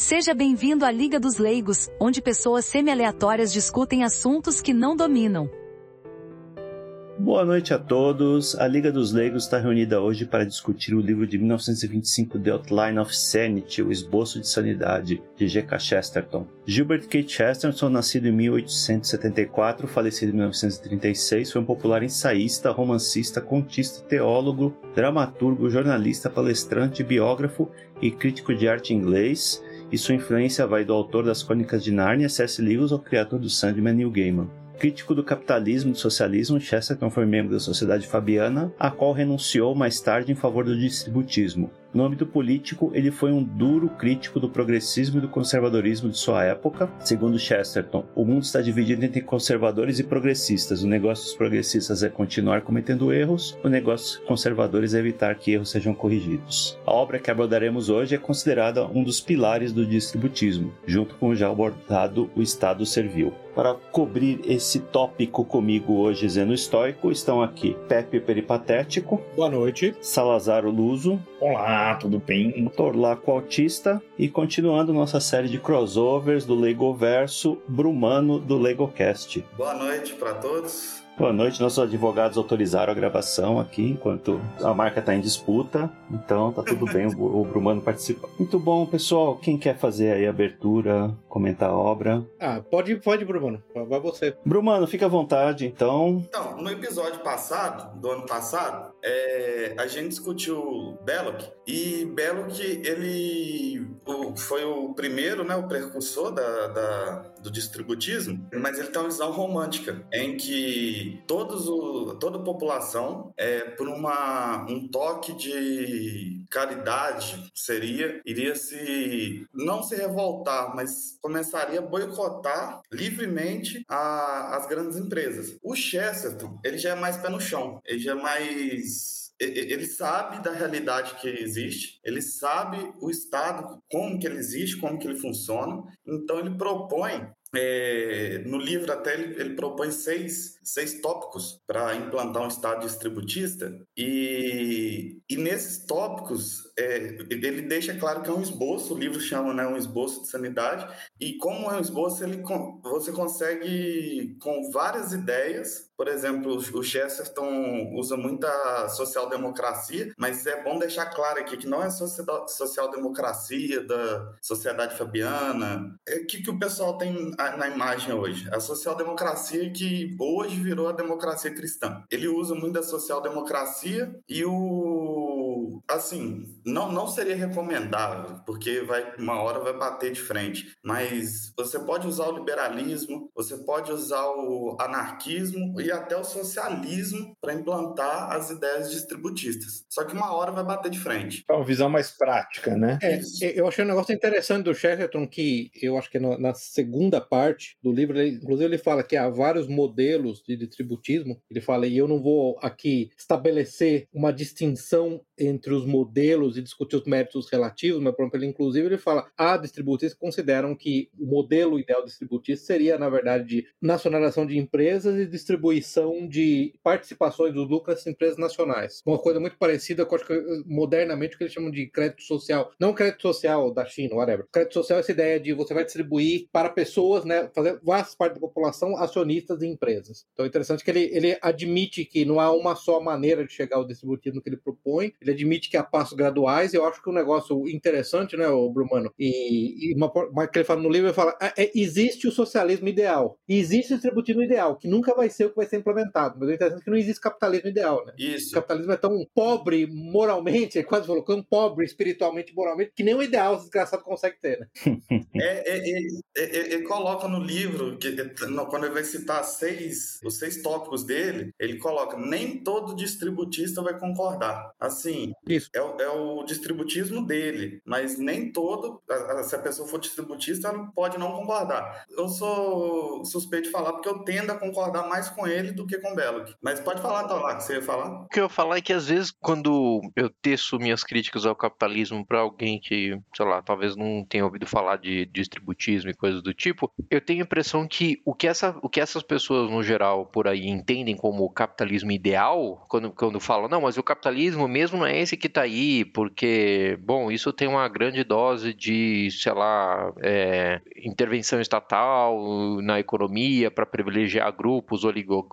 Seja bem-vindo à Liga dos Leigos, onde pessoas semi-aleatórias discutem assuntos que não dominam. Boa noite a todos. A Liga dos Leigos está reunida hoje para discutir o livro de 1925 The Outline of Sanity, O Esboço de Sanidade, de G.K. Chesterton. Gilbert K. Chesterton, nascido em 1874, falecido em 1936, foi um popular ensaísta, romancista, contista, teólogo, dramaturgo, jornalista, palestrante, biógrafo e crítico de arte inglês, e sua influência vai do autor das Crônicas de Nárnia, C.S. Lewis, ao criador do Sandman, Neil Gaiman. Crítico do capitalismo e do socialismo, Chesterton foi membro da Sociedade Fabiana, a qual renunciou mais tarde em favor do distributismo. No âmbito político, ele foi um duro crítico do progressismo e do conservadorismo de sua época. Segundo Chesterton, o mundo está dividido entre conservadores e progressistas. O negócio dos progressistas é continuar cometendo erros, o negócio dos conservadores é evitar que erros sejam corrigidos. A obra que abordaremos hoje é considerada um dos pilares do distributismo, junto com o já abordado O Estado Servil. Para cobrir esse tópico comigo hoje, Zeno Estoico, estão aqui Pepe Peripatético. Boa noite. Salazar Luso. Olá, tudo bem? Torlaco Autista. E continuando nossa série de crossovers do Lego Verso, Brumano do LegoCast. Boa noite para todos. Boa noite, nossos advogados autorizaram a gravação aqui enquanto a marca está em disputa, então tá tudo bem, o, o Brumano participa. Muito bom, pessoal. Quem quer fazer aí a abertura, comentar a obra? Ah, pode, pode, Brumano. Vai você. Brumano, fica à vontade, então. Então, no episódio passado, do ano passado, é, a gente discutiu Belloc e Belloc ele o, foi o primeiro, né, o precursor da, da, do distributismo, mas ele tem uma visão romântica em que todos o, toda a população é por uma um toque de caridade seria iria se não se revoltar, mas começaria a boicotar livremente a, as grandes empresas. O Chesterton ele já é mais pé no chão, ele já é mais ele sabe da realidade que existe, ele sabe o estado, como que ele existe, como que ele funciona, então ele propõe é, no livro até ele, ele, propõe seis, seis tópicos para implantar um estado distributista. E, e nesses tópicos é, ele deixa claro que é um esboço, o livro chama né, um esboço de sanidade e como é um esboço ele, você consegue com várias ideias por exemplo, o Chesterton usa muita social-democracia, mas é bom deixar claro aqui que não é social-democracia da sociedade fabiana. É o que, que o pessoal tem na imagem hoje? A social-democracia que hoje virou a democracia cristã. Ele usa muito a social-democracia e o. Assim, não, não seria recomendável, porque vai, uma hora vai bater de frente. Mas você pode usar o liberalismo, você pode usar o anarquismo e até o socialismo para implantar as ideias distributistas. Só que uma hora vai bater de frente. É uma visão mais prática, né? É, eu achei um negócio interessante do Chesterton que eu acho que é na segunda parte do livro, ele, inclusive ele fala que há vários modelos de distributismo. Ele fala, e eu não vou aqui estabelecer uma distinção entre os modelos e discutir os méritos relativos, mas, por exemplo, ele, inclusive, ele fala, há distributistas que consideram que o modelo ideal distributista seria, na verdade, de nacionalização de empresas e distribuição de participações dos lucros das empresas nacionais. Uma coisa muito parecida com, modernamente, o que eles chamam de crédito social. Não crédito social da China, whatever. Crédito social é essa ideia de você vai distribuir para pessoas, né, fazer vastas parte da população acionistas de empresas. Então é interessante que ele, ele admite que não há uma só maneira de chegar ao distributivo que ele propõe, ele admite que há passos graduais, eu acho que um negócio interessante, né, o Brumano, e, e uma, uma que ele fala no livro, ele fala, é, é, existe o socialismo ideal, existe o distributivo ideal, que nunca vai ser o que vai ser implementado. Mas o interessante é que não existe capitalismo ideal, né? Isso. O capitalismo é tão pobre moralmente, é quase falou, tão pobre espiritualmente moralmente, que nem o ideal desgraçado consegue ter, né? é, é, é, é, ele coloca no livro, que, quando ele vai citar seis, os seis tópicos dele, ele coloca, nem todo distributista vai concordar. Assim, Isso. É, é o distributismo dele, mas nem todo, se a pessoa for distributista, ela pode não concordar. Eu sou suspeito de falar porque eu tendo a concordar mais com ele do que com Belloc. Mas pode falar, tá lá, que você ia falar. O que eu ia falar é que às vezes, quando eu teço minhas críticas ao capitalismo para alguém que, sei lá, talvez não tenha ouvido falar de distributismo e coisas do tipo, eu tenho a impressão que o que, essa, o que essas pessoas, no geral, por aí entendem como capitalismo ideal, quando, quando falam, não, mas o capitalismo, mesmo é esse que está aí, porque, bom, isso tem uma grande dose de, sei lá, é, intervenção estatal na economia para privilegiar grupos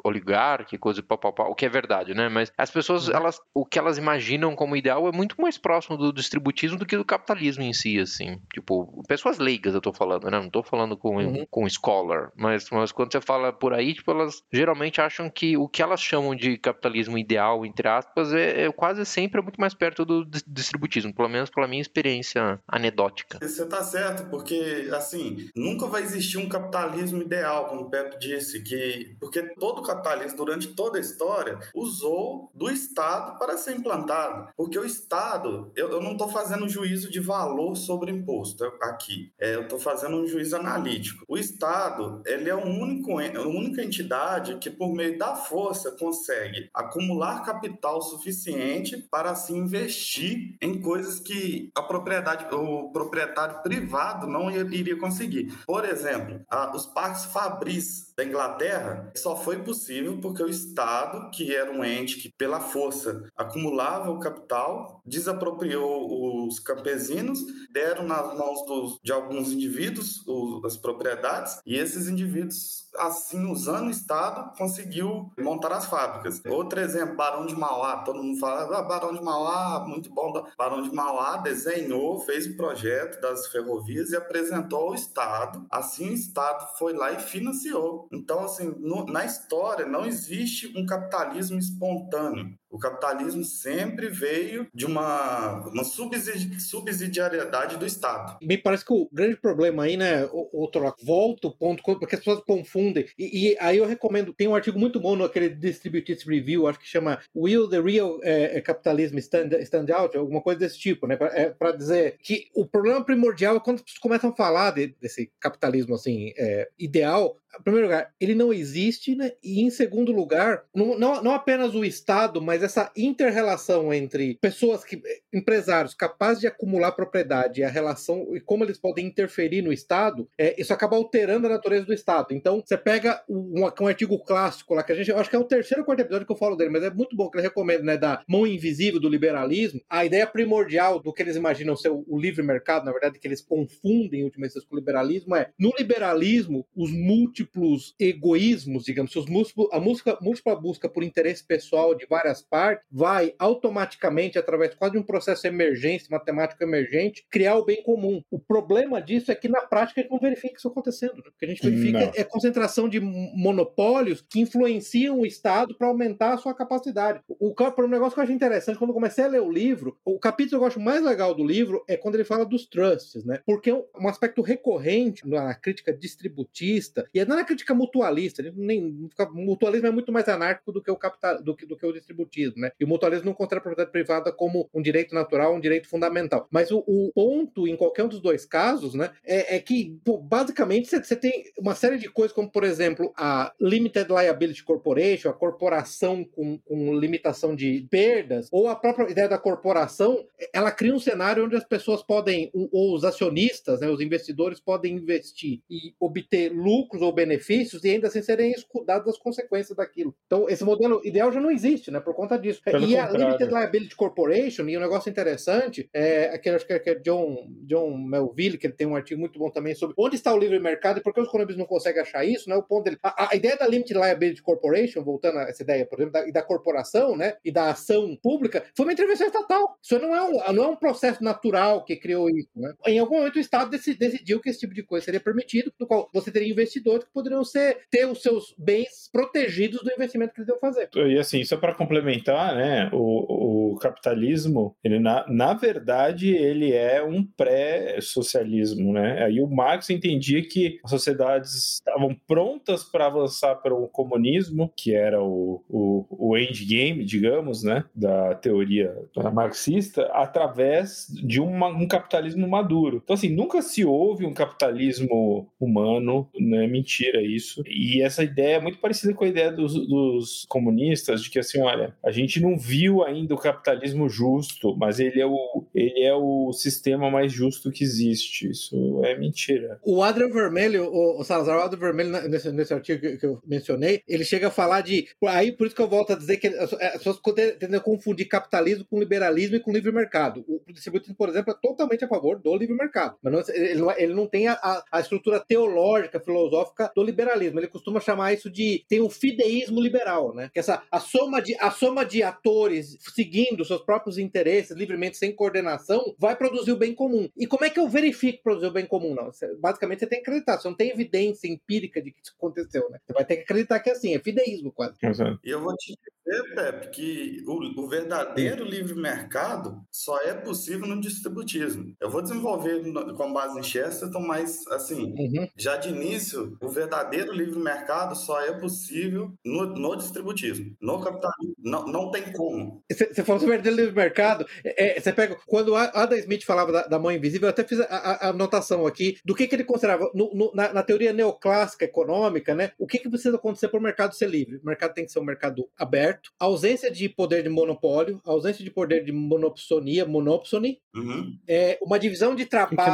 oligárquicos e papapá, o que é verdade, né? Mas as pessoas, uhum. elas, o que elas imaginam como ideal é muito mais próximo do distributismo do que do capitalismo em si, assim. Tipo, pessoas leigas eu tô falando, né? Não tô falando com, uhum. com scholar, mas, mas quando você fala por aí, tipo, elas geralmente acham que o que elas chamam de capitalismo ideal, entre aspas, é, é quase sempre muito mais perto do distributismo, pelo menos pela minha experiência anedótica. Você tá certo, porque, assim, nunca vai existir um capitalismo ideal, como o Pepe disse, que porque todo capitalismo, durante toda a história, usou do Estado para ser implantado. Porque o Estado, eu, eu não estou fazendo juízo de valor sobre imposto aqui, é, eu estou fazendo um juízo analítico. O Estado, ele é o único, a única entidade que, por meio da força, consegue acumular capital suficiente para se assim, investir em coisas que a propriedade, o proprietário privado não iria conseguir. Por exemplo, a, os parques Fabris da Inglaterra só foi possível porque o Estado, que era um ente que pela força acumulava o capital, desapropriou os campesinos, deram nas mãos dos, de alguns indivíduos os, as propriedades e esses indivíduos assim, usando o Estado, conseguiu montar as fábricas. Outro exemplo, Barão de Mauá. Todo mundo fala, ah, Barão de Mauá, muito bom. Barão de Mauá desenhou, fez o projeto das ferrovias e apresentou ao Estado. Assim, o Estado foi lá e financiou. Então, assim, no, na história não existe um capitalismo espontâneo. O capitalismo sempre veio de uma, uma subsidi subsidiariedade do Estado. Me parece que o grande problema aí, né, outro volta o ponto, porque as pessoas confundem. E, e, aí eu recomendo, tem um artigo muito bom naquele Distributive Review, acho que chama Will the Real é, Capitalism stand, stand Out? Alguma coisa desse tipo, né, para é, dizer que o problema primordial é quando as pessoas começam a falar de, desse capitalismo assim é, ideal, em primeiro lugar, ele não existe, né? E em segundo lugar, não, não, não apenas o Estado, mas essa inter-relação entre pessoas que. empresários capazes de acumular propriedade a relação e como eles podem interferir no Estado, é, isso acaba alterando a natureza do Estado. Então, você pega um, um artigo clássico lá que a gente. acho que é o terceiro ou quarto episódio que eu falo dele, mas é muito bom que ele recomenda, né? Da mão invisível do liberalismo. A ideia primordial do que eles imaginam ser o, o livre mercado, na verdade, que eles confundem ultimamente com o liberalismo, é no liberalismo, os múltiplos egoísmos, digamos, os múltiplos, a música, múltipla busca por interesse pessoal de várias partes vai automaticamente, através quase de um processo emergente, matemático emergente, criar o bem comum. O problema disso é que na prática a gente não verifica isso acontecendo. Né? O que a gente verifica não. é concentração de monopólios que influenciam o Estado para aumentar a sua capacidade. O, o, um negócio que eu acho interessante, quando eu comecei a ler o livro, o capítulo que eu acho mais legal do livro é quando ele fala dos trusts, né? Porque um aspecto recorrente na crítica distributista, e é na crítica mutualista. Nem, mutualismo é muito mais anárquico do que o capital, do que, do que o distributismo, né? E o mutualismo não considera a propriedade privada como um direito natural, um direito fundamental. Mas o, o ponto, em qualquer um dos dois casos, né, é, é que, pô, basicamente, você tem uma série de coisas, como, por exemplo, a Limited Liability Corporation, a corporação com, com limitação de perdas, ou a própria ideia da corporação, ela cria um cenário onde as pessoas podem, ou os acionistas, né, os investidores, podem investir e obter lucros ou benefícios e ainda assim serem escudados as consequências daquilo. Então, esse modelo ideal já não existe, né? Por conta disso. Pelo e contrário. a Limited Liability Corporation, e um negócio interessante, é aquele, acho que é, é John, John Melville, que ele tem um artigo muito bom também sobre onde está o livre mercado e por que os economistas não conseguem achar isso, né? O ponto dele. A, a ideia da Limited Liability Corporation, voltando a essa ideia, por exemplo, da, e da corporação, né? E da ação pública, foi uma intervenção estatal. Isso não é um, não é um processo natural que criou isso, né? Em algum momento o Estado decidiu que esse tipo de coisa seria permitido, no qual você teria investidores que poderiam poderiam ser, ter os seus bens protegidos do investimento que eles iam fazer. E assim, só para complementar, né, o, o capitalismo, ele na, na verdade, ele é um pré-socialismo, né? Aí o Marx entendia que as sociedades estavam prontas para avançar para o comunismo, que era o, o, o endgame, digamos, né, da teoria marxista, através de uma, um capitalismo maduro. Então, assim, nunca se houve um capitalismo humano, né? Mentira isso. E essa ideia é muito parecida com a ideia dos, dos comunistas, de que assim, olha, a gente não viu ainda o capitalismo justo, mas ele é o, ele é o sistema mais justo que existe. Isso é mentira. O Adrian Vermelho, o, o Salazar, o Adrian Vermelho, nesse, nesse artigo que, que, eu mencionei, ele chega a falar de. Aí por isso que eu volto a dizer que as, pessoas tendem a confundir capitalismo com liberalismo e com livre mercado. O distributismo, por exemplo, é totalmente a favor do livre mercado. Mas não, ele, não, é, ele não tem a, a, estrutura teológica, filosófica do liberalismo. Ele costuma chamar isso de. tem o fideísmo liberal, né? Que essa, a, soma de, a soma de atores seguindo seus próprios interesses livremente, sem coordenação, vai produzir o bem comum. E como é que eu verifico produzir o bem comum? Não, você, basicamente você tem que acreditar. Você não tem evidência empírica de que isso aconteceu, né? Você vai ter que acreditar que é assim, é fideísmo quase. Exato. E eu vou te dizer, Pepe, que o, o verdadeiro livre mercado só é possível no distributismo. Eu vou desenvolver com base em Chesterton, mas assim, uhum. já de início, o verdadeiro livre mercado só é possível no, no distributismo. No capitalismo, não, não tem como. Você falou sobre o livre mercado, é, você pega, quando Adam Smith falava da, da mão invisível, eu até fiz a, a, a anotação aqui do que, que ele considerava no, no, na, na, teoria neoclássica econômica, né? O que, que precisa acontecer para o mercado ser livre? O mercado tem que ser um mercado aberto, ausência de poder de monopólio, ausência de poder de monopsonia, monopsony, uhum. é, uma divisão de trabalho. O que, é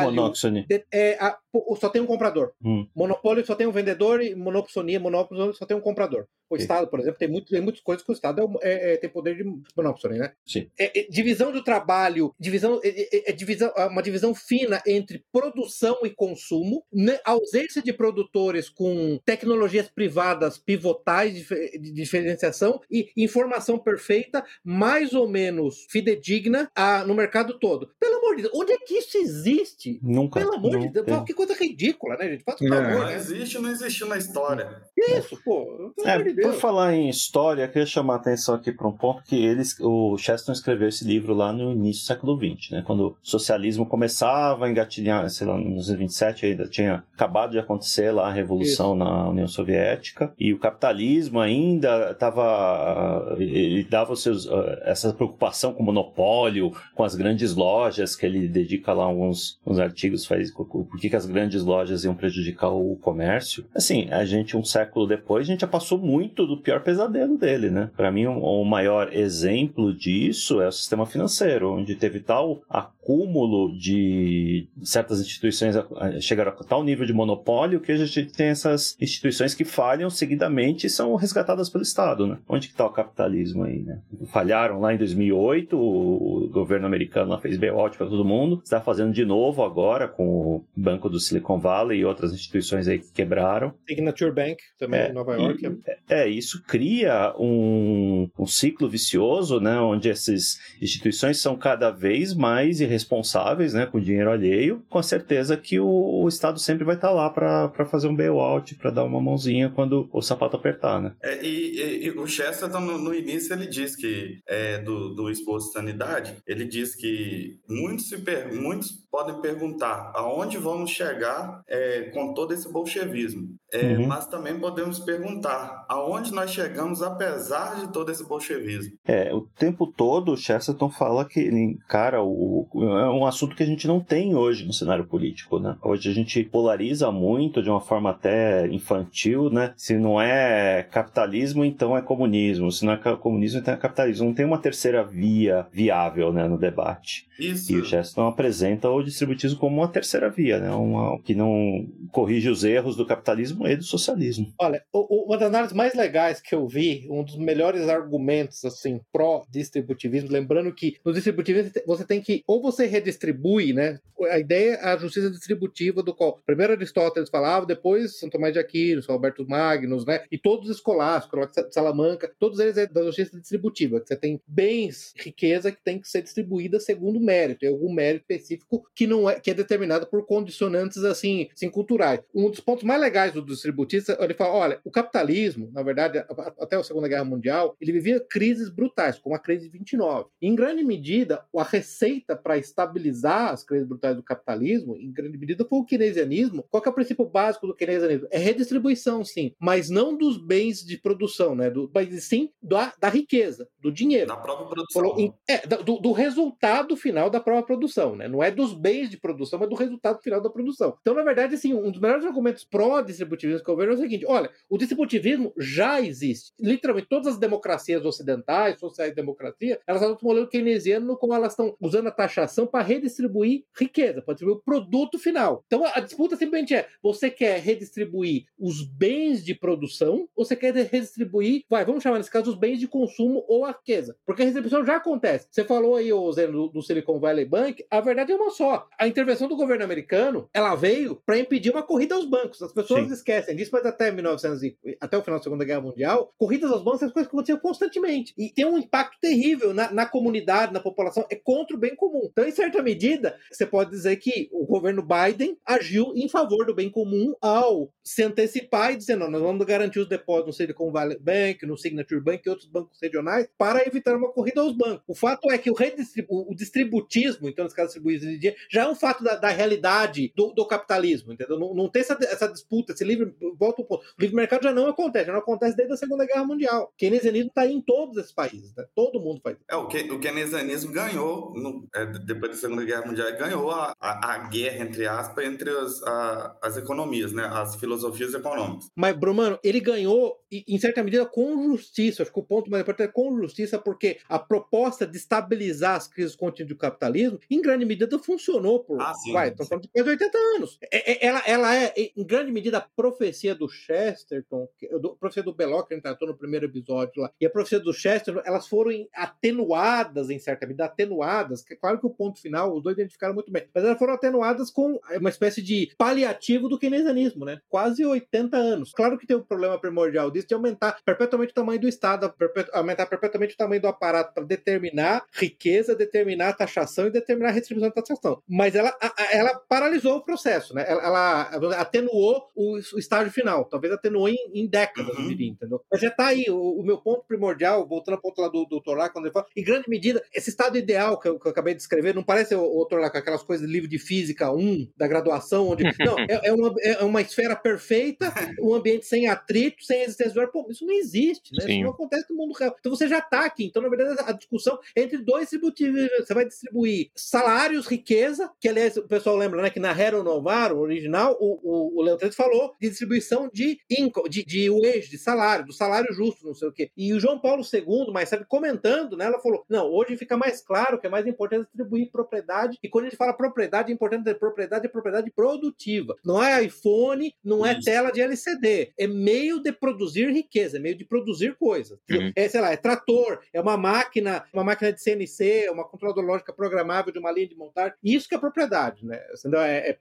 De, é, a, só tem um comprador. Hum. Monopólio só tem um vendedor e monopsonia, monopólio só tem um comprador. O Sim. Estado, por exemplo, tem, muito, tem muitas coisas que o Estado é, é, é tem poder de monopólio, né? Sim. É, divisão do trabalho, divisão, é, divisão, uma divisão fina entre produção e consumo, né? ausência de produtores com tecnologias privadas pivotais de, de diferenciação e informação perfeita, mais ou menos fidedigna a, no mercado todo. Pelo amor de Deus, onde é que isso existe? Nunca. Pelo amor de Deus, que coisa ridícula, né, gente? Faz um favor, não né? existe, não existiu na história. Isso, pô. É, de por falar em história, eu queria chamar a atenção aqui para um ponto que eles, o Chesterton escreveu esse livro lá no início do século XX, né? Quando o socialismo começava a engatilhar, sei lá, nos 27 ainda tinha acabado de acontecer lá a revolução Isso. na União Soviética e o capitalismo ainda estava ele dava seus, essa preocupação com o monopólio, com as grandes lojas que ele dedica lá alguns, alguns artigos faz por que, que as grandes lojas iam prejudicar o comércio. Assim, a gente, um século depois, a gente já passou muito do pior pesadelo dele, né? Para mim, o um, um maior exemplo disso é o sistema financeiro, onde teve tal acúmulo de certas instituições chegaram a tal nível de monopólio que a gente tem essas instituições que falham seguidamente e são resgatadas pelo Estado, né? Onde que está o capitalismo aí, né? Falharam lá em 2008, o governo americano lá fez bailout para todo mundo, está fazendo de novo agora com o Banco do Silicon Valley e outras instituições aí que quebraram. Signature Bank, também é, em Nova York. E, é, isso cria um, um ciclo vicioso, né? Onde essas instituições são cada vez mais irresponsáveis, né? Com dinheiro alheio, com a certeza que o, o Estado sempre vai estar lá para fazer um bailout, para dar uma mãozinha quando o sapato apertar, né? É, e, e, e, o Chesterton, no, no, início, ele diz que, é, do, do esposo de sanidade, ele diz que muitos, se per, muitos podem perguntar aonde vamos chegar é, com todo esse bolchevismo. É, uhum. Mas também podemos perguntar aonde nós chegamos apesar de todo esse bolchevismo. É, o tempo todo o Chesterton fala que cara, o, é um assunto que a gente não tem hoje no cenário político, né? Hoje a gente polariza muito de uma forma até infantil, né? Se não é capitalismo, então é comunismo. Se não é comunismo, então é capitalismo. Não tem uma terceira via viável, né, no debate. Isso. E o Chesterton apresenta o distributismo como uma terceira via, né? Uma, que não corrige os erros do capitalismo e do socialismo. Olha, uma das análises mais legais que eu vi, um dos melhores argumentos assim pró-distributivismo, lembrando que no distributivismo você tem que ou você redistribui, né? A ideia é a justiça distributiva do qual primeiro Aristóteles falava, depois São Tomás de Aquino, São Alberto Magnus, né? E todos os escolásticos, Salamanca, todos eles é da justiça distributiva, que você tem bens, riqueza que tem que ser distribuída segundo mérito, tem algum mérito específico que não é que é determinado por condicionantes assim, assim culturais. Um dos pontos mais legais do distributista, ele fala, olha, o capitalismo, na verdade, até a Segunda Guerra Mundial, ele vivia crises brutais, como a crise de 29. E, em grande medida, a receita para estabilizar as crises brutais do capitalismo, em grande medida, foi o keynesianismo. Qual é o princípio básico do keynesianismo? É redistribuição, sim, mas não dos bens de produção, né? Do, mas sim da, da riqueza, do dinheiro. Da própria produção. é, do, do resultado final da própria produção, né? Não é dos bens de produção, mas do resultado final da produção. Então, na verdade, assim, um dos melhores argumentos pró-distributivismo que eu vejo é o seguinte: olha, o distributivismo já existe. Literalmente, todas as democracias ocidentais, sociais-democracia, elas adotam o modelo keynesiano como elas estão usando a taxação para redistribuir riqueza, para distribuir o produto final. Então, a disputa simplesmente é: você quer redistribuir os bens de produção ou você quer redistribuir, vai, vamos chamar nesse caso, os bens de consumo ou a riqueza? Porque a redistribuição já acontece. Você falou aí, ô Zé, do, do Silicon Valley Bank, a verdade é uma só. A intervenção do governo americano, ela veio para impedir uma corrida aos bancos. As pessoas Sim. esquecem disso, mas até 1900 e, até o final da Segunda Guerra Mundial, corridas aos bancos são coisas que aconteciam constantemente. E tem um impacto terrível na, na comunidade, na população, é contra o bem comum. Então, em certa medida, você pode dizer que o governo Biden agiu em favor do bem comum ao se antecipar e dizer, não, nós vamos garantir os depósitos no Silicon Valley Bank, no Signature Bank e outros bancos regionais para evitar uma corrida aos bancos. O fato é que o, o distributismo, então, nesse caso, distribuição de dinheiro, já é um fato da, da realidade do, do, capitalismo, entendeu? Não, não tem essa, essa, disputa, esse livre, volta um ponto. O livre mercado já não acontece, já não acontece desde a Segunda Guerra Mundial. O keynesianismo está em todos esses países, né? Todo mundo faz isso. É, o, que, o keynesianismo ganhou, no, é, depois da Segunda Guerra Mundial, ganhou a, a, a guerra, entre aspas, entre as, a, as economias, né? As filosofias econômicas. Mas, Brumano, ele ganhou, em certa medida, com justiça. Acho que o ponto mais importante é com justiça, porque a proposta de estabilizar as crises contínuas do capitalismo, em grande medida, funcionou por. Ah, sim, vai, estão falando de quase 80 anos. É, é, ela, ela é, em grande medida, a profecia do Chesterton, a profecia do Belloc, que a gente tratou no primeiro episódio lá, e a profecia do Chesterton, elas foram atenuadas, em certa medida, atenuadas. Que, claro que o ponto final, os dois identificaram muito bem, mas elas foram atenuadas com uma espécie de paliativo do keynesianismo, né? Quase 80 anos. Claro que tem um problema primordial disso de aumentar perpetuamente o tamanho do Estado, aumentar perpetuamente o tamanho do aparato para determinar riqueza, determinar a taxação e determinar a restribuição da taxação. Mas ela, ela paralisou o processo, né? Ela, ela atenuou o, o, estágio final, talvez atenuou em, em décadas, uhum. eu diria, entendeu? Mas já está aí, o, o, meu ponto primordial, voltando ao ponto lá do doutor lá, quando ele fala, em grande medida, esse estado ideal que eu, que eu acabei de descrever, não parece, o doutor lá, com aquelas coisas de livro de física 1, da graduação, onde. Não, é, é, uma, é uma esfera perfeita, um ambiente sem atrito, sem existência do ar. Pô, isso não existe, né? Sim. Isso não acontece no mundo real. Então você já está aqui. Então, na verdade, a discussão é entre dois distributivos. Você vai distribuir salários, riqueza, que aliás o pessoal lembra, né, que na Hero Novaro, original, o, o, o Leandro falou de distribuição de income, de, de wage, de salário, do salário justo, não sei o quê. E o João Paulo II, mais sabe, comentando, né, ela falou: não, hoje fica mais claro que é mais importante distribuir propriedade. E quando a gente fala propriedade, é importante ter propriedade é propriedade produtiva. Não é iPhone, não é Isso. tela de LCD. É meio de produzir riqueza, é meio de produzir coisas. Uhum. É, sei lá, é trator, é uma máquina, uma máquina de CNC, uma controladora lógica programável de uma linha de montagem. Isso que é propriedade, né? É, é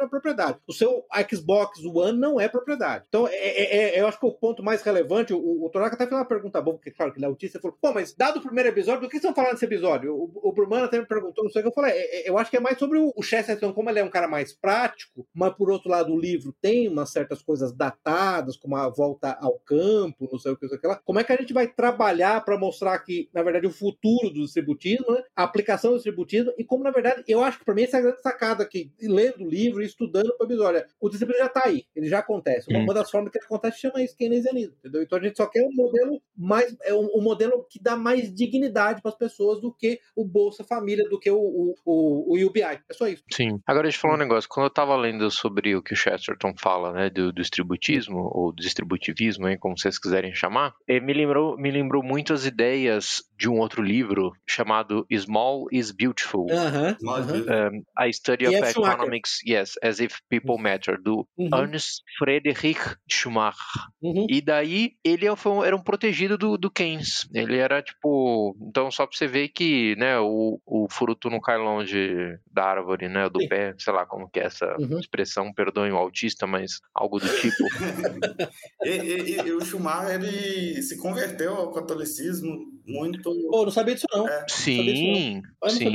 na propriedade. O seu Xbox One não é propriedade. Então, é, é, é eu acho que o ponto mais relevante, o, o até fez uma pergunta boa, porque claro que ele é autista, falou, pô, mas dado o primeiro episódio, do que estão falando nesse episódio? O, o Brumano até me perguntou, não sei o que eu falei, é, eu acho que é mais sobre o, o Chesterton, como ele é um cara mais prático, mas por outro lado o livro tem umas certas coisas datadas, como a volta ao campo, não sei o que, não sei o que lá. Como é que a gente vai trabalhar para mostrar que, na verdade, o futuro do distributismo, né? a aplicação do distributismo, e como, na verdade, eu acho que para mim essa é a grande sacada aqui, lendo o livro e estudando o episódio. O distributismo já está aí, ele já acontece. Uma, uma das formas que ele acontece chama isso keynesianismo, entendeu? Então a gente só quer um modelo mais, é um, um modelo que dá mais dignidade para as pessoas do que o Bolsa Família, do que o, o, o, o UBI. É só isso. Sim. Agora deixa eu falar um negócio. Quando eu estava lendo sobre o que o Chesterton fala, né, do, do distributismo, ou distributivismo, hein, como vocês quiserem chamar, eh, me lembrou, me lembrou muito as ideias de um outro livro chamado Small is Beautiful. Uh -huh, uh -huh. Um, a Study of Economics, yes, as if people matter, do uh -huh. Ernst Friedrich Schumacher. Uhum. E daí ele é era um protegido do, do Keynes. Ele era tipo. Então, só pra você ver que né, o, o fruto não cai longe da árvore, né? Do Sim. pé, sei lá como que é essa uhum. expressão, perdoem o autista, mas algo do tipo. e, e, e, o Schumacher ele se converteu ao catolicismo muito. Oh, não sabia disso, não. É. Sim, sim.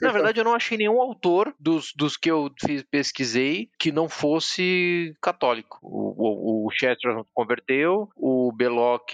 Na verdade, eu não achei nenhum autor dos, dos que eu fiz, pesquisei que não fosse católico. O, o, o Chester converteu, o Belloc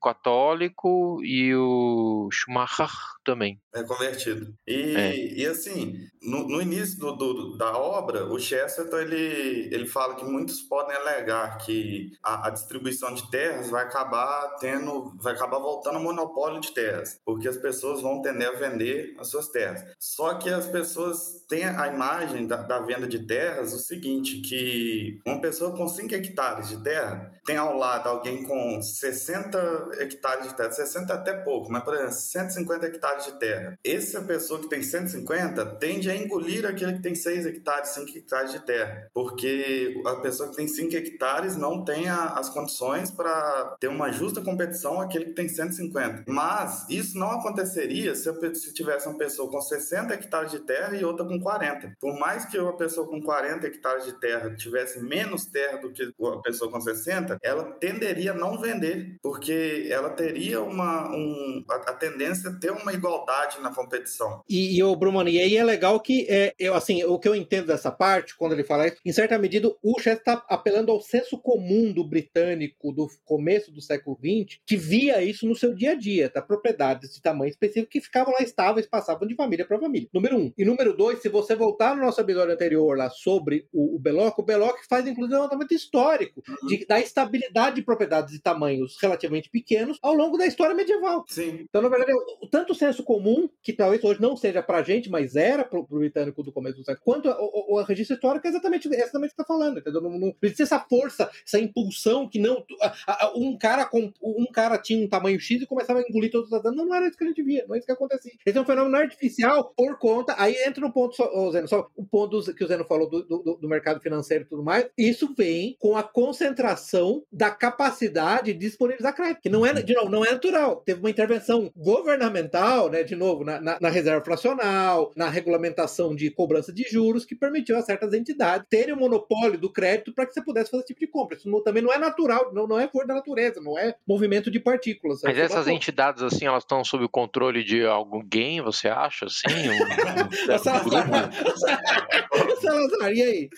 católico e o Schumacher também. É convertido. E, é. e assim, no, no início do, do, da obra, o Chesterton ele, ele fala que muitos podem alegar que a, a, distribuição de terras vai acabar tendo, vai acabar voltando ao monopólio de terras, porque as pessoas vão tender a vender as suas terras. Só que as pessoas têm a imagem da, da venda de terras o seguinte, que uma pessoa com 5 hectares de terra tem ao lado alguém com 60 hectares de terra, 60 até pouco, mas por exemplo, 150 hectares de terra. Essa pessoa que tem 150 tende a engolir aquele que tem 6 hectares, 5 hectares de terra, porque a pessoa que tem 5 hectares não tem a, as condições para ter uma justa competição aquele que tem 150. Mas isso não aconteceria se, se tivesse uma pessoa com 60 hectares de terra e outra com 40. Por mais que uma pessoa com 40 hectares de terra tivesse menos terra do que a pessoa com 60, ela tenderia a não vender, porque ela teria uma um, a, a tendência a ter uma igualdade na competição. E, e o Brumano, e aí é legal que é, eu assim, o que eu entendo dessa parte, quando ele fala isso, em certa medida o Chester está apelando ao senso comum do britânico do começo do século XX, que via isso no seu dia a dia, tá? Propriedades de tamanho específico que ficavam lá estáveis, passavam de família para família. Número um. E número dois, se você voltar no nosso episódio anterior lá sobre o, o Beloc, o Beloc faz inclusive um levantamento histórico uhum. de, da estabilidade de propriedades de tamanhos relativamente pequenos ao longo da história medieval. Sim. Então, na verdade, o, tanto o senso comum, que talvez hoje não seja pra gente, mas era pro, pro britânico do começo do século, quanto o, o, o registro histórico é exatamente, é exatamente o que está falando, entendeu? Não, não, precisa essa força, essa impulsão que não. A, a, um, cara com, um cara tinha um tamanho X e começava a engolir todos os danos. Não, não era isso que a gente via, não é isso que acontecia. Esse é um fenômeno artificial por conta. Aí entra no ponto, só, Zeno, só o ponto que o Zeno falou do, do, do, mercado financeiro e tudo mais. Isso vem com a concentração da capacidade de disponibilizar crédito, que não é, de novo, não é natural. Teve uma intervenção governamental, né, de novo, na, na, na reserva fracional, na regulamentação de cobrança de juros, que permitiu a certas entidades terem o monopólio do crédito para que você pudesse fazer esse tipo de compra. Isso não, também não é natural, não, não é cor da natureza, não é movimento de partículas. Mas essas entidades, assim, elas estão sob o controle de alguém, você acha, assim? Um, um Salazar, e aí?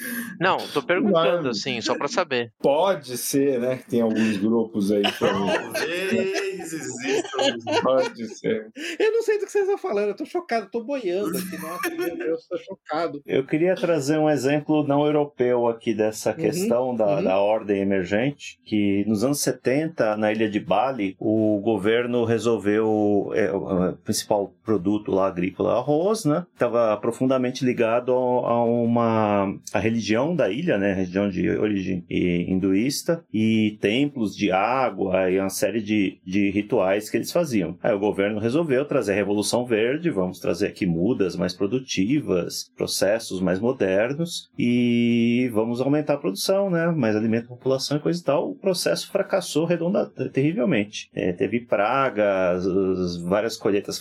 Não, tô perguntando, assim, só para saber. Pode ser, né, que tem alguns grupos aí Talvez existam. Pode ser. Eu não sei do que vocês estão falando, eu tô chocado, tô boiando aqui, nossa, meu Deus, tô chocado. Eu queria trazer um exemplo não europeu aqui dessa uhum, questão da, uhum. da ordem emergente, que nos anos 70, na ilha de Bali, o governo resolveu é, o principal produto lá agrícola, arroz, né? Estava profundamente ligado a uma a religião da ilha, né? Religião de origem hinduísta e templos de água e uma série de, de rituais que eles faziam. Aí o governo resolveu trazer a Revolução Verde, vamos trazer aqui mudas mais produtivas, processos mais modernos e vamos aumentar a produção, né? Mais alimento a população e coisa e tal. O processo fracassou redonda, terrivelmente. É, teve pragas, várias colheitas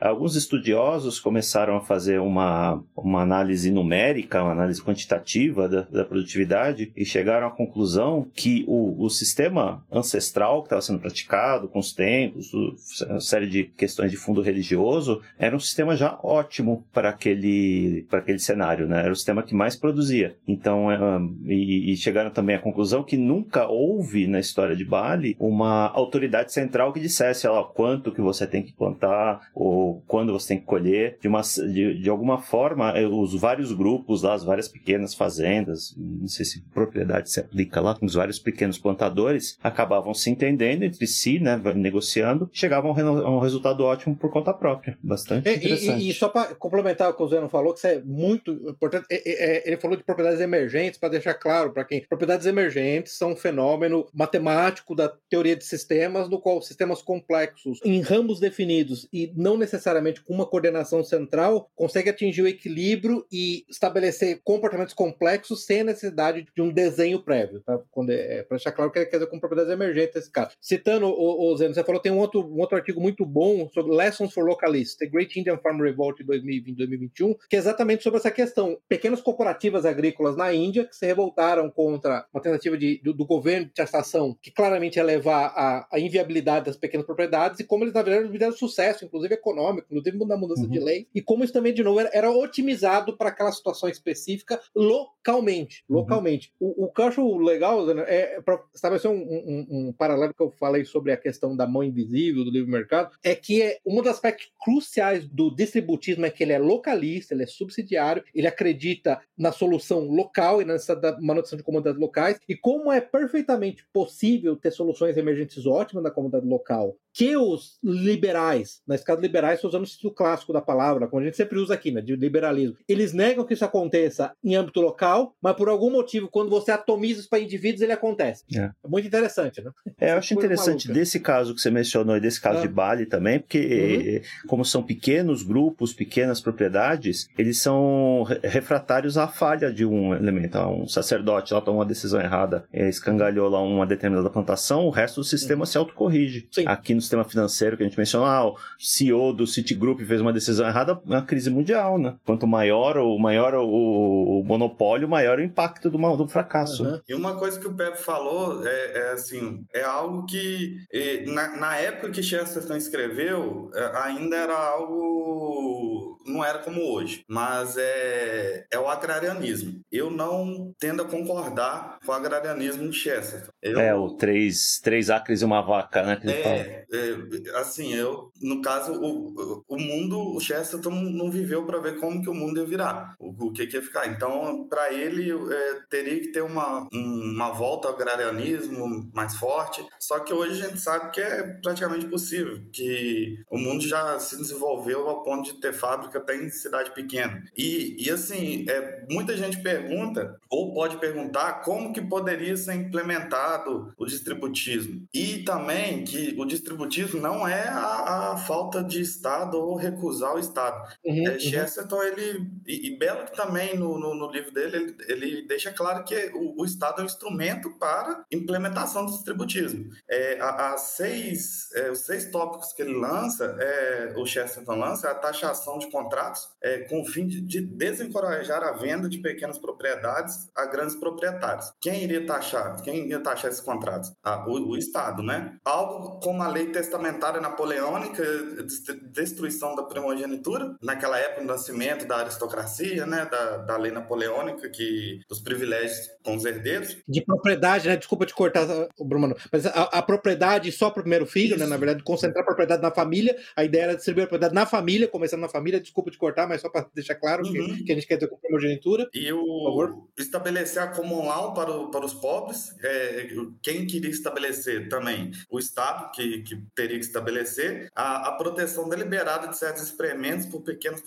Alguns estudiosos começaram a fazer uma, uma análise numérica, uma análise quantitativa da, da produtividade e chegaram à conclusão que o, o sistema ancestral que estava sendo praticado com os templos, uma série de questões de fundo religioso, era um sistema já ótimo para aquele, para aquele cenário, né? Era o sistema que mais produzia. Então, é, e, e chegaram também à conclusão que nunca houve na história de Bali uma autoridade central que dissesse ó, quanto que você tem que plantar ou quando você tem que colher. De, uma, de, de alguma forma, eh, os vários grupos lá, as várias pequenas fazendas, não sei se propriedade se aplica lá, os vários pequenos plantadores acabavam se entendendo entre si, né, negociando, chegavam a um resultado ótimo por conta própria. Bastante e, interessante. E, e só para complementar o que o Zeno falou, que isso é muito importante, é, é, ele falou de propriedades emergentes, para deixar claro para quem. Propriedades emergentes são um fenômeno matemático da teoria de sistemas, no qual sistemas complexos, em ramos definidos e não necessariamente com uma coordenação central, consegue atingir o equilíbrio e estabelecer comportamentos complexos sem a necessidade de um desenho prévio. Tá? Quando é, é para deixar claro que é quer dizer com propriedades emergentes nesse caso. Citando o, o Zeno, você falou tem um outro, um outro artigo muito bom sobre Lessons for Localists, The Great Indian Farm Revolt de 2020-2021, que é exatamente sobre essa questão. Pequenas cooperativas agrícolas na Índia que se revoltaram contra uma tentativa de, do, do governo de taxação, que claramente ia levar à, à, inviabilidade das pequenas propriedades, e como eles, na verdade, tiveram sucesso, inclusive econômico, inclusive na mudança uhum. de lei, e como isso também, de novo, era, era otimizado para aquela situação específica localmente. Uhum. Localmente. O, o que eu acho legal é para estabelecer um, um, um, paralelo que eu falei sobre a questão da mão invisível do livre mercado, é que é, um dos aspectos cruciais do distributismo é que ele é localista, ele é subsidiário, ele acredita na solução local e na da manutenção de comunidades locais, e como é perfeitamente possível ter soluções emergentes ótimas na comunidade local, que os liberais, na escala liberais, estou usando o sentido clássico da palavra, como a gente sempre usa aqui, né, de liberalismo, eles negam que isso aconteça em âmbito local, mas por algum motivo, quando você atomiza isso para indivíduos, ele acontece. É. é. muito interessante, né? É, eu acho interessante maluca. desse caso que você mencionou e desse caso ah. de Bali também, porque uhum. Como são pequenos grupos, pequenas propriedades, eles são refratários à falha de um elemento. Um sacerdote lá tomou uma decisão errada, eh, escangalhou lá uma determinada plantação, o resto do sistema uhum. se autocorrige. Sim. Aqui no sistema financeiro que a gente mencionou, ah, o CEO do Citigroup fez uma decisão errada, é uma crise mundial, né? Quanto maior o maior o, o monopólio, maior o impacto do, do fracasso. Uhum. E uma coisa que o Pepe falou é, é assim, é algo que na, na época que Chesterton escreveu, é, ainda era algo não era como hoje, mas é, é o agrarianismo. Eu não tendo a concordar com o agrarianismo de Chesterton. Eu, é, o três, três acres e uma vaca, né? É, é, assim, eu, no caso, o, o mundo, o Chesterton não viveu para ver como que o mundo ia virar, o, o que, que ia ficar. Então, para ele, é, teria que ter uma, uma volta ao agrarianismo mais forte. Só que hoje a gente sabe que é praticamente possível, que o mundo já se desenvolveu ao ponto de ter fábrica até em cidade pequena. E, e assim, é, muita gente pergunta, ou pode perguntar, como que poderia ser implementado o distributismo. E também que o distributismo não é a, a falta de Estado ou recusar o Estado. Uhum, é, uhum. Chesterton, ele, e, e Belloc também, no, no, no, livro dele, ele, ele deixa claro que o, o, Estado é um instrumento para implementação do distributismo. É, as seis, é, os seis tópicos que ele lança, é, o Chesterton lança, é a taxação de contratos é, com o fim de, de, desencorajar a venda de pequenas propriedades a grandes proprietários. Quem iria taxar? Quem iria taxar esses contratos? Ah, o, o, Estado, né? Algo como a lei testamentária napoleônica, destruição da primogenitura, naquela época, do nascimento da aristocracia, né? Da, da lei napoleônica, que dos privilégios com os herdeiros. De propriedade, né? Desculpa te cortar, Bruno, mas a, a propriedade só para o primeiro filho, Isso. né? Na verdade, concentrar a propriedade na família, a ideia era distribuir a propriedade na família, começando na família, desculpa te cortar, mas só para deixar claro uhum. que, que, a gente quer ter com primogenitura. E o estabelecer a common law para, o, para os pobres, é, quem queria estabelecer também? O Estado, que, que teria que estabelecer a, a proteção deliberada de certos experimentos por pequenas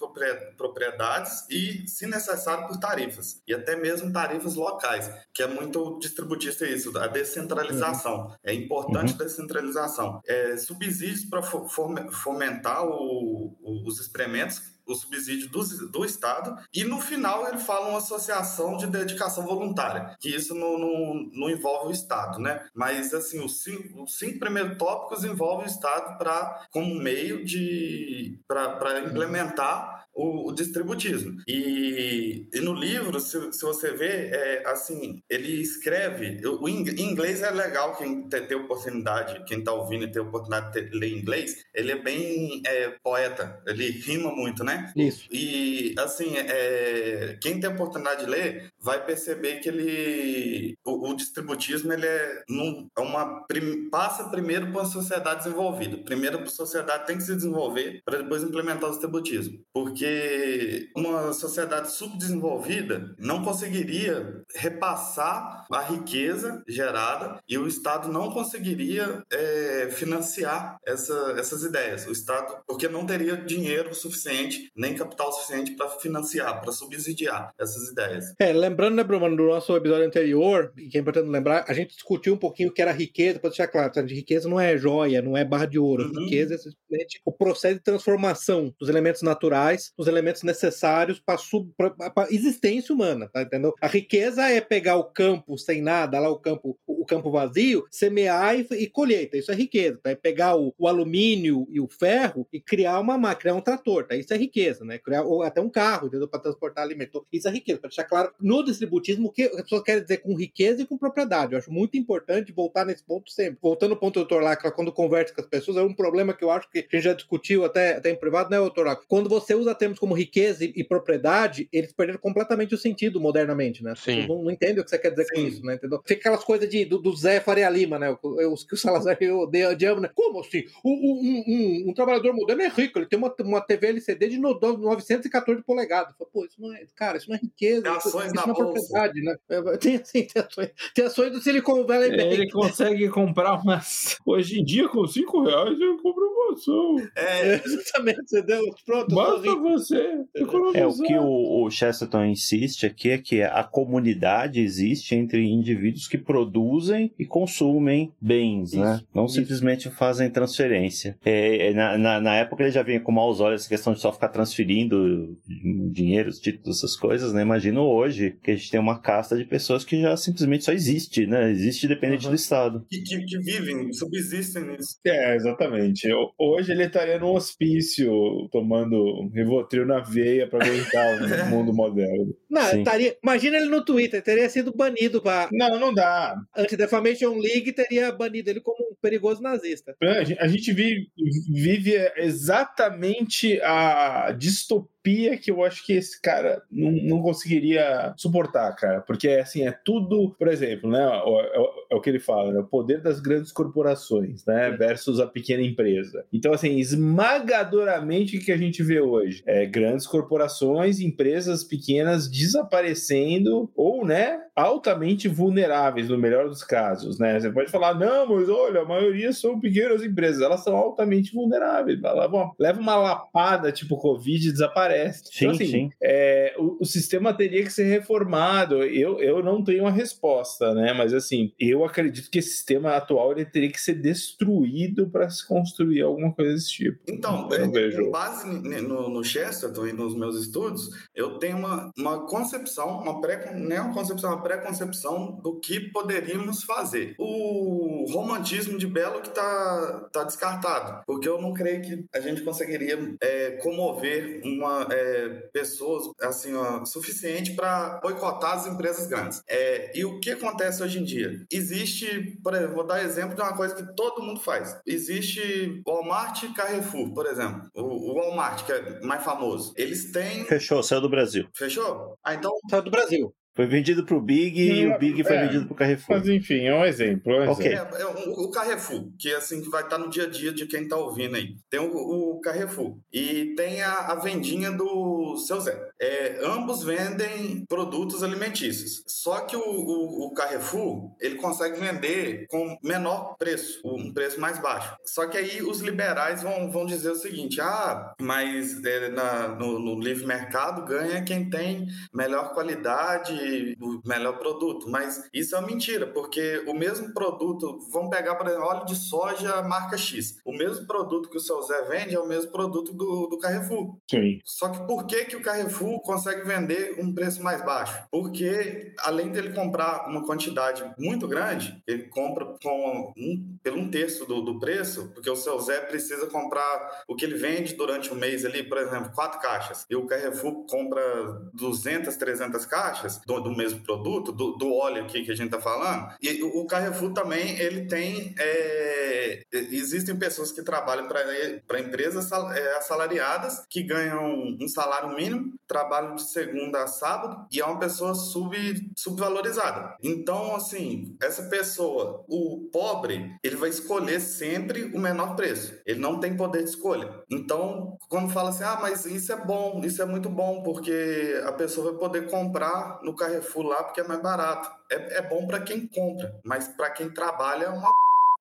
propriedades e, se necessário, por tarifas. E até mesmo tarifas locais, que é muito distributista isso, a descentralização. Uhum. É importante uhum. descentralização. É, subsídios para fomentar o, o, os experimentos o subsídio do, do Estado, e no final ele fala uma associação de dedicação voluntária, que isso não, não, não envolve o Estado, né? Mas, assim, os cinco, os cinco primeiros tópicos envolvem o Estado para como meio de... para implementar o, o distributismo. E, e, no livro, se, se você vê, é, assim, ele escreve. O, em inglês é legal quem ter, oportunidade, quem está ouvindo e ter oportunidade de ler inglês, ele é bem é, poeta, ele rima muito, né? Isso. E, assim, é, quem tem oportunidade de ler vai perceber que ele. O, o distributismo, ele é, num, é uma. Prim, passa primeiro para uma sociedade desenvolvida. Primeiro a sociedade tem que se desenvolver para depois implementar o distributismo. Porque porque uma sociedade subdesenvolvida não conseguiria repassar a riqueza gerada e o Estado não conseguiria é, financiar essa, essas ideias. O Estado, porque não teria dinheiro suficiente, nem capital suficiente para financiar, para subsidiar essas ideias. É, lembrando, né, Bruno, no nosso episódio anterior, que é importante lembrar, a gente discutiu um pouquinho o que era riqueza, para deixar claro, tá? de riqueza não é joia, não é barra de ouro. Uhum. Riqueza é simplesmente o processo de transformação dos elementos naturais os elementos necessários para a existência humana, tá entendendo? A riqueza é pegar o campo sem nada, lá o campo, o campo vazio, semear e, e colheita. Isso é riqueza. Tá? É pegar o, o, alumínio e o ferro e criar uma máquina, criar um trator. Tá? Isso é riqueza, né? Criar ou até um carro, entendeu? Para transportar alimento. Isso é riqueza. Para deixar claro, no distributismo, o que as pessoas querem dizer com riqueza e com propriedade. Eu acho muito importante voltar nesse ponto sempre. Voltando ao ponto do doutor Lacra, quando conversa com as pessoas, é um problema que eu acho que a gente já discutiu até, até em privado, né, doutor Lacra? Quando você usa termos como riqueza e, e, propriedade, eles perderam completamente o sentido modernamente, né? Sim. Não, não o que você quer dizer Sim. com isso, né? Entendeu? Fica aquelas coisas de do, do Zé Faria Lima, né? Os que o Salazar odeia, né? Como assim? Um, um, um, um, trabalhador moderno é rico, ele tem uma, uma TV LCD de 914 polegadas. Pô, isso não é, cara, isso não é riqueza. Tem ações isso, na não é propriedade, né? Tem, assim, tem, ações, tem ações do Silicon Valley Bank. Ele consegue comprar umas. Hoje em dia, com 5 reais, eu compro uma ação. É, exatamente. Você deu, pronto. Basta você. É, o que o, o Chesterton insiste aqui é que a comunidade existe entre indivíduos que produzem e consumem bens, isso, né? Não isso. simplesmente fazem transferência. É, é, na, na, na, época ele já vinha com maus olhos essa questão de só ficar transferindo dinheiro, títulos, essas coisas, né? Imagino hoje que a gente tem uma casta de pessoas que já simplesmente só existe, né? Existe dependente uhum. do Estado. Que, que, que, vivem, subsistem nisso. É, exatamente. Hoje ele estaria num hospício tomando Rivotril na veia para aguentar o mundo moderno. Não, estaria, imagina ele no Twitter, teria sido banido para. Não, não dá. Anti-Defamation League teria banido ele como um perigoso nazista. A gente vive, vive exatamente a distopia que eu acho que esse cara não, não conseguiria suportar, cara. Porque, assim, é tudo, por exemplo, né? É, é o que ele fala, né? O poder das grandes corporações, né? Versus a pequena empresa. Então, assim, esmagadoramente o que a gente vê hoje é grandes corporações, empresas pequenas desaparecendo ou, né? Altamente vulneráveis, no melhor dos casos, né? Você pode falar, não, mas olha, maioria são pequenas empresas, elas são altamente vulneráveis. Leva uma, leva uma lapada tipo Covid e desaparece aparece. Sim, então, assim, sim. É, o, o, sistema teria que ser reformado. Eu, eu não tenho uma resposta, né? Mas assim, eu acredito que esse sistema atual ele teria que ser destruído para se construir alguma coisa desse tipo. Então, eu é, vejo... com base no, no Chesterton e nos meus estudos, eu tenho uma, uma concepção, uma pré, não é uma concepção, uma pré-concepção do que poderíamos fazer. O romantismo de Belo que está tá descartado, porque eu não creio que a gente conseguiria é, comover uma é, pessoas assim ó, suficiente para boicotar as empresas grandes. É, e o que acontece hoje em dia? Existe, por exemplo, vou dar exemplo de uma coisa que todo mundo faz. Existe Walmart e Carrefour, por exemplo. O, o Walmart, que é mais famoso. Eles têm. Fechou, saiu do Brasil. Fechou? Ah, então. Saiu do Brasil. Foi vendido para o Big e o Big foi é, vendido para o Carrefour. Mas enfim, é um exemplo. É um okay. exemplo. É, é, o Carrefour, que assim que vai estar no dia a dia de quem está ouvindo aí. Tem o, o, Carrefour e tem a, a vendinha do seu Zé. É, ambos vendem produtos alimentícios. Só que o, o, o, Carrefour ele consegue vender com menor preço, um preço mais baixo. Só que aí os liberais vão, vão dizer o seguinte: ah, mas é, na, no, no livre mercado ganha quem tem melhor qualidade o melhor produto, mas isso é uma mentira, porque o mesmo produto, vamos pegar, por exemplo, óleo de soja marca X. O mesmo produto que o seu Zé vende é o mesmo produto do, do Carrefour. Sim. Só que por que, que o Carrefour consegue vender um preço mais baixo? Porque além dele comprar uma quantidade muito grande, ele compra com um, pelo um terço do, do preço, porque o seu Zé precisa comprar o que ele vende durante o mês ali, por exemplo, quatro caixas, e o Carrefour compra 200, 300 caixas, do, mesmo produto, do, do óleo aqui que a gente está falando. E o Carrefour também, ele tem. É, existem pessoas que trabalham para empresas é, assalariadas que ganham um salário mínimo, trabalham de segunda a sábado e é uma pessoa sub, subvalorizada. Então, assim, essa pessoa, o pobre, ele vai escolher sempre o menor preço. Ele não tem poder de escolha. Então, quando fala assim, ah, mas isso é bom, isso é muito bom, porque a pessoa vai poder comprar no Carrefour lá porque é mais barato. É, é bom para quem compra, mas para quem trabalha é uma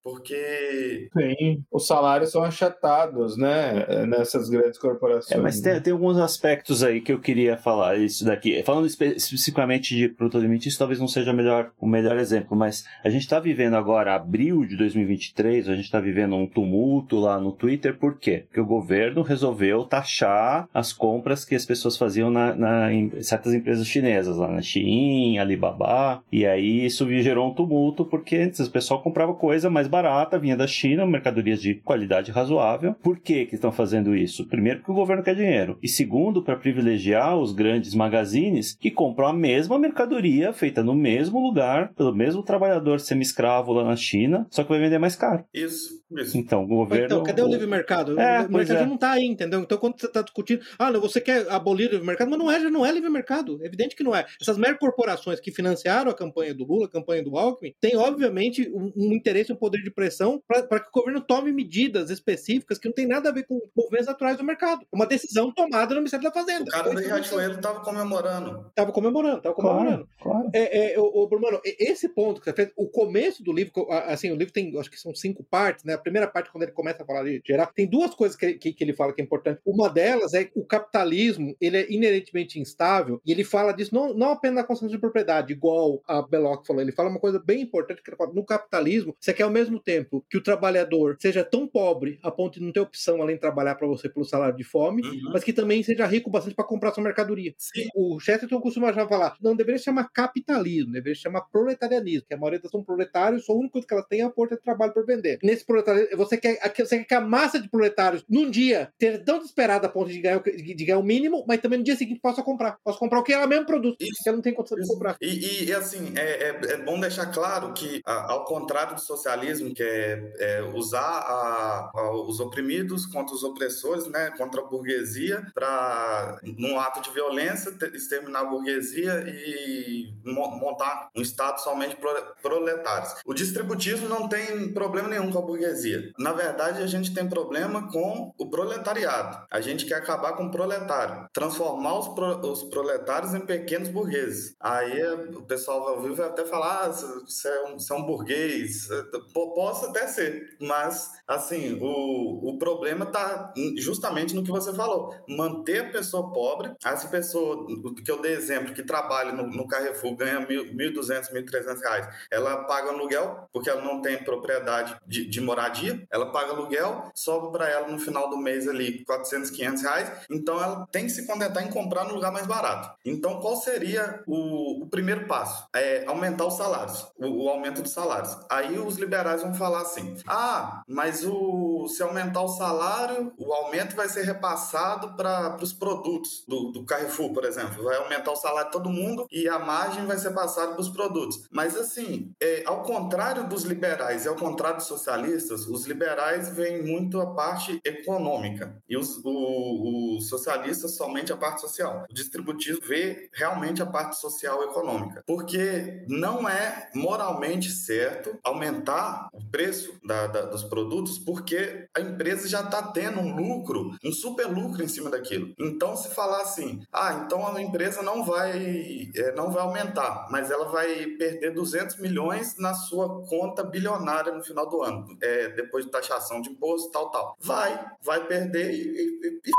porque. Sim, os salários são achatados, né? Nessas grandes corporações. É, mas tem, tem, alguns aspectos aí que eu queria falar isso daqui. Falando espe especificamente de produto alimentício, talvez não seja melhor, o melhor exemplo, mas a gente está vivendo agora, abril de 2023, a gente está vivendo um tumulto lá no Twitter, por quê? Porque o governo resolveu taxar as compras que as pessoas faziam na, na em certas empresas chinesas, lá na Shein, Alibaba, e aí isso gerou um tumulto, porque antes o pessoal comprava coisa mais barata, vinha da China, mercadorias de qualidade razoável. Por que que estão fazendo isso? Primeiro, porque o governo quer dinheiro. E segundo, para privilegiar os grandes magazines que compram a mesma mercadoria feita no mesmo lugar, pelo mesmo trabalhador semi-escravo lá na China, só que vai vender mais caro. Isso. Isso. Então, o governo. Então, cadê o livre mercado? É, o mercado é. não tá aí, entendeu? Então, quando você tá discutindo, ah, não, você quer abolir o livre mercado, mas não é, já não é livre mercado. É evidente que não é. Essas meras corporações que financiaram a campanha do Lula, a campanha do Alckmin, têm, obviamente, um, um interesse, um poder de pressão para que o governo tome medidas específicas que não tem nada a ver com movimentos naturais do mercado. Uma decisão tomada no Ministério da O Fazenda. cara Foi do aconteceu. Riachuelo tava comemorando. Tava comemorando, tava comemorando. Claro, claro. É, é, o, o Bruno, esse ponto que você fez, o começo do livro, assim, o livro tem, acho que são cinco partes, né? Primeira parte, quando ele começa a falar de geral, tem duas coisas que, que, que ele fala que é importante. Uma delas é que o capitalismo, ele é inerentemente instável, e ele fala disso não, não apenas na concentração de propriedade, igual a Belloc falou, ele fala uma coisa bem importante, que ele fala, no capitalismo, você quer ao mesmo tempo que o trabalhador seja tão pobre a ponto de não ter opção além de trabalhar para você pelo salário de fome, Uhum. mas que também seja rico bastante para comprar sua mercadoria. Sim. O Chesterton costuma já falar, não deveria se chamar capitalismo, deveria se chamar proletarianismo, que a maioria das são proletários, só a única coisa que elas têm é a porta de trabalho para vender. Nesse proletariado, você quer, você quer que a massa de proletários, num dia, esteja tão desesperada a ponto de ganhar, de, ganhar o mínimo, mas também no dia seguinte possa comprar. Possa comprar o que ela mesmo produz, Isso. que ela não tem condição de comprar. E, e- assim, é, é- é bom deixar claro que, ao contrário do socialismo, que é, é usar a- a- os oprimidos contra os opressores, né, contra a burguesia, para, num ato de violência, te- exterminar a burguesia e mo- montar um Estado somente pro- proletários. O distributismo não tem problema nenhum com a burguesia. Na verdade, a gente tem problema com o proletariado. A gente quer acabar com o proletário, transformar os, pro- os proletários em pequenos burgueses. Aí o pessoal vai ouvir vai até falar: ah, você é um, você é um burguês. Posso até ser, mas assim, o, o problema está justamente no que você falou: manter a pessoa pobre. Essa pessoa, que eu dei exemplo, que trabalha no, no Carrefour, ganha mil- 1.200, 1.300 reais, ela paga aluguel, porque ela não tem propriedade de, de moradia, ela paga aluguel, sobra para ela no final do mês ali 400, 500 reais, então ela tem que se contentar em comprar no lugar mais barato. Então, qual seria o, o primeiro passo? É aumentar os salários, o, o aumento dos salários. Aí os liberais vão falar assim: ah, mas o, se aumentar o salário, o aumento vai ser repassado para os produtos do, do Carrefour, por exemplo. Vai aumentar o salário de todo mundo e a margem vai ser passada para os produtos. Mas assim, é, ao contrário dos liberais e ao contrário dos socialistas, os liberais veem muito a parte econômica e os, o, os socialistas somente a parte social. O distributivo vê realmente a parte social e econômica, porque não é moralmente certo aumentar o preço da- da- dos produtos, porque a empresa já está tendo um lucro, um super lucro em cima daquilo. Então, se falar assim, ah, então a empresa não vai, é, não vai aumentar, mas ela vai perder 200 milhões na sua conta bilionária no final do ano, é, depois de taxação de imposto, tal, tal. Vai, vai perder e, e- e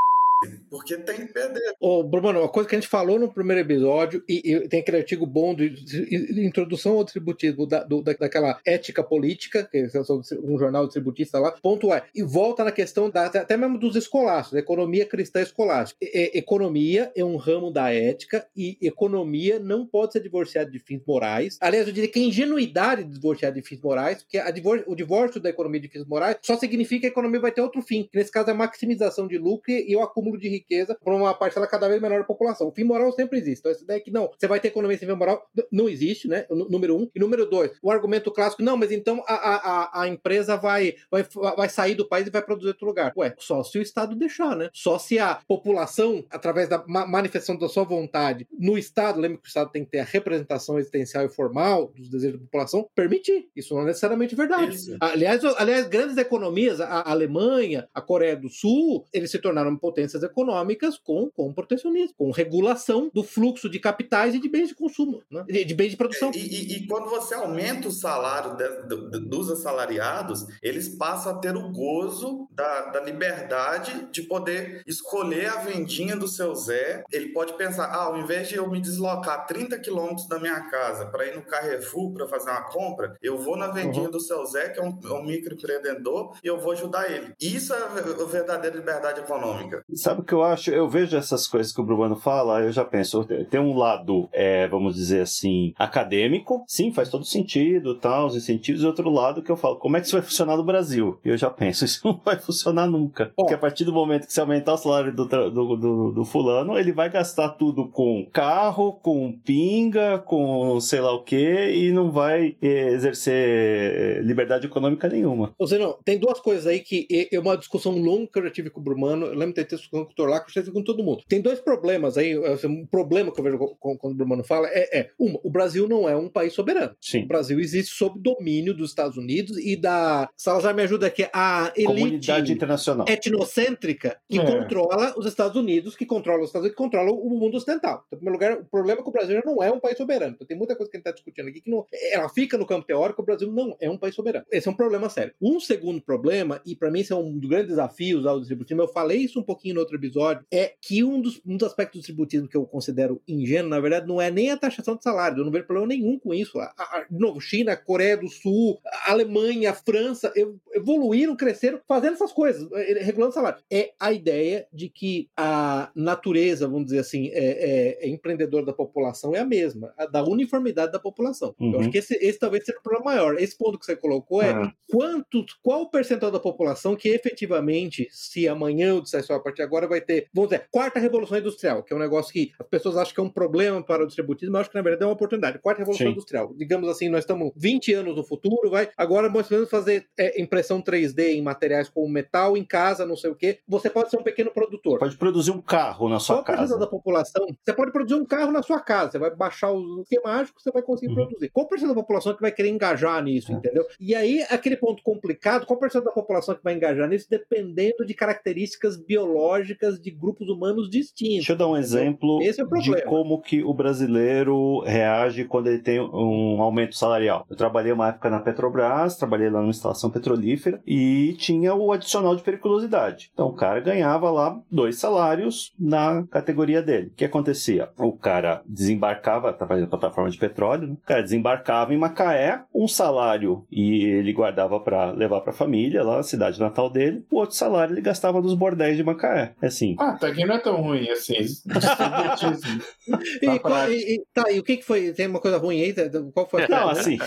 porque tem que perder. Ô, Bruno, uma coisa que a gente falou no primeiro episódio, e, e tem aquele artigo bom de, de- de introdução ao tributismo, da, do- da- daquela ética política, que é um jornal tributista lá, ponto é, e volta na questão da, até mesmo dos escolásticos, economia cristã escolástica. E- economia é um ramo da ética, e economia não pode ser divorciada de fins morais. Aliás, eu diria que é ingenuidade de divorciar de fins morais, porque divor- o divórcio da economia de fins morais só significa que a economia vai ter outro fim, que nesse caso é a maximização de lucro e o acúmulo de riqueza para uma parcela cada vez menor da população. O fim moral sempre existe. Então, essa ideia que não, você vai ter economia sem fim moral, não existe, né? Número um. E número dois, o argumento clássico, não, mas então a, a, a- empresa vai, vai, vai sair do país e vai produzir outro lugar. Ué, só se o Estado deixar, né? Só se a população, através da ma- manifestação da sua vontade no Estado, lembra que o Estado tem que ter a representação existencial e formal dos desejos da população, permitir. Isso não é necessariamente verdade. Isso. Aliás, aliás, grandes economias, a a Alemanha, a Coreia do Sul, eles se tornaram potências econômicas com, com protecionismo, com regulação do fluxo de capitais e de bens de consumo, né? de, de bens de produção. E, e- e quando você aumenta o salário de- do- dos assalariados, eles passam a ter o gozo da, da liberdade de poder escolher a vendinha do seu Zé. Ele pode pensar, ah, ao invés de eu me deslocar 30 quilômetros da minha casa para ir no Carrefour para fazer uma compra, eu vou na vendinha Uhum. do seu Zé, que é um, é um microempreendedor, e eu vou ajudar ele. Isso é a ve- a verdadeira liberdade econômica. Sabe o que eu acho, eu vejo essas coisas que o Bruno fala, eu já penso, tem um lado, é, vamos dizer assim, acadêmico, sim, faz todo sentido, tal, os incentivos, e outro lado que eu falo, como é que isso vai funcionar no Brasil? E eu já penso, isso não vai funcionar nunca. Oh. Porque a partir do momento que você aumentar o salário do, do, do, do fulano, ele vai gastar tudo com carro, com pinga, com sei lá o que, e não vai eh, exercer eh, liberdade econômica nenhuma. Você não, tem duas coisas aí que é uma discussão longa que eu já tive com o Brumano, eu lembro de ter discussão com o Já tive com todo mundo. Tem dois problemas aí, assim, um problema que eu vejo quando o Brumano fala é, é, uma, o Brasil não é um país soberano. Sim. O Brasil existe sob domínio dos Estados Unidos e da, Salazar me ajuda aqui, a elite Comunidade internacional. etnocêntrica que é. controla os Estados Unidos, que controla os Estados Unidos, que controla o mundo ocidental. Então, em primeiro lugar, o problema é que o Brasil não é um país soberano. Então, tem muita coisa que a gente está discutindo aqui que não, ela fica no campo teórico, o Brasil não é um país soberano. Esse é um problema sério. Um segundo problema, e para mim esse é um dos grandes desafios ao distributismo, eu falei isso um pouquinho no outro episódio, é que um dos, um dos aspectos do distributismo que eu considero ingênuo, na verdade, não é nem a taxação de salário. Eu não vejo problema nenhum com isso. A, a, de novo, China, Coreia do Sul, Alemanha, França evoluíram, cresceram fazendo essas coisas, eh, regulando salário. É a ideia de que a natureza, vamos dizer assim, é, é, é empreendedor da população é a mesma, a da uniformidade da população. Uhum. Eu acho que esse, esse, talvez seja o problema maior. Esse ponto que você colocou é uhum. quanto, qual o percentual da população que efetivamente, se amanhã eu disser só a partir de agora, vai ter, vamos dizer, quarta revolução industrial, que é um negócio que as pessoas acham que é um problema para o distributismo, mas acho que na verdade é uma oportunidade. Quarta revolução Sim. industrial. Digamos assim, nós estamos 20 anos no futuro, vai. Agora nós podemos fazer é, impressão 3D em materiais como metal, em casa, não sei o quê. Você pode ser um pequeno produtor. Pode produzir um carro na sua Qual casa. da população? Você pode produzir um carro na sua casa. Você vai baixar o que mágico, você vai conseguir uhum. produzir. Qual percentual da população que vai querer engajar nisso, é. entendeu? E aí, aquele ponto complicado, qual percentual da população que vai engajar nisso, dependendo de características biológicas de grupos humanos distintos. Deixa eu dar um exemplo é de como que o brasileiro reage quando ele tem um aumento salarial. Eu trabalhei uma época na Petrobras, trabalhei lá numa instalação petrolífera e tinha o adicional de periculosidade. Então o cara ganhava lá dois salários na categoria dele. O que acontecia? O cara desembarcava, tá fazendo plataforma de petróleo, né? o cara desembarcava em Macaé, um salário e ele guardava para levar para a família lá, a cidade natal dele, o outro salário ele gastava nos bordéis de Macaé. É assim. Ah, tá aqui não é tão ruim assim. e, qual, e, tá, e o que, que foi? Tem uma coisa ruim aí? Qual foi a Não, assim,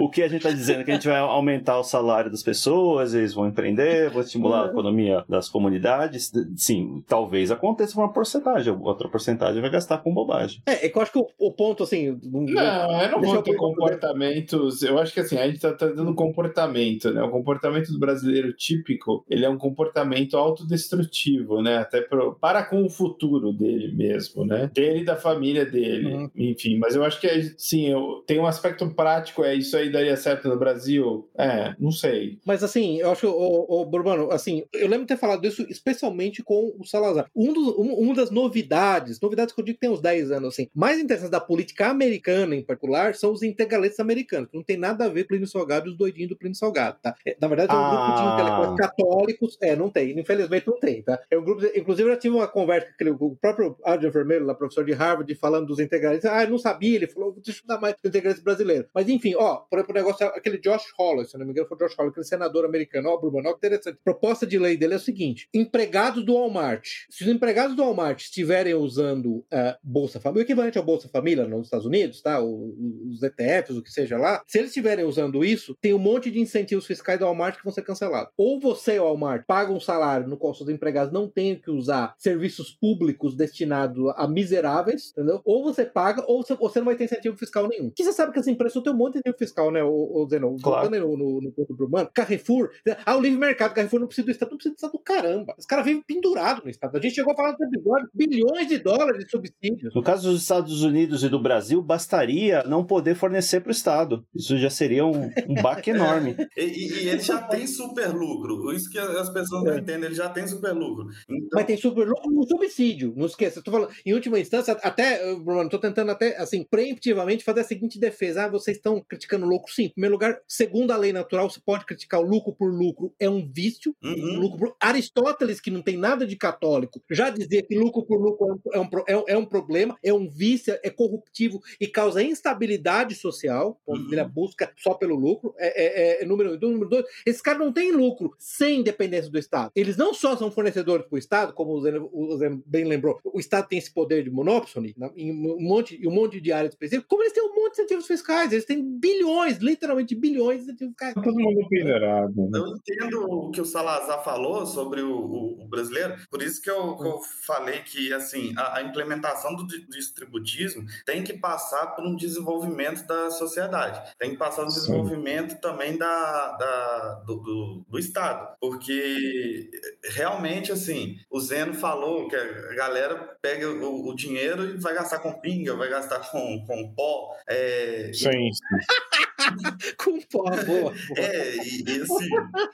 o que a gente tá dizendo é que a gente vai aumentar o salário das pessoas, eles vão empreender, vão estimular a uhum. economia das comunidades. Sim, talvez aconteça uma porcentagem, outra porcentagem vai gastar com bobagem. É, é que eu acho que o, o ponto, assim. Não, eu não vou ter comportamentos. Eu acho que assim, a gente tá tratando comportamento, né? O comportamento do brasileiro típico, ele é um comportamento autodestrutivo, né? Até pro, para com o futuro dele mesmo, né? Dele e da família dele, uhum. enfim. Mas eu acho que, é, sim, eu, tem um aspecto prático, é isso aí daria certo no Brasil? É, não sei. Mas assim, eu acho, o, o Burbano, assim, eu lembro de ter falado isso especialmente com o Salazar. Um dos, um, uma das novidades, novidades que eu digo que tem uns 10 anos, assim, mais interessantes da política americana em particular são os integralistas americanos, que não tem nada a ver com o Plínio Salgado e os doidinhos do Plínio Salgado, tá? É, na verdade, é um ah. grupo de intelectuais católicos, é, não tem, infelizmente não tem, tá? É um grupo, de, inclusive eu já tive uma conversa com o próprio Adrian Vermelho, lá, professor de Harvard, falando dos integralistas, ah, eu não sabia, ele falou, eu estudar mais do integralista brasileiro. Mas enfim, ó, por exemplo, o negócio, aquele Josh Hawley, se não me engano, foi o Josh Hawley, aquele senador americano, ó, Bruno, ó, interessante. Proposta de lei dele é o seguinte: empregados do Walmart, se os empregados do Walmart estiverem usando uh, Bolsa Família, o equivalente ao Bolsa Família nos Estados Unidos, tá? os ETFs, o que seja lá, se eles estiverem usando isso, tem um monte de incentivos fiscais do Walmart que vão ser cancelados. Ou você, Walmart, paga um salário no qual seus empregados não tenham que usar serviços públicos destinados a miseráveis, entendeu? Ou você paga, ou você, não vai ter incentivo fiscal nenhum. Que você sabe que as empresas têm um monte de incentivo fiscal, né, o, o Zenon? Claro. No, no, no ponto Brumano. Carrefour, ah, o livre mercado, Carrefour não precisa do Estado, não precisa do Estado do caramba. Os caras vivem pendurados no Estado. A gente chegou a falar no episódio, bilhões de dólares de subsídios. No caso dos Estados Unidos e do Brasil, bastaria não poder fornecer para o Estado. Isso já seria um, um baque enorme. E, e, e, ele já tem super lucro. Isso que as pessoas não é. entendem, ele já tem super lucro. Então... Mas tem super lucro no subsídio. Não esqueça. Tô falando, em última instância, até, Bruno, estou tentando até, assim, preemptivamente fazer a seguinte defesa. Ah, vocês estão criticando o lucro? Sim. Em primeiro lugar, segundo a lei natural, você pode criticar o lucro por lucro. É um vício. Uhum. Lucro por... Aristóteles, que não tem nada de católico, já dizia que lucro por lucro é um, é um, é um problema, é um vício, é corruptivo e causa instabilidade social. Uhum. Ele busca só pelo lucro. É, é, é número um. Número dois, esses caras não têm lucro sem independência do Estado. Eles não só são fornecedores para o Estado, Estado, como o Zé, o Zé bem lembrou, o Estado tem esse poder de monopsony né, em um monte, em um monte de áreas específicas, como eles têm um monte de incentivos fiscais, eles têm bilhões, literalmente bilhões de incentivos fiscais. Todo mundo pendurado. Né? Eu entendo o que o Salazar falou sobre o, o, o brasileiro, por isso que eu, que eu, falei que assim a, a implementação do, distributismo tem que passar por um desenvolvimento da sociedade, tem que passar no desenvolvimento também da, da do, do, do, Estado, porque realmente assim o Zeno falou que a galera pega o, o dinheiro e vai gastar com pinga, vai gastar com, com pó. É, sim. Com pó, boa. É, e, e, assim,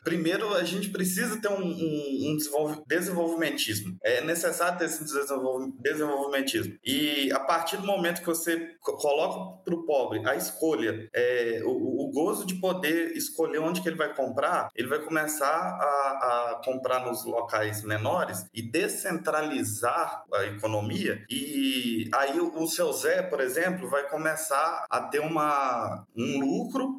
primeiro a gente precisa ter um, um, um desenvolvimentismo. É necessário ter esse desenvolvimentismo. E a partir do momento que você coloca para o pobre a escolha, é, o, o, gozo de poder escolher onde que ele vai comprar, ele vai começar a, a comprar nos locais menores e descentralizar a economia. E aí o, o seu Zé, por exemplo, vai começar a ter uma, um lucro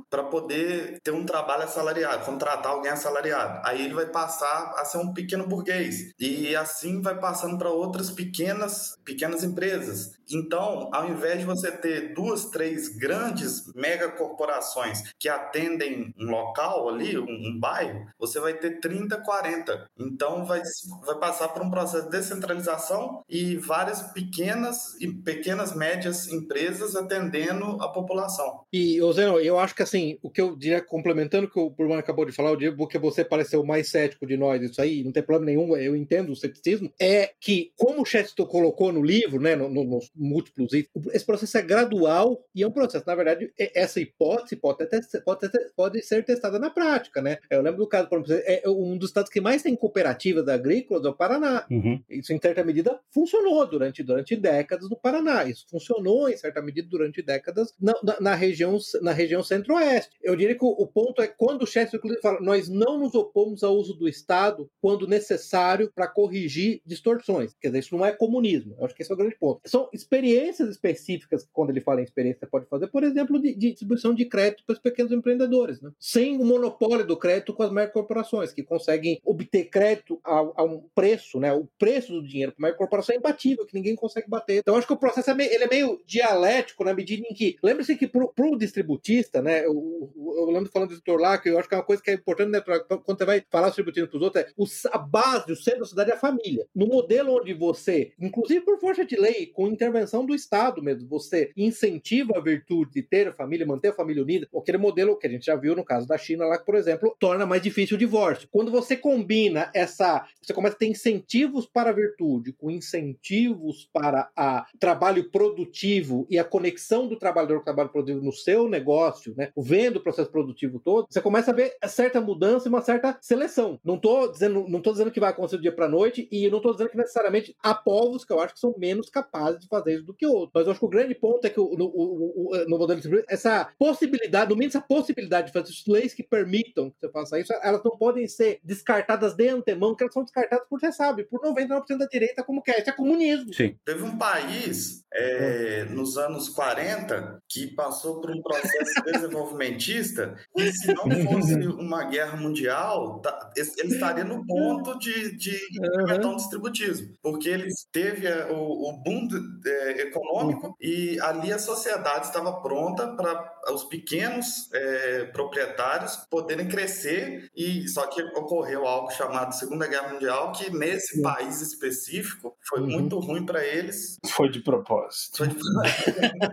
para poder ter um trabalho assalariado, contratar alguém assalariado. Aí ele vai passar a ser um pequeno burguês e assim vai passando para outras pequenas pequenas empresas. Então, ao invés de você ter duas, três grandes megacorporações que atendem um local ali, um, um, bairro, você vai ter 30, 40. Então, vai, vai passar por um processo de descentralização e várias pequenas e pequenas médias empresas atendendo a população. E, Zeno, eu acho que assim, o que eu diria, complementando o que o Bruno acabou de falar, eu diria porque você pareceu mais cético de nós, isso aí, não tem problema nenhum, eu entendo o ceticismo, é que, como o Chester colocou no livro, né, no, no, múltiplos itens, esse processo é gradual e é um processo, na verdade, essa hipótese pode, até, pode, pode ser testada na prática, né? Eu lembro do caso, por exemplo, é um dos estados que mais tem cooperativas agrícolas é o Paraná. Uhum. Isso, em certa medida, funcionou durante, durante décadas no Paraná. Isso funcionou, em certa medida, durante décadas na, na, na região, na região centro-oeste. Eu diria que o, o, ponto é quando o chefe, fala nós não nos opomos ao uso do Estado quando necessário para corrigir distorções. Quer dizer, isso não é comunismo. Eu acho que esse é o grande ponto. São experiências específicas, quando ele fala em experiência, você pode fazer, por exemplo, de, de distribuição de crédito para os pequenos empreendedores, né? sem o monopólio do crédito com as corporações, que conseguem obter crédito a, a, um preço, né? o preço do dinheiro para a corporação é imbatível, que ninguém consegue bater. Então, acho que o processo é meio, ele é meio dialético na medida em que, lembre-se que para o distributista, né, eu, eu lembro falando do editor lá, que eu acho que é uma coisa que é importante, né, pra, quando você vai falar sobre distributivo para os outros, é o, a base, o centro da cidade é a família. No modelo onde você, inclusive por força de lei, com intervenção do Estado mesmo, você incentiva a virtude de ter a família, manter a família unida, aquele modelo que a gente já viu no caso da China lá, por exemplo, torna mais difícil o divórcio. Quando você combina essa, você começa a ter incentivos para a virtude com incentivos para a trabalho produtivo e a conexão do trabalhador com o trabalho produtivo no seu negócio, né, vendo o processo produtivo todo, você começa a ver certa mudança e uma certa seleção. Não estou dizendo, não tô dizendo que vai acontecer do dia para noite e não estou dizendo que necessariamente há povos que eu acho que são menos capazes de fazer isso do que outros. Mas eu acho que o grande ponto é que no, o, o, no modelo de essa possibilidade, no mínimo essa possibilidade de fazer leis que permitam que você faça isso, elas não podem ser descartadas de antemão, que elas são descartadas por, você sabe, por 99% da direita, como que é. Isso é comunismo. Sim. Teve um país é, nos anos 40 que passou por um processo desenvolvimentista e se não fosse uma guerra mundial, tá, ele estaria no ponto de, de implementar um distributismo, porque ele teve o, o boom de, é, econômico e ali a sociedade estava pronta para os pequenos é, proprietários poderem crescer e só que ocorreu algo chamado Segunda Guerra Mundial que nesse país específico foi uhum. muito ruim para eles. Foi de propósito. Foi de...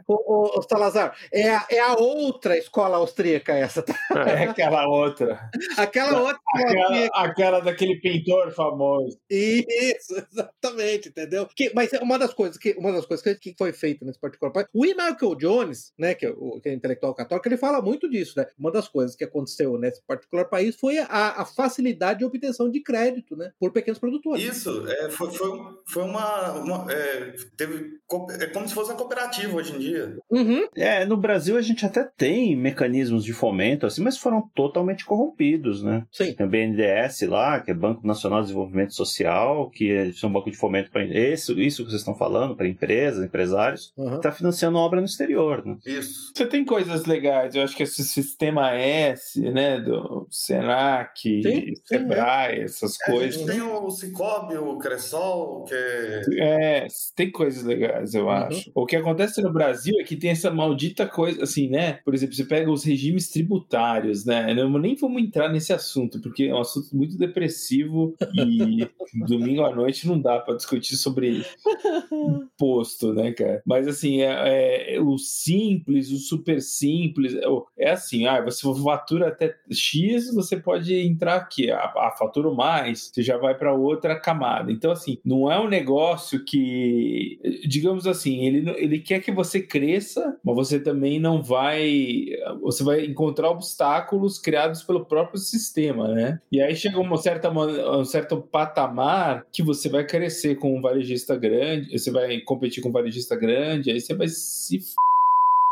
o, o, o Salazar, é a, é a outra escola austríaca essa. Tá? É aquela outra. aquela outra. Aquela, aquela daquele pintor famoso. Isso, exatamente, entendeu? Que, mas é uma das coisas que uma das coisas que, que foi feita nesse particular país, o E. Michael Jones, né, que é, o, que é intelectual católico, ele fala muito disso, né? Uma das coisas que aconteceu nesse particular país foi a, a facilidade de obtenção de crédito, né, por pequenos produtores. Isso, é, foi, foi, foi uma, uma é, teve, é como se fosse uma cooperativa hoje em dia. Uhum. É, no Brasil a gente até tem mecanismos de fomento, assim, mas foram totalmente corrompidos, né? Sim. Tem o BNDES lá, que é Banco Nacional de Desenvolvimento Social, que é um banco de fomento para isso, isso que vocês estão falando, para empresas empresas, empresários, Uhum. está financiando obra no exterior. Né? Isso. Você tem coisas legais, eu acho que esse sistema S, né, do Senac, Sim, sim, Sebrae, essas A coisas. gente tem o Cicobi, o Cressol, que é É, tem coisas legais, eu Uhum. acho. O que acontece no Brasil é que tem essa maldita coisa, assim, né? Por exemplo, você pega os regimes tributários, né? Não, nem vamos entrar nesse assunto, porque é um assunto muito depressivo e domingo à noite não dá para discutir sobre imposto, né, cara? Mas, assim, é, é- o simples, o super simples, é é assim, ah, você fatura até X, você pode entrar aqui, a, a fatura mais, você já vai para outra camada. Então, assim, não é um negócio que, digamos assim, ele, ele quer que você cresça, mas você também não vai, você vai encontrar obstáculos criados pelo próprio sistema, né? E aí chega uma certa, um certo patamar que você vai crescer com um varejista grande, você vai competir com um varejista grande, aí você vai se f...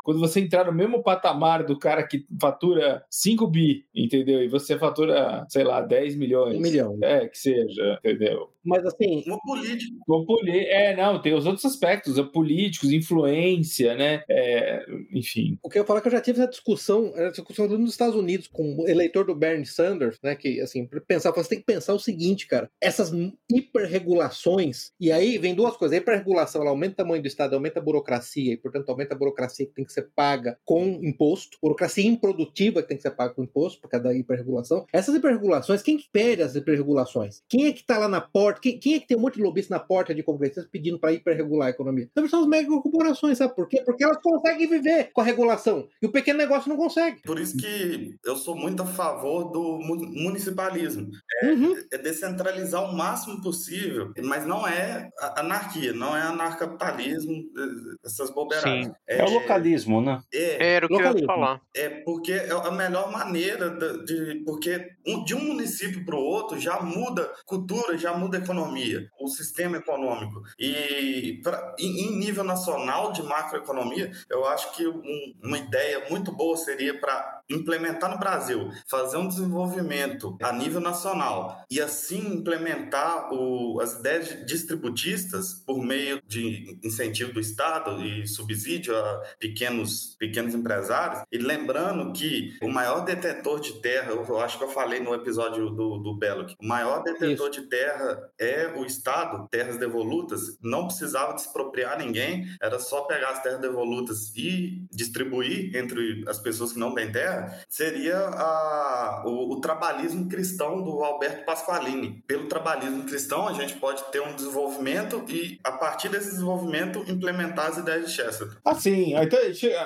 Quando você entrar no mesmo patamar do cara que fatura 5 bi, entendeu? E você fatura, sei lá, 10 milhões. Um milhão. É, que seja, entendeu? Mas assim, o político. O poli... É, não, tem os outros aspectos, é políticos, influência, né? É, enfim. o que eu falo é que eu já tive essa discussão, essa discussão nos Estados Unidos com o eleitor do Bernie Sanders, né? Que assim, pra pensar, você tem que pensar o seguinte, cara, essas hiperregulações, e aí vem duas coisas, a hiperregulação, ela aumenta o tamanho do Estado, aumenta a burocracia, e portanto aumenta a burocracia que tem que ser paga com imposto, burocracia improdutiva que tem que ser paga com imposto, por causa da hiperregulação. Essas hiperregulações, quem que pede as hiperregulações? Quem é que tá lá na porta? Quem, quem é que tem um monte de lobista na porta de congressistas pedindo para hiperregular a economia? Então são as megacorporações, sabe por quê? Porque elas conseguem viver com a regulação e o pequeno negócio não consegue. Por isso que eu sou muito a favor do mu- municipalismo. É, Uhum. é descentralizar o máximo possível, mas não é anarquia, não é anarcapitalismo, eh, essas bobeiragens. Sim. É, o localismo, né? É, Era o que eu ia Localismo. falar. é porque é a melhor maneira de, de- porque de um município para o outro já muda cultura, já muda economia, o sistema econômico. E pra, em, nível nacional de macroeconomia, eu acho que um- uma ideia muito boa seria para implementar no Brasil, fazer um desenvolvimento a nível nacional e assim implementar o- as ideias distributistas por meio de incentivo do Estado e subsídio a pequenos, pequenos empresários. E lembrando que o maior detetor de terra, eu, acho que eu falei no episódio do, do Belloc, o maior detetor de terra é o Estado, terras devolutas, não precisava despropriar ninguém, era só pegar as terras devolutas e distribuir entre as pessoas que não têm terra, seria a, o, o trabalhismo cristão do Alberto Pasqualini. Pelo trabalhismo cristão, a gente pode ter um desenvolvimento e, a partir desse desenvolvimento, implementar as ideias de Chesterton. Assim, então,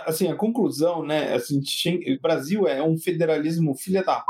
assim, a conclusão, né? Assim, o Brasil é um federalismo filha da.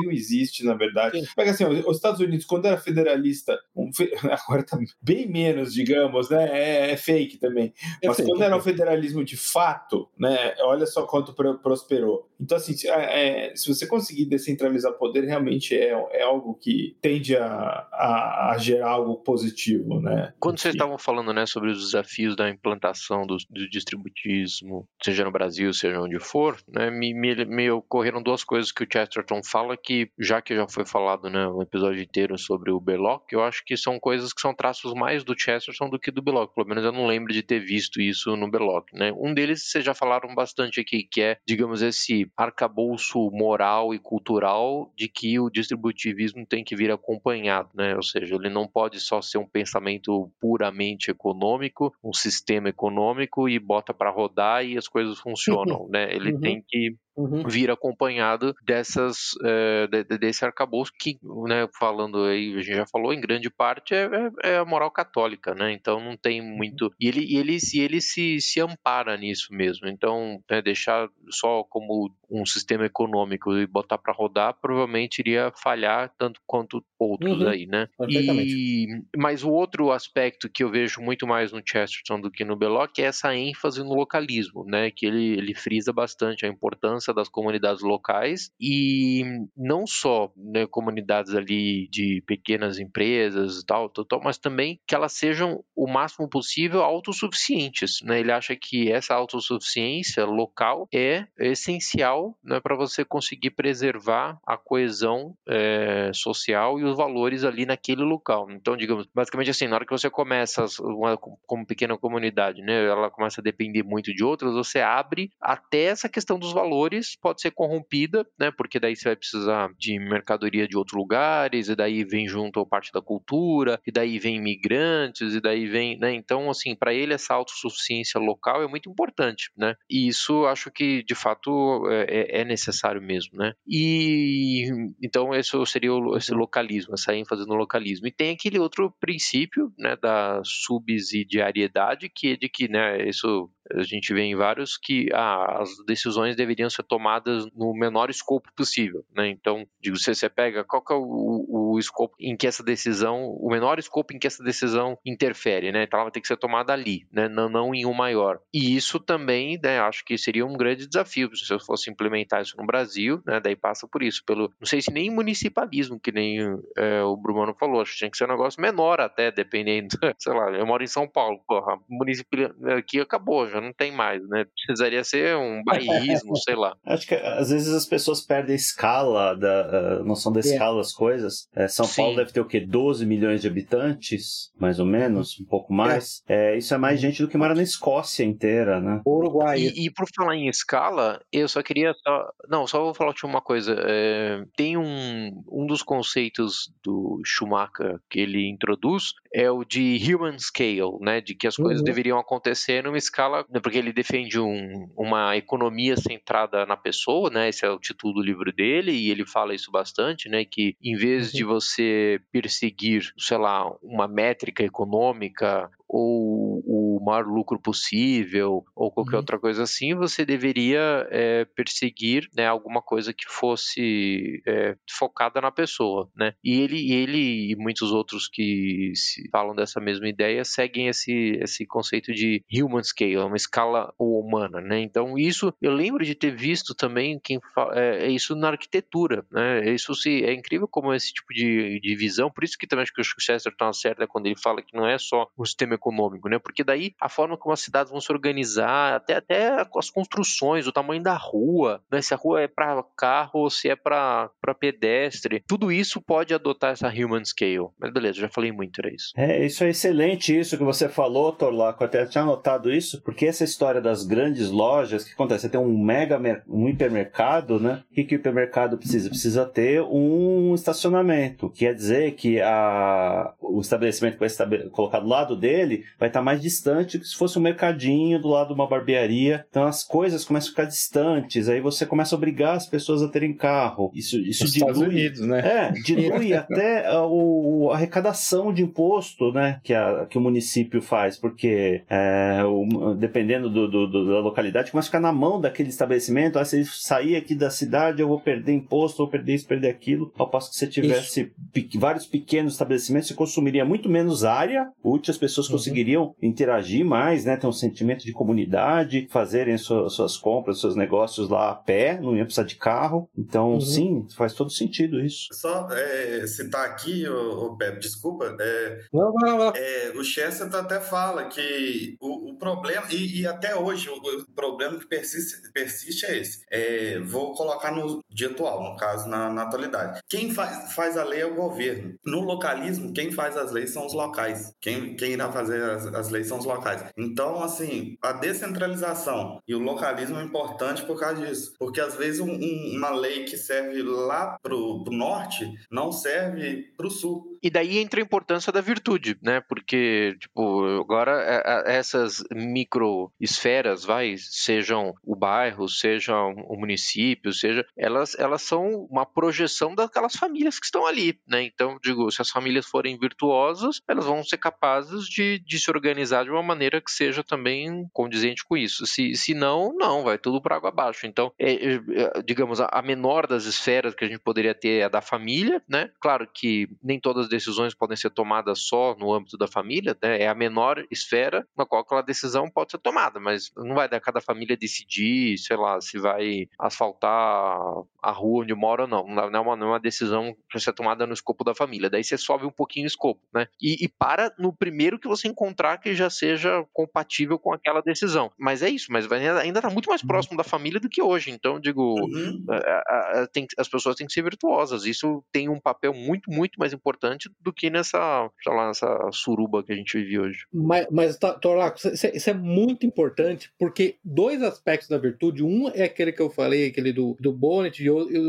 Que não existe, na verdade. Sim. Pega assim, os Estados Unidos, quando era federalista, um fe- agora tá bem menos, digamos, né? É, é fake também. Mas fake, quando é era um fake. federalismo de fato, né? Olha só quanto pro- prosperou. Então, assim, se, é, se você conseguir descentralizar poder, realmente é, é algo que tende a, a, a gerar algo positivo, né? Quando vocês estavam falando né, sobre os desafios da implantação do, do distributismo, seja no Brasil, seja onde for, né, me, me, me ocorreram duas coisas que o Chesterton fala que, já que já foi falado né, um episódio inteiro sobre o Belloc, eu acho que são coisas que são traços mais do Chesterton do que do Belloc. Pelo menos eu não lembro de ter visto isso no Belloc. Né? Um deles vocês já falaram bastante aqui, que é, digamos, esse arcabouço moral e cultural de que o distributivismo tem que vir acompanhado, né? Ou seja, ele não pode só ser um pensamento puramente econômico, um sistema econômico e bota para rodar e as coisas funcionam, né? Ele Uhum. tem que Uhum. vir acompanhado dessas eh, de- de- desse arcabouço que, né, falando aí, a gente já falou, em grande parte é, é- é a moral católica, né? Então não tem muito e ele e ele, e ele se, se ampara nisso mesmo. Então né, deixar só como um sistema econômico e botar para rodar provavelmente iria falhar tanto quanto outros Uhum. aí, né? E mas o outro aspecto que eu vejo muito mais no Chesterton do que no Belloc é essa ênfase no localismo, né? Que ele, ele frisa bastante a importância das comunidades locais e não só né, comunidades ali de pequenas empresas e tal, tal, tal, mas também que elas sejam o máximo possível autossuficientes, né? Ele acha que essa autossuficiência local é essencial né, para você conseguir preservar a coesão é, social e os valores ali naquele local. Então, digamos, basicamente assim, na hora que você começa uma, como pequena comunidade, né, ela começa a depender muito de outras, você abre até essa questão dos valores pode ser corrompida, né, porque daí você vai precisar de mercadoria de outros lugares, e daí vem junto a parte da cultura, e daí vem imigrantes, e daí vem, né, então assim, para ele essa autossuficiência local é muito importante, né, e isso acho que de fato é, é, é necessário mesmo, né, e então esse seria o, esse localismo, essa ênfase no localismo, e tem aquele outro princípio, né, da subsidiariedade, que é de que, né, isso a gente vê em vários que ah, as decisões deveriam ser tomadas no menor escopo possível, né? Então, digo, se você pega qual que é o, o, escopo em que essa decisão, o menor escopo em que essa decisão interfere, né? Então ela vai ter que ser tomada ali, né? Não, não em um maior. E isso também, né? Acho que seria um grande desafio se eu fosse implementar isso no Brasil, né? Daí passa por isso, pelo, não sei se nem municipalismo, que nem é, o Brumano falou, acho que tinha que ser um negócio menor até, dependendo, sei lá, eu moro em São Paulo, porra, município aqui acabou, já não tem mais, né? Precisaria ser um bairrismo, sei lá. Acho que às vezes as pessoas perdem a escala, da, a noção da é. escala das coisas. É, São Sim. Paulo deve ter o quê? 12 milhões de habitantes, mais ou menos, um pouco mais. É. é isso é mais gente do que mora na Escócia inteira, né? Uruguai. E, e por falar em escala, eu só queria. Só... Não, só vou falar uma coisa. É, tem um, um dos conceitos do Schumacher que ele introduz é o de human scale, né? De que as coisas uhum. deveriam acontecer numa escala né, porque ele defende um, uma economia centrada na pessoa, né? Esse é o título do livro dele e ele fala isso bastante, né? Que em vez de uhum. você perseguir, sei lá, uma métrica econômica ou o maior lucro possível ou qualquer uhum. outra coisa assim, você deveria é, perseguir né, alguma coisa que fosse é, focada na pessoa, né? E ele, ele e muitos outros que falam dessa mesma ideia seguem esse, esse conceito de human scale, uma escala humana, né? Então isso eu lembro de ter visto também quem fala, é, é, isso na arquitetura, né? Isso se é incrível como esse tipo de, de visão, por isso que também acho que o Chesterton acerta quando ele fala que não é só o sistema econômico, né? Porque daí a forma como as cidades vão se organizar, até, até as construções, o tamanho da rua, né? Se a rua é para carro ou se é para pedestre, tudo isso pode adotar essa human scale. Mas beleza, já falei muito, era isso. É, isso é excelente isso que você falou, Torlaco, até tinha anotado isso, porque essa história das grandes lojas, que acontece? Você tem um mega, um hipermercado, né? O que, que o hipermercado precisa? Precisa ter um estacionamento, quer dizer que a, o estabelecimento que vai estar colocado do lado dele vai estar mais distante que se fosse um mercadinho do lado de uma barbearia. Então as coisas começam a ficar distantes, aí você começa a obrigar as pessoas a terem carro. Isso, isso Nos dilui, Estados Unidos, né? É, dilui até a, o, a arrecadação de imposto, né, que, a, que o município faz, porque é, o, dependendo do, do, do, da localidade, começa a ficar na mão daquele estabelecimento. Ah, se sair aqui da cidade, eu vou perder imposto, vou perder isso, perder aquilo. Ao passo que se tivesse pe vários pequenos estabelecimentos, você consumiria muito menos área útil, as pessoas uhum conseguiriam interagir mais, né? Ter um sentimento de comunidade, fazerem suas, suas compras, seus negócios lá a pé, não ia precisar de carro. Então, uhum. sim, faz todo sentido isso. Só é, citar aqui, o Pepe, desculpa, é, não, não, não. É, o Chester até fala que o, o problema, e, e, até hoje o, o, problema que persiste, persiste é esse. É, vou colocar no dia atual, no caso, na, na atualidade. Quem faz, faz a lei é o governo. No localismo, quem faz as leis são os locais. Quem, quem irá fazer fazer as, as leis são os locais. Então, assim, a descentralização e o localismo é importante por causa disso. Porque às vezes um, um, uma lei que serve lá pro, pro norte não serve pro sul. E daí entra a importância da virtude, né? Porque, tipo, agora é, é, essas micro esferas, vai, sejam o bairro, sejam o município, seja, elas, elas são uma projeção daquelas famílias que estão ali, né? Então, digo, se as famílias forem virtuosas, elas vão ser capazes de, de se organizar de uma maneira que seja também condizente com isso. Se, se não, não, vai tudo para água abaixo. Então, é, é, é digamos, a menor das esferas que a gente poderia ter é a da família, né? Claro que nem todas decisões podem ser tomadas só no âmbito da família, né? é a menor esfera na qual aquela decisão pode ser tomada, mas não vai dar cada família decidir, sei lá, se vai asfaltar a rua onde mora ou não. Não é uma, não é uma decisão para ser tomada no escopo da família. Daí você sobe um pouquinho o escopo, né? E, e para no primeiro que você encontrar que já seja compatível com aquela decisão. Mas é isso, mas ainda está muito mais uhum. próximo da família do que hoje. Então, digo, uhum. a, a, tem, as pessoas têm que ser virtuosas. Isso tem um papel muito, muito mais importante do que nessa, sei lá, nessa suruba que a gente vive hoje. Mas, mas Torlaco, é, isso é muito importante porque dois aspectos da virtude, um é aquele que eu falei, aquele do, do Bonnet,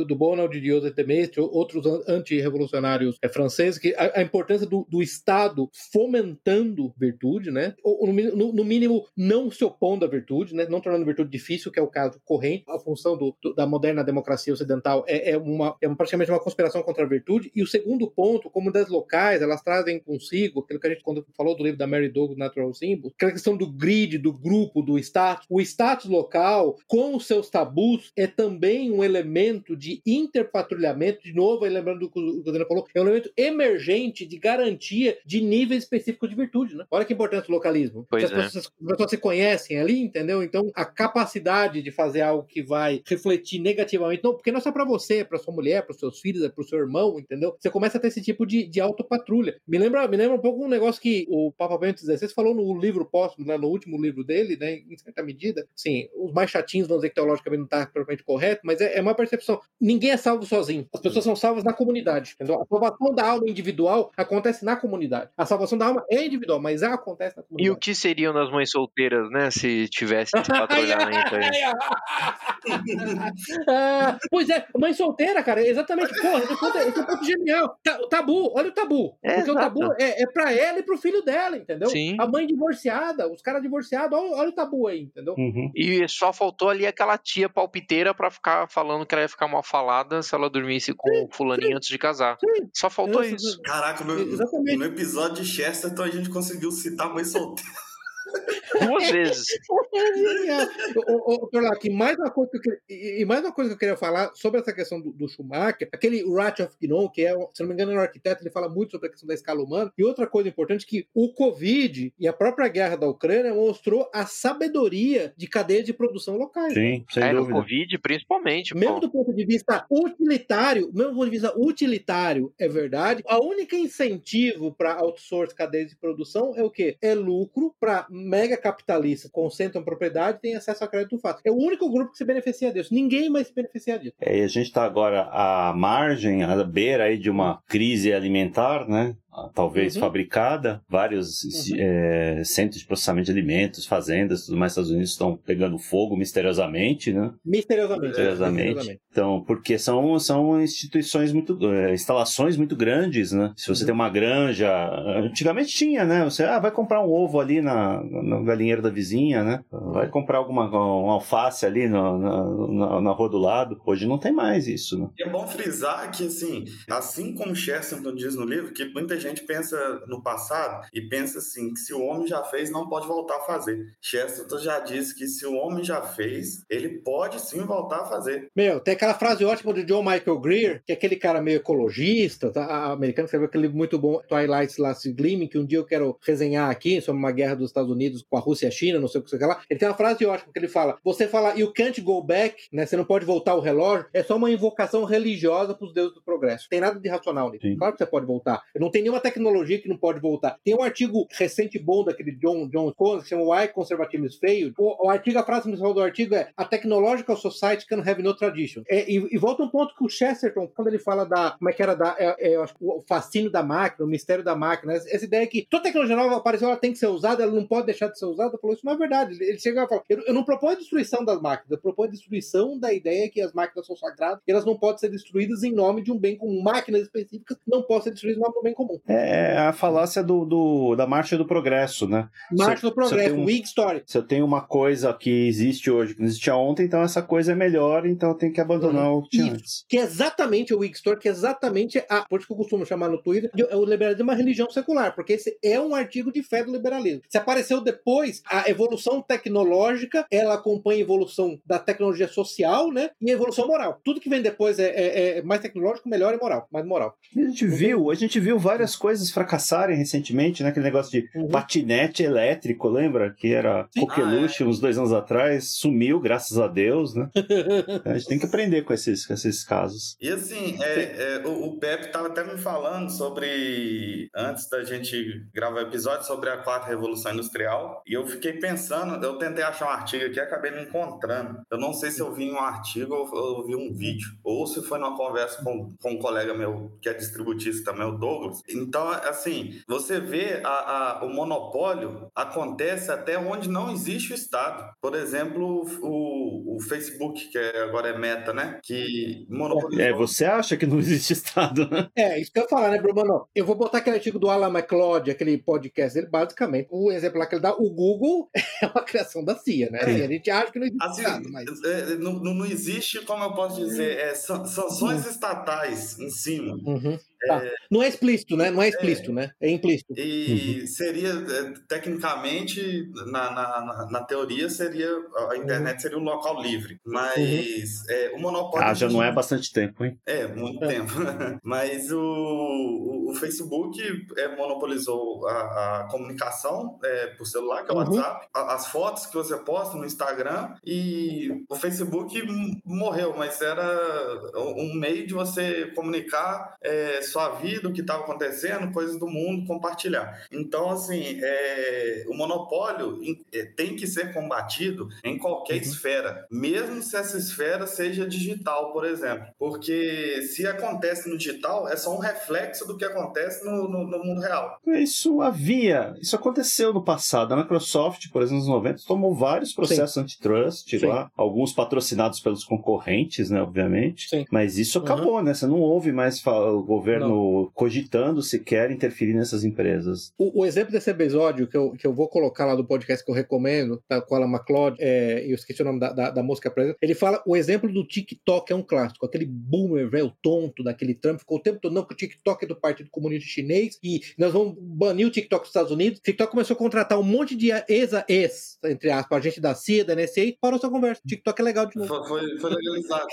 do Bonald de Joseph de Maistre, outros anti-revolucionários é, franceses, que a, a importância do, do, Estado fomentando virtude, né? Ou, no, no, mínimo, não se opondo à virtude, né? Não tornando virtude difícil, que é o caso corrente. A função do, do, da moderna democracia ocidental é, é, uma, é praticamente uma conspiração contra a virtude. E o segundo ponto, locais, elas trazem consigo, aquilo que a gente quando falou do livro da Mary Douglas, Natural Symbols, aquela questão do grid, do grupo, do status. O status local, com os seus tabus, é também um elemento de interpatrulhamento, de novo, aí lembrando do que o Daniel falou, é um elemento emergente de garantia de níveis específicos de virtude, né? Olha que importante o localismo. Pois as, é. pessoas, as pessoas se conhecem ali, entendeu? Então, a capacidade de fazer algo que vai refletir negativamente, não, porque não é só para você, é para sua mulher, para seus filhos, é para o seu irmão, entendeu? Você começa a ter esse tipo de, de autopatrulha. Me lembra, me lembra um pouco um negócio que o Papa Bento XVI falou no livro póstumo, né, no último livro dele, né, em certa medida. Sim, os mais chatinhos vão dizer que teologicamente não está propriamente correto, mas é, é uma percepção. Ninguém é salvo sozinho. As pessoas são salvas na comunidade. Entendeu? A salvação da alma individual acontece na comunidade. A salvação da alma é individual, mas ela acontece na comunidade. E o que seriam das mães solteiras, né? Se tivesse esse patrulhamento aí. ah, pois é, mãe solteira, cara, exatamente. Porra, esse ponto, é, esse é ponto genial. O tabu, olha o tabu. É, porque exato. o tabu é, é pra ela e pro filho dela, entendeu? Sim. A mãe divorciada, os caras divorciados, olha, olha, o tabu aí, entendeu? Uhum. E só faltou ali aquela tia palpiteira pra ficar falando que ela ia ficar mal falada se ela dormisse com o fulaninho sim, antes de casar. Sim. Só faltou isso. isso. Caraca, no, no, episódio de Chesterton a gente conseguiu citar mãe solteira. Duas vezes. ô, ô, mais uma coisa que eu e mais uma coisa que eu queria falar sobre essa questão do, do Schumacher, aquele Rat of Gnon, que é, se não me engano, é um arquiteto, ele fala muito sobre a questão da escala humana. E outra coisa importante que o Covid e a própria guerra da Ucrânia mostrou a sabedoria de cadeias de produção locais. Sim, sem é, dúvida. no Covid, principalmente. Mesmo pô. do ponto de vista utilitário, mesmo do ponto de vista utilitário, é verdade. A única incentivo para outsource cadeias de produção é o quê? É lucro para mega capitalistas concentram propriedade e acesso a crédito fácil. É o único grupo que se beneficia disso. Ninguém mais se beneficia disso. É, e a gente está agora à margem, à beira aí de uma crise alimentar, né? Talvez uhum. fabricada, vários uhum. é, centros de processamento de alimentos, fazendas, tudo mais, Estados Unidos estão pegando fogo misteriosamente, né? Misteriosamente. Misteriosamente. misteriosamente. Então, porque são, são instituições muito, é, instalações muito grandes, né? Se você uhum. tem uma granja, antigamente tinha, né? Você ah, vai comprar um ovo ali na, no galinheiro da vizinha, né? Vai comprar alguma um alface ali no, na, na, na rua do lado. Hoje não tem mais isso, né? É bom frisar que, assim, assim como Chesterton diz no livro, que muita gente pensa no passado e pensa assim, que se o homem já fez, não pode voltar a fazer. Chesterton já disse que se o homem já fez, ele pode sim voltar a fazer. Meu, tem aquela frase ótima do John Michael Greer, que é aquele cara meio ecologista, tá? americano escreveu aquele livro muito bom, Twilight Last Gleaming, que um dia eu quero resenhar aqui sobre uma guerra dos Estados Unidos com a Rússia e a China, não sei o que sei lá. Ele tem uma frase ótima que ele fala: você fala, you can't go back, né? Você não pode voltar o relógio, é só uma invocação religiosa para os deuses do progresso. Tem nada de racional nisso. Claro que você pode voltar. Não tem nenhuma tecnologia que não pode voltar. Tem um artigo recente bom daquele John, John Cohen, que chama Why Conservatism is Failed. O, o, artigo, a frase principal do artigo é A Technological Society can have no tradition. É, e, e, volta um ponto que o Chesterton, quando ele fala da, como é que era, da, é, é, o fascínio da máquina, o mistério da máquina, essa ideia que toda tecnologia nova apareceu, ela tem que ser usada, ela não pode deixar de ser usada, falou, isso não é verdade. Ele, chega e fala, eu, eu não proponho a destruição das máquinas, eu proponho a destruição da ideia que as máquinas são sagradas e elas não podem ser destruídas em nome de um bem comum. Máquinas específicas não podem ser destruídas em nome do bem comum. É, a falácia do, do, da marcha do progresso, né? Marcha do progresso, um, weak story. Se eu tenho uma coisa que existe hoje, que não existia ontem, então essa coisa é melhor, então eu tenho que abandonar uhum. o que tinha antes. Que é exatamente o weak story, que é exatamente a, por isso que eu costumo chamar no Twitter, de, o liberalismo é uma religião secular, porque esse é um artigo de fé do liberalismo. Se apareceu depois, a evolução tecnológica, ela acompanha a evolução da tecnologia social, né? E a evolução moral. Tudo que vem depois é, é, é mais tecnológico, melhor é moral, mais moral. A gente viu, a gente viu várias várias coisas fracassarem recentemente, né? Aquele negócio de Uhum. patinete elétrico, lembra? Que era Sim. coqueluche uns dois anos atrás, sumiu, graças a Deus, né? A gente tem que aprender com esses, com esses casos. E assim, é, é, o, o Pepe estava até me falando sobre, antes da gente gravar o episódio, sobre a quarta revolução industrial. E eu fiquei pensando, eu tentei achar um artigo aqui e acabei não encontrando. Eu não sei se eu vi em um artigo ou eu vi um vídeo, ou se foi numa conversa com, com um colega meu que é distributista também, o Douglas. Então, assim, você vê a, a- o monopólio acontece até onde não existe o Estado. Por exemplo, o, o Facebook, que é- agora é Meta, né? Que monopolizou. É, você acha que não existe Estado, né? É, isso que eu ia falar, né, Bruno? Eu vou botar aquele artigo do Alan McLeod, aquele podcast dele, basicamente, o exemplo lá que ele dá, o Google é uma criação da CIA, né? Assim, a gente acha que não existe Assim, Estado, mas... é, não, não não existe, como eu posso dizer, é, san- sanções estatais em cima. Uhum. Tá. Não é explícito, né? Não é explícito, né? É implícito. E seria, é, tecnicamente, na, na, na- na teoria, seria a internet seria um local livre. Mas é, o monopólio. Ah, já não é bastante tempo, hein? É, muito É. tempo. Mas o, o, o Facebook é, monopolizou a, a comunicação é, por celular, que é o Uhum. WhatsApp, a- as fotos que você posta no Instagram, e o Facebook morreu, mas era um meio de você comunicar é, sua vida, o que estava acontecendo, coisas do mundo, compartilhar. Então, assim, é, o monopólio é, tem que ser combatido em qualquer Uhum. esfera, mesmo se essa esfera seja digital, por exemplo. Porque se acontece no digital, é só um reflexo do que acontece no, no- no mundo real. Isso havia, isso aconteceu no passado. A Microsoft, por exemplo, nos 90, tomou vários processos antitrust Sim. lá, alguns patrocinados pelos concorrentes, né, obviamente. Sim. Mas isso Uhum. acabou, né? Você não ouve mais o governo cogitando sequer interferir nessas empresas. O, o exemplo desse episódio que eu, que eu vou colocar lá do podcast que eu recomendo, tá, com a Alan McLeod, é, eu esqueci o nome da, da, da moça que apresenta, ele fala o exemplo do TikTok é um clássico, aquele boomer velho tonto daquele Trump, ficou o tempo todo, não, que o TikTok é do Partido Comunista Chinês e nós vamos banir o TikTok dos Estados Unidos. O TikTok começou a contratar um monte de ex-ex, entre aspas, a gente da CIA, da NSA, e parou essa conversa. O TikTok é legal de novo. Foi, foi, foi legalizado.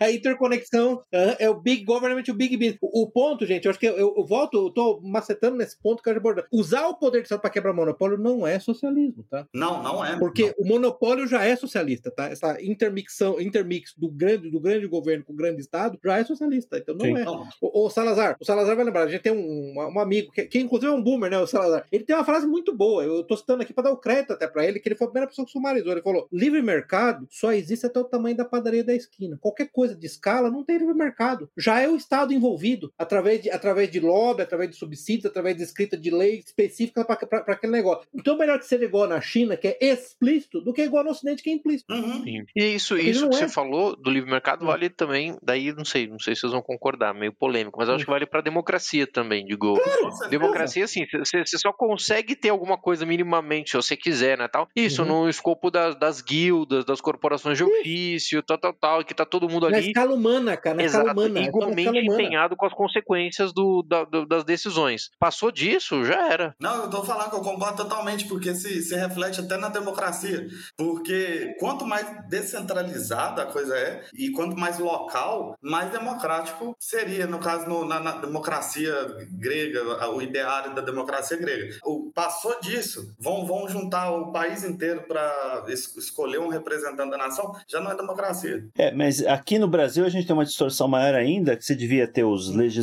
A interconexão ah, é o big government, o big business. O, o ponto, gente, eu acho que eu, eu volto, eu tô macetando nesse ponto que eu abordar. Usar o poder do Estado para quebrar monopólio não é socialismo, tá? Não, não é. Porque o monopólio já é socialista, tá? Essa intermixão, intermix do grande, do grande governo com o grande Estado já é socialista, então não Sim. é. Não, O, o Salazar, o Salazar vai lembrar, a gente tem um, um amigo, que, que inclusive é um boomer, né, o Salazar. Ele tem uma frase muito boa, eu tô citando aqui para dar o crédito até para ele, que ele foi a primeira pessoa que sumarizou. Ele falou: livre mercado só existe até o tamanho da padaria da esquina. Qualquer coisa de escala não tem livre mercado. Já é o Estado envolvido, através de, através de lobby, através de subsídios, através de escrita de lei específica para aquele negócio. Então, melhor que ser igual na China, que é explícito, do que igual no Ocidente, que é implícito. Uhum. Sim. E isso, Porque isso que é- você falou do livre mercado Hum. vale também, daí não sei, não sei se vocês vão concordar, meio polêmico, mas eu acho que vale pra democracia também, digo. Certeza. Democracia, assim, você só consegue ter alguma coisa minimamente, se você quiser, né, tal. Isso, Uhum. no escopo das, das guildas, das corporações de ofício, tal, tal, tal, que tá todo mundo Na ali escala humana, cara, na escala Exato, humana. é na igualmente escala humana. empenhado com as consequências do, da- do- das decisões. Passou disso, já era. Não, eu tô falando que eu concordo totalmente, porque se, se reflete até na democracia. Porque quanto mais descentralizada a coisa é, e quanto mais local, mais democrático seria. No caso, no- na, na democracia grega, o ideário da democracia grega. O, passou disso, vão, vão juntar o país inteiro para escolher um representante da nação, já não é democracia. É, mas aqui no Brasil a gente tem uma distorção maior ainda, que você devia ter os legisladores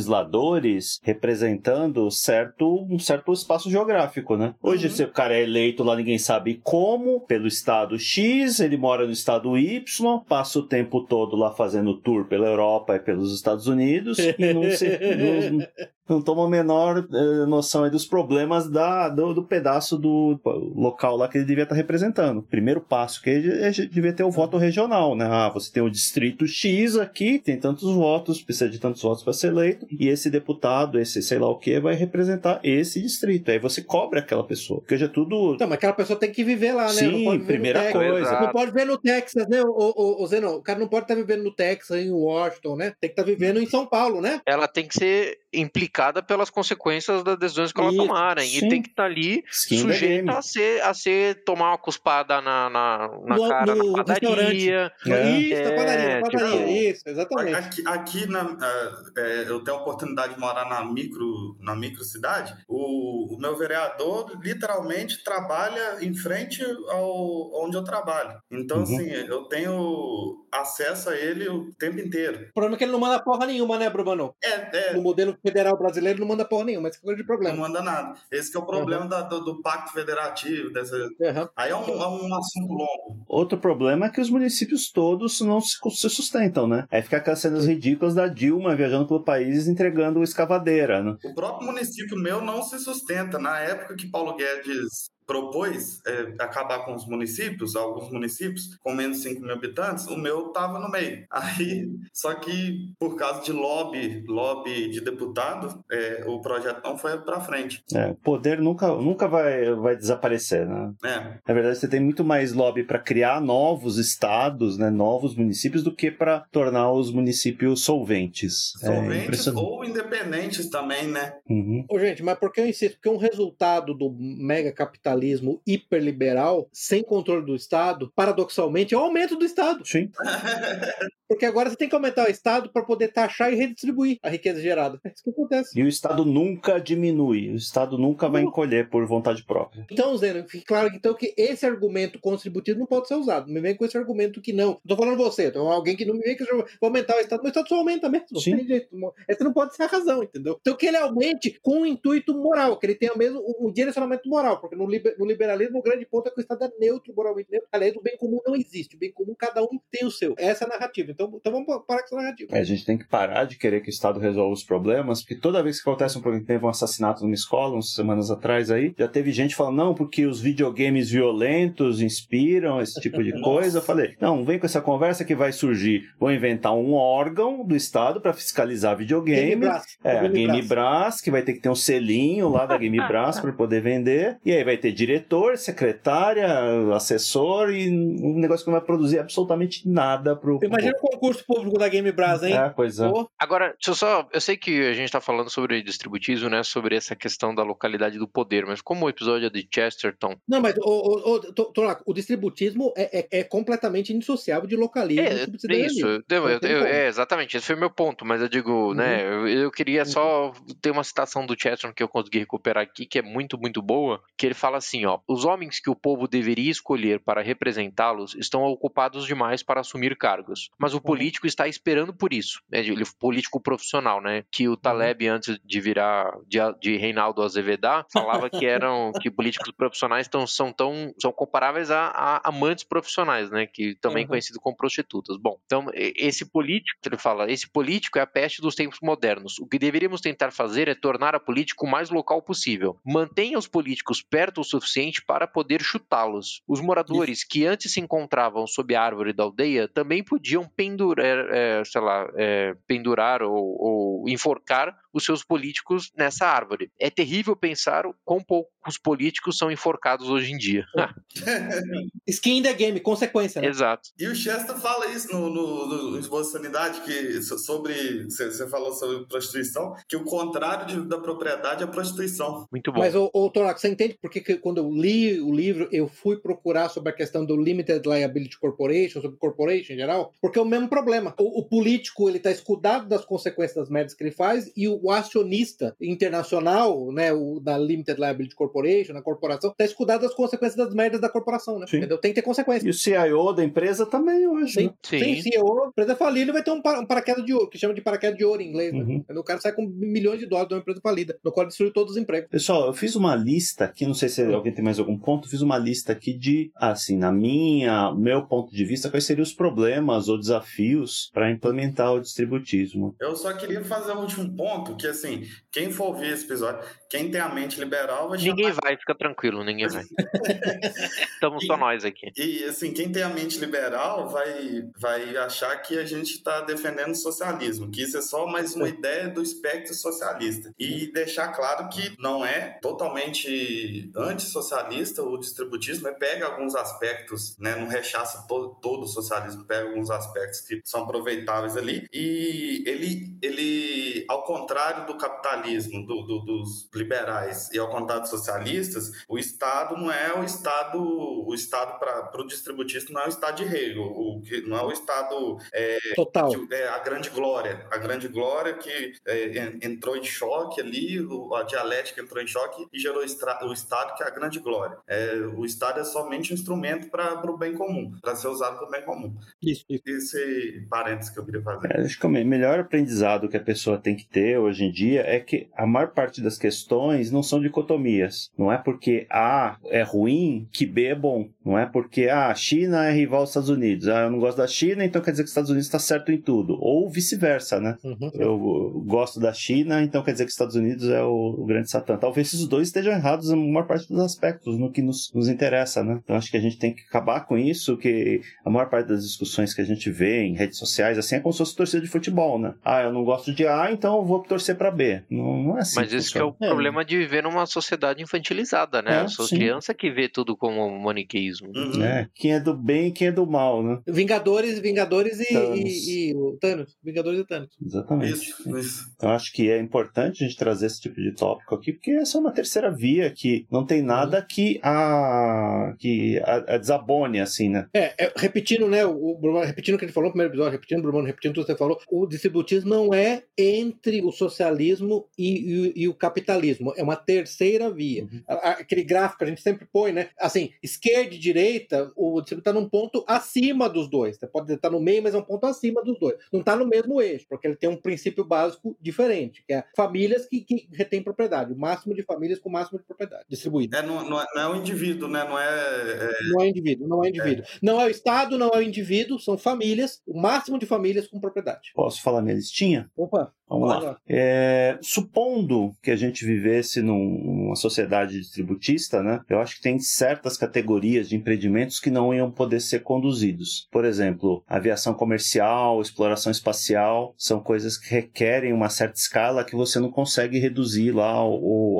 representando certo, um certo espaço geográfico, né? Hoje, Uhum. se o cara é eleito lá, ninguém sabe como, pelo estado X, ele mora no estado Y, passa o tempo todo lá fazendo tour pela Europa e pelos Estados Unidos, e não, se, não, não toma a menor eh, noção aí dos problemas da, do, do pedaço do local lá que ele devia estar representando. Primeiro passo que ele é, devia ter o voto regional, né? Ah, você tem o distrito X aqui, tem tantos votos, precisa de tantos votos para ser eleito, e esse deputado, esse sei lá o que, vai representar esse distrito. Aí você cobra aquela pessoa, porque hoje é tudo. Então, mas aquela pessoa tem que viver lá, né? Sim, não pode viver primeira no Texas. coisa. Exato. Não pode viver no Texas, né, o, o, o Zeno? O cara não pode estar vivendo no Texas, em Washington, né? Tem que estar vivendo em São Paulo, né? Ela tem que ser implicada prejudicada pelas consequências das decisões que elas Isso, tomarem. sim. E tem que estar ali Skin game. a ser, a ser tomar uma cuspada na, na, na No- cara no na padaria. É. Isso, na padaria, É, na padaria. tipo- Isso, exatamente. Aqui, aqui na, ah, é, eu tenho a oportunidade de morar na micro, na micro cidade. O, o meu vereador literalmente trabalha em frente ao onde eu trabalho. Então, Uhum. assim, eu tenho acesso a ele o tempo inteiro. O problema é que ele não manda porra nenhuma, né, Bruno? É, é, No modelo federal brasileiro não manda porra nenhuma, esse é o grande não problema. manda nada. Esse que é o problema da- do, do pacto federativo. Dessa... Aham. Aí é um, é um assunto longo. Outro problema é que os municípios todos não se, se sustentam, né? Aí fica aquelas cenas ridículas da Dilma viajando pelo país entregando escavadeira, né? O próprio município meu não se sustenta. Na época que Paulo Guedes propôs é, acabar com os municípios, alguns municípios com menos de 5 mil habitantes, o meu estava no meio. Aí, só que por causa de lobby, lobby de deputado, é, o projeto não foi para frente. É, o poder nunca, nunca vai, vai desaparecer, né? É, Na verdade, você tem muito mais lobby para criar novos estados, né, novos municípios, do que para tornar os municípios solventes. É solventes impressionante. ou independentes também, né? Uhum. Ô, gente, mas por que eu insisto? Porque um resultado do mega capitalismo hiperliberal, sem controle do Estado, paradoxalmente, é o aumento do Estado. Sim. Porque agora você tem que aumentar o Estado para poder taxar e redistribuir a riqueza gerada. É isso que acontece. E o Estado nunca diminui, o Estado nunca vai Não. encolher por vontade própria. Então, Zeno, fique claro então que esse argumento contributivo não pode ser usado. Não me vem com esse argumento que não. Não tô falando você, tô alguém que não me vem que vou aumentar o Estado, mas o Estado só aumenta mesmo. Não Sim. tem jeito. Essa não pode ser a razão, entendeu? Então que ele aumente com um intuito moral, que ele tenha mesmo um um direcionamento moral, porque no, liber- no liberalismo o grande ponto é que o Estado é neutro, moralmente neutro. Aliás, o bem comum não existe. O bem comum, cada um tem o seu. Essa é a narrativa. Então, então vamos parar com essa narrativa. É, a gente tem que parar de querer que o Estado resolva os problemas, porque toda vez que acontece um problema, teve um assassinato numa escola, umas semanas atrás aí, já teve gente falando, não, porque os videogames violentos inspiram esse tipo de coisa. Eu falei, não, vem com essa conversa que vai surgir. Vou inventar um órgão do Estado para fiscalizar videogame. Brás. É, a Game Game Brás. Que vai ter que ter um selinho lá da Game Brás para poder vender. E aí vai ter diretor, secretária, assessor e um negócio que não vai produzir absolutamente nada pro. pro Imagina o concurso público da Game Brás, hein? É, pois é. Pô, Agora, deixa eu só. Eu sei que a gente tá falando sobre distributismo, né? Sobre essa questão da localidade do poder, mas como o episódio é de Chesterton. Não, mas o, o, o, tô- tô lá, o distributismo é, é, é completamente indissociável de localismo. É, e isso. Eu- eu- eu- é, exatamente, esse foi o meu ponto, mas eu digo, né? Eu, eu queria só ter uma citação do Chesterton que eu consegui recuperar aqui, que é muito, muito boa, que ele fala assim, ó, os homens que o povo deveria escolher para representá-los estão ocupados demais para assumir cargos, mas o político está esperando por isso, né, ele político profissional, né, que o Taleb antes de virar de, de Reinaldo Azevedar falava que eram que políticos profissionais tão, são tão são comparáveis a, a amantes profissionais, né, que também Uhum. conhecido como prostitutas. Bom, então esse político, ele fala, esse político é a peste dos tempos modernos. O que deveríamos tentar fazer é tornar a política o mais local possível. Mantenha os políticos perto o suficiente para poder chutá-los. Os moradores que antes se encontravam sob a árvore da aldeia também podiam pendurar, é, sei lá, é, pendurar ou, ou enforcar os seus políticos nessa árvore. É terrível pensar o quão poucos políticos são enforcados hoje em dia. Skin in the game, consequência, né? Exato. E o Chester fala isso no, no, no Esboço de Sanidade, que so- sobre. Você falou sobre prostituição, que o contrário de- da propriedade é a prostituição. Muito bom. Mas, ô, ô Toraco, você entende por que que quando eu li o livro, eu fui procurar sobre a questão do Limited Liability Corporation, sobre corporation em geral? Porque é o mesmo problema. O, o político, ele tá escudado das consequências das merdas que ele faz, e o acionista internacional, né, o da Limited Liability Corporation, na corporação, tá escudado das consequências das merdas da corporação, né? Sim. Entendeu? Tem que ter consequência. E o CIO da empresa também hoje. Sim. né? Sim. Tem CEO, a empresa falir, ele vai ter um, para- um paraquedas de ouro, que chama de paraquedas de ouro em inglês. né? Uhum. O cara sai com milhões de dólares de uma empresa falida, no qual destruiu todos os empregos. Pessoal, eu fiz uma lista aqui, não sei se alguém tem mais algum ponto, fiz uma lista aqui de, assim, na minha, meu ponto de vista, quais seriam os problemas ou desafios para implementar o distributismo. Eu só queria fazer um último ponto, que assim, quem for ouvir esse episódio, quem tem a mente liberal vai chamar Ninguém vai, fica tranquilo, ninguém vai. Estamos só nós aqui. E assim, quem tem a mente liberal vai, vai achar que a gente está defendendo o socialismo, que isso é só mais uma ideia do espectro socialista. E deixar claro que não é totalmente antissocialista o distributismo, né? pega alguns aspectos, né? não rechaça todo, todo o socialismo, pega alguns aspectos que são aproveitáveis ali. E ele, ele ao contrário contrário do capitalismo, do, do, dos liberais e ao contrário dos socialistas, o Estado não é o Estado, o Estado para o distributista não é o Estado de rei, o, o, não é o Estado é, total, que, é a grande glória, a grande glória que é, entrou em choque ali, a dialética entrou em choque e gerou o Estado que é a grande glória. É, o Estado é somente um instrumento para o bem comum, para ser usado para o bem comum. Isso, isso. Esse parênteses que eu queria fazer. É, acho que o melhor aprendizado que a pessoa tem que ter hoje em dia é que a maior parte das questões não são dicotomias. Não é porque A é ruim que B é bom. Não é porque ah, a China é rival dos Estados Unidos. Ah, eu não gosto da China, então quer dizer que os Estados Unidos está certo em tudo. Ou vice-versa, né? Uhum. Eu gosto da China, então quer dizer que os Estados Unidos é o, grande satã. Talvez esses dois estejam errados em maior parte dos aspectos, no que nos, nos interessa, né? Então acho que a gente tem que acabar com isso, que a maior parte das discussões que a gente vê em redes sociais, assim, é como se fosse torcida de futebol, né? Ah, eu não gosto de A, então eu vou torcer para B. Não, não, é assim. Mas esse é o é. problema de viver numa sociedade infantilizada, né? É, Sou criança que vê tudo como maniqueísmo. Uhum. É, quem é do bem e quem é do mal, né? Vingadores, Vingadores e Thanos. E, e, o Thanos. Vingadores e Thanos. Exatamente. Isso, isso. Eu acho que é importante a gente trazer esse tipo de tópico aqui, porque essa é uma terceira via que não tem nada uhum. que a que a, a desabone, assim, né? É, é repetindo, né, o, o, repetindo o que ele falou no primeiro episódio, repetindo, Bruno, repetindo tudo que você falou, o distributismo não é entre o socialismo e, e, e o capitalismo, é uma terceira via. Uhum. Aquele gráfico que a gente sempre põe, né? Assim, esquerda e direita, o distributismo está num ponto acima dos dois. Você pode estar no meio, mas é um ponto acima dos dois. Não está no mesmo eixo, porque ele tem um princípio básico diferente, que é famílias que, que retêm propriedade, o máximo de famílias com o máximo de propriedade distribuída. É, não, não, é, não é o indivíduo, né? Não é, é... Não é indivíduo, não é indivíduo. É. Não é o Estado, não é o indivíduo, são famílias, o máximo de famílias com propriedade. Posso falar minha listinha? Opa! Vamos lá. É, supondo que a gente vivesse num, numa sociedade distributista, né? Eu acho que tem certas categorias de empreendimentos que não iam poder ser conduzidos. Por exemplo, aviação comercial, exploração espacial, são coisas que requerem uma certa escala que você não consegue reduzir lá ao,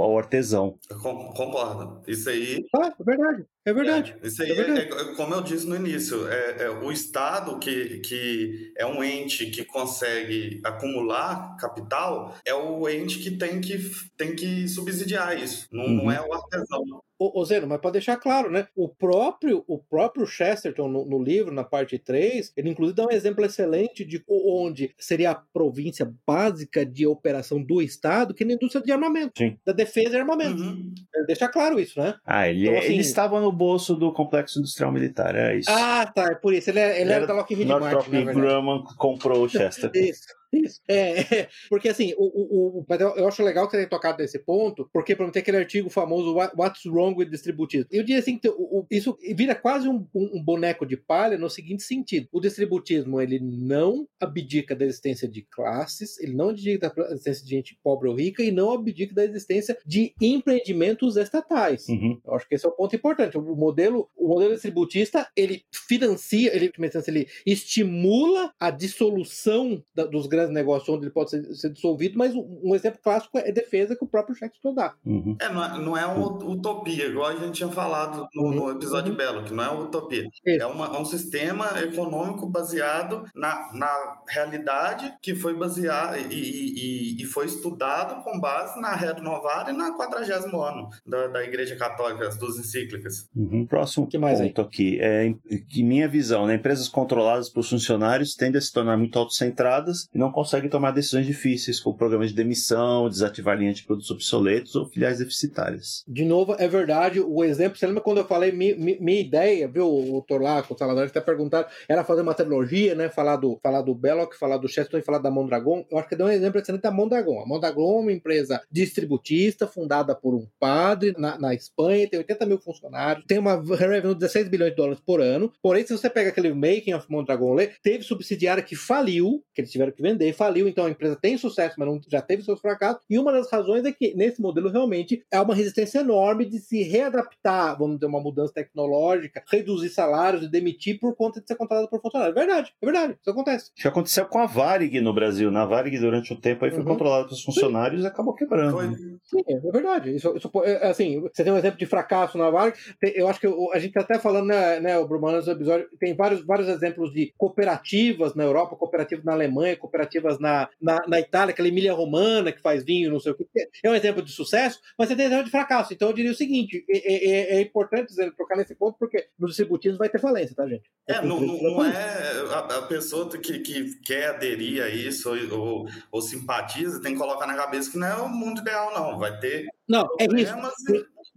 ao artesão. Concordo. Isso aí. Ah, é verdade. É verdade. É, isso aí, é verdade. É, é, como eu disse no início, é, é, o Estado, que, que é um ente que consegue acumular capital, é o ente que tem que, tem que subsidiar isso, não, uhum. não é o artesão. Ô, Zeno, mas para deixar claro, né? O próprio, o próprio Chesterton, no, no, livro, na parte 3, ele inclusive dá um exemplo excelente de onde seria a província básica de operação do Estado, que é na indústria de armamento, Sim. da defesa e armamento. Uhum. Ele deixa claro isso, né? Ah, ele, então, é, assim, ele estava no bolso do complexo industrial militar, é isso. Ah, tá, é por isso. Ele, é, ele, ele era, era da Lockheed Martin. Northrop Grumman comprou o Chester. isso. Isso. É, porque assim, o, o, o, eu acho legal que você tenha tocado nesse ponto, porque para ter aquele artigo famoso What's Wrong with Distributism. Eu diria assim, o, isso vira quase um, um, boneco de palha no seguinte sentido: o distributismo ele não abdica da existência de classes, ele não abdica da existência de gente pobre ou rica e não abdica da existência de empreendimentos estatais. Uhum. Eu acho que esse é o ponto importante. O modelo, o modelo distributista ele financia, ele, ele estimula a dissolução da, dos grandes grandes negócios onde ele pode ser, ser dissolvido, mas um, um, exemplo clássico é defesa que o próprio Shaxton dá. Uhum. É, não é, não é uma utopia, igual a gente tinha falado no, no uhum. episódio uhum. Belo, que não é uma utopia. É, uma, é, um sistema econômico baseado na, na realidade que foi baseado e, e, e foi estudado com base na Novara e na 40 ano da, da Igreja Católica, as duas encíclicas. Uhum. Próximo que mais ponto aí? aqui é que minha visão, né, empresas controladas por funcionários tendem a se tornar muito autocentradas e não não tomar decisões difíceis, como programas de demissão, desativar linha de produtos obsoletos ou filiais deficitárias. De novo, é verdade. O exemplo, você lembra quando eu falei mi, mi, minha ideia, viu, o Torlaco, o Salazar, até perguntaram, era fazer uma trilogia, né? Falar do, falar do Belloc, falar do Cheston e falar da Mondragon. Eu acho que deu um exemplo excelente da Mondragon. A Mondragon é uma empresa distributista, fundada por um padre na, na Espanha, tem 80 mil funcionários, tem uma revenue de 16 bilhões de dólares por ano. Porém, se você pega aquele Making of Mondragon, teve subsidiária que faliu, que eles tiveram que vender vender, faliu, então a empresa tem sucesso, mas não, já teve seus fracassos. E uma das razões é que nesse modelo realmente é uma resistência enorme de se readaptar, vamos ter uma mudança tecnológica, reduzir salários e demitir por conta de ser contratado por funcionário. É verdade, é verdade, isso acontece. Isso aconteceu com a Varig no Brasil. Na Varig, durante o tempo, aí foi uhum. controlada pelos funcionários Sim. e acabou quebrando. Foi. Sim, é verdade. Isso, isso, é, assim, você tem um exemplo de fracasso na Varig. Eu acho que a gente tá até falando, né, né o Bruno, no episódio, tem vários, vários exemplos de cooperativas na Europa, cooperativas na Alemanha, cooperativas cooperativas na, na, na Itália, aquela Emília Romana que faz vinho, não sei o que. É um exemplo de sucesso, mas você tem exemplo de fracasso. Então eu diria o seguinte: é, é, é importante dizer, trocar nesse ponto, porque nos distributivos vai ter falência, tá, gente? É, não, não é a, a, pessoa que, que quer aderir a isso ou, ou, ou simpatiza, tem que colocar na cabeça que não é o mundo ideal, não. Vai ter não, é risco.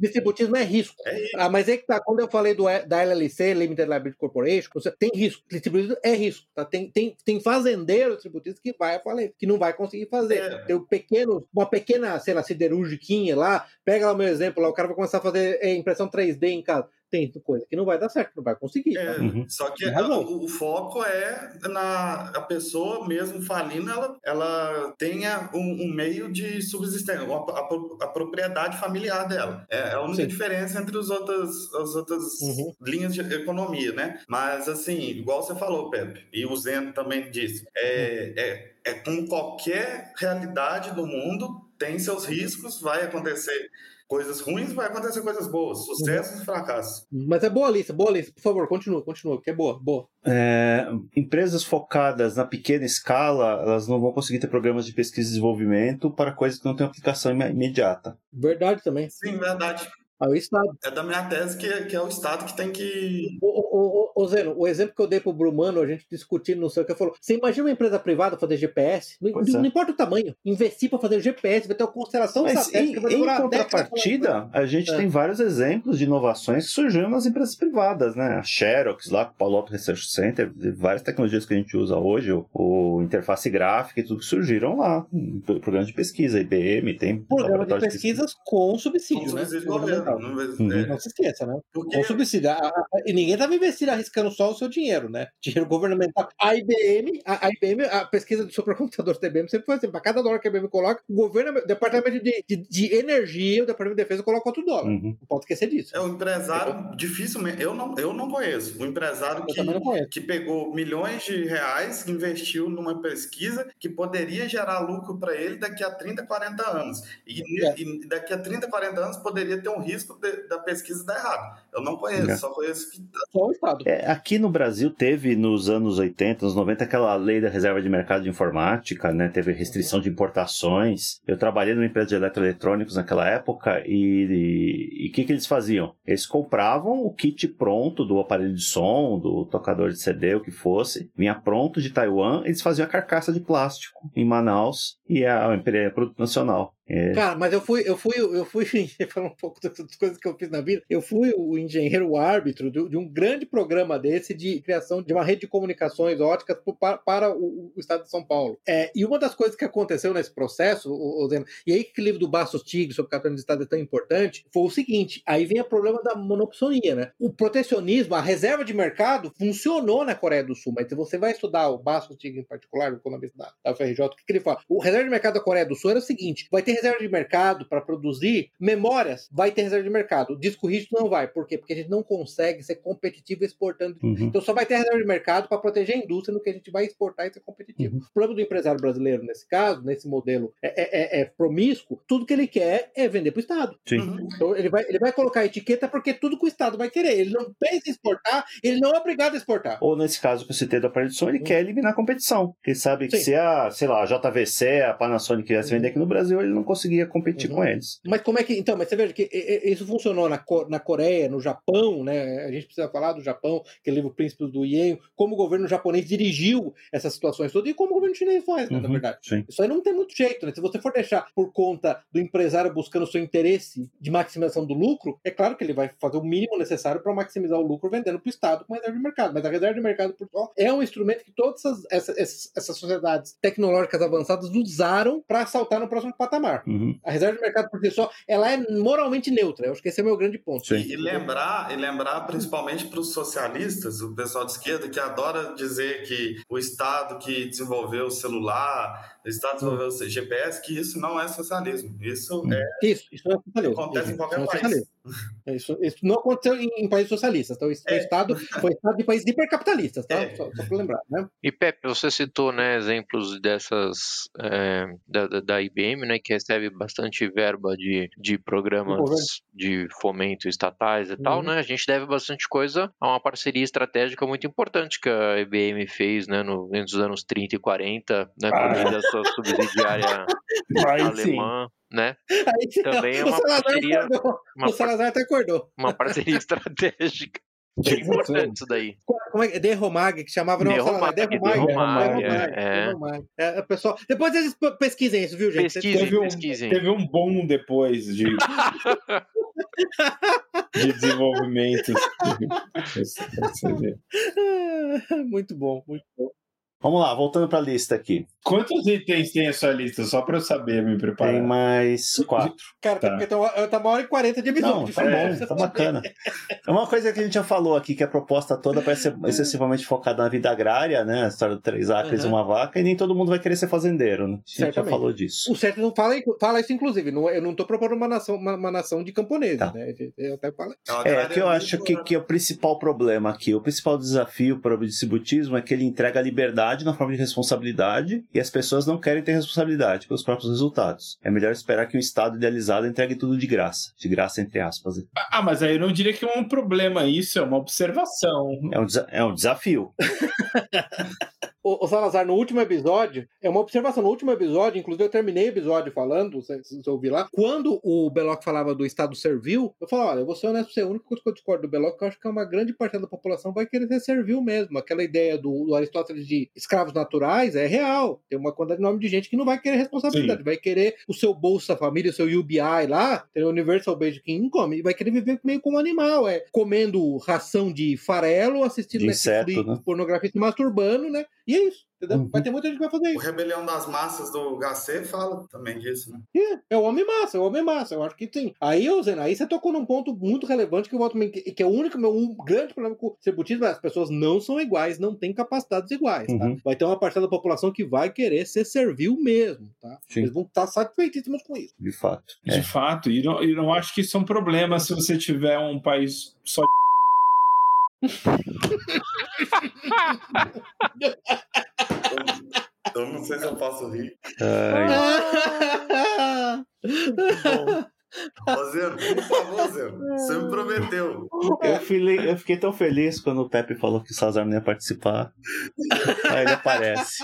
Distributismo é risco. É risco. Ah, mas é que tá, quando eu falei do, da LLC, Limited Liability Corporation, tem risco. Distributismo é risco. Tá? Tem, tem, tem fazendeiro distributista que vai falência, que não vai conseguir fazer. É. Tem um pequeno, uma pequena, sei lá, siderúrgica lá, pega lá o meu exemplo, lá, o cara vai começar a fazer é, impressão 3D em casa tem coisa que não vai dar certo, não vai conseguir. É, uhum. Só que a, o, o, foco é na a pessoa mesmo falindo, ela, ela tenha um, um meio de subsistência, a, a, a propriedade familiar dela. É, é a única Sim. diferença entre os outras, as outras uhum. linhas de economia, né? Mas assim, igual você falou, Pepe, e o Zeno também disse, é, uhum. é, é como qualquer realidade do mundo, tem seus riscos, vai acontecer coisas ruins, vai acontecer coisas boas, sucessos uhum. e fracassos. Mas é boa lista, boa lista. Por favor, continua, continua, que é boa, boa. É, empresas focadas na pequena escala, elas não vão conseguir ter programas de pesquisa e desenvolvimento para coisas que não têm aplicação imediata. Verdade também. Sim, verdade. É o Estado. É da minha tese que, é, que é o Estado que tem que. O, o, o, o Zeno, o exemplo que eu dei pro Brumano, a gente discutindo no seu que falou: você imagina uma empresa privada fazer GPS? Não, não é. importa o tamanho, investir para fazer GPS, vai ter uma constelação Mas em, em contrapartida, a gente é. tem vários exemplos de inovações que surgiram nas empresas privadas, né? A Xerox, lá, o Palo Alto Research Center, várias tecnologias que a gente usa hoje, o, o interface gráfica e tudo que surgiram lá. Programas de pesquisa, IBM, tem. Programa de pesquisas de pesquisa. com subsídio, com né? Subsídio não, uhum. não se esqueça, né? Porque... Com subsídio. A, a, e ninguém estava investindo, arriscando só o seu dinheiro, né? Dinheiro governamental. A IBM, a, a IBM, a pesquisa do supercomputador da IBM sempre foi assim: para cada dólar que a IBM coloca, o governo, o departamento de, de, de energia, o departamento de defesa coloca outro dólar. Uhum. Não pode esquecer disso. É o empresário, é. dificilmente, eu não, eu não conheço. O empresário que, que pegou milhões de reais, investiu numa pesquisa que poderia gerar lucro para ele daqui a 30, 40 anos. E, é. e daqui a 30, 40 anos poderia ter um risco risco de, da pesquisa dar errado. Eu não conheço, é. só conheço que... só o Estado. É, aqui no Brasil teve nos anos 80, nos 90, aquela lei da reserva de mercado de informática, né? Teve restrição de importações. Eu trabalhei numa empresa de eletroeletrônicos naquela época e o que, que eles faziam? Eles compravam o kit pronto do aparelho de som, do tocador de CD, o que fosse, vinha pronto de Taiwan, eles faziam a carcaça de plástico em Manaus e a empresa produto nacional. É. Cara, mas eu fui, eu fui, eu fui falar um pouco das coisas que eu fiz na vida. Eu fui o engenheiro o árbitro de, de, um grande programa desse de criação de uma rede de comunicações óticas para, para o, o, estado de São Paulo. É, e uma das coisas que aconteceu nesse processo, o, o e aí que o livro do Bastos Tigre sobre capitalismo de Estado é tão importante, foi o seguinte: aí vem o problema da monopsonia, né? O protecionismo, a reserva de mercado funcionou na Coreia do Sul, mas se você vai estudar o Bastos Tigre em particular, o economista da, da FRJ, o que, que ele fala? O reserva de mercado da Coreia do Sul era o seguinte: vai ter reserva de mercado para produzir memórias, vai ter reserva de mercado. Disco rígido não vai. Por quê? Porque a gente não consegue ser competitivo exportando. Uhum. Então só vai ter reserva de mercado para proteger a indústria no que a gente vai exportar e ser competitivo. Uhum. O problema do empresário brasileiro, nesse caso, nesse modelo é, é, é, é promíscuo, tudo que ele quer é vender para o Estado. Uhum. Então ele vai, ele vai colocar a etiqueta porque tudo que o Estado vai querer. Ele não pensa em exportar, ele não é obrigado a exportar. Ou nesse caso que eu citei da produção, ele uhum. quer eliminar a competição. Ele sabe que Sim. se a, sei lá, a JVC, a Panasonic quisesse vender aqui no Brasil, ele não conseguia competir uhum. com eles. Mas como é que. Então, mas você veja que isso funcionou na, na Coreia, no Japão, né? A gente precisa falar do Japão, que é o livro Príncipes do Ien, como o governo japonês dirigiu essas situações todas e como o governo chinês faz, né, uhum, na verdade. Sim. Isso aí não tem muito jeito, né? Se você for deixar por conta do empresário buscando o seu interesse de maximização do lucro, é claro que ele vai fazer o mínimo necessário para maximizar o lucro vendendo para o Estado com reserva de mercado. Mas a reserva de mercado por só é um instrumento que todas essas, essas, essas sociedades tecnológicas avançadas usaram para assaltar no próximo patamar. Uhum. A reserva de mercado por si só, ela é moralmente neutra. Eu acho que esse é o meu grande ponto. Sim. E lembrar, e lembrar principalmente para os socialistas, o pessoal de esquerda, que adora dizer que o Estado que desenvolveu o celular, o Estado desenvolveu o GPS, que isso não é socialismo. Isso é. Isso, isso é socialismo. Acontece em qualquer é país. Isso, isso não aconteceu em, em países socialistas. Então, isso foi É. Estado, foi Estado de países hipercapitalistas, tá? É. Só, só para lembrar, né? E Pepe, você citou né, exemplos dessas é, da, da- da IBM, né, que recebe bastante verba de, de programas de fomento estatais e tal, Uhum. né? A gente deve bastante coisa a uma parceria estratégica muito importante que a IBM fez, né, no, entre os anos 30 e 40, né, Ah. da sua subsidiária sim. alemã, né? Aí, Também é uma parceria- acordou. Uma, o Salazar até acordou. uma parceria estratégica. Que importante isso daí. Como é que Derromag, que chamava não, Derromag, Derromag, Derromag, Derromag, é. Derromag. É, o pessoal, depois eles pesquisem isso, viu, gente? Pesquisem, Teve um- pesquisem. Teve um boom depois de, de desenvolvimento. Muito bom, muito bom. Vamos lá, voltando para a lista aqui. Quantos itens tem a sua lista? Só para eu saber me preparar. Tem mais quatro. Cara, Tá. porque tá, tá uma hora e quarenta de episódio. Não, tá É, bom, tá bacana. É uma coisa que a gente já falou aqui, que a proposta toda vai ser excessivamente focada na vida agrária, né? A história do três acres e Uhum. uma vaca, e nem todo mundo vai querer ser fazendeiro, né? A gente já Certamente. falou disso. O certo não fala, fala isso, inclusive. Não, eu não tô propondo uma nação, uma, uma nação de camponeses, Tá. né? Eu até falo. É, que eu acho que, que é o principal problema aqui, o principal desafio para o distributismo é que ele entrega liberdade na forma de responsabilidade e as pessoas não querem ter responsabilidade pelos próprios resultados. É melhor esperar que um Estado idealizado entregue tudo de graça. De graça, entre aspas. Ah, mas aí eu não diria que é um problema isso, é uma observação. É um, é um desafio. O, o Salazar, no último episódio, é uma observação. No último episódio, inclusive eu terminei o episódio falando, se você ouvir lá, quando o Beloc falava do Estado servil, eu falo, olha, eu vou ser honesto, você, a única coisa que eu discordo do Beloc, é que eu acho que é uma grande parte da população vai querer ser servil mesmo. Aquela ideia do, do Aristóteles de escravos naturais é real. Tem uma quantidade enorme de gente que não vai querer responsabilidade, vai querer o seu Bolsa Família, o seu UBI lá, o Universal Basic Income, e vai querer viver meio como animal, é comendo ração de farelo, assistindo De inseto, Netflix, né? pornografia se masturbando, né? E é isso, entendeu? Uhum. Vai ter muita gente que vai fazer O isso. Rebelião das Massas do HC fala também disso, né? É, é o homem massa, é o homem massa. Eu acho que sim. Aí, Zena, aí você tocou num ponto muito relevante que eu volto que, que é o único, meu um grande problema com o é as pessoas não são iguais, não têm capacidades iguais, tá? Uhum. Vai ter uma parcela da população que vai querer ser servil mesmo, tá? Sim. Eles vão estar satisfeitíssimos com isso. De fato. De É. fato, e não, e não acho que isso é um problema se você tiver um país só de Eu, eu não sei se eu posso rir. Ai, Ô, Zeno, por favor, Zeno. Você me prometeu. eu, filei- eu fiquei tão feliz quando o Pepe falou que o Salazar não ia participar. Aí ele aparece.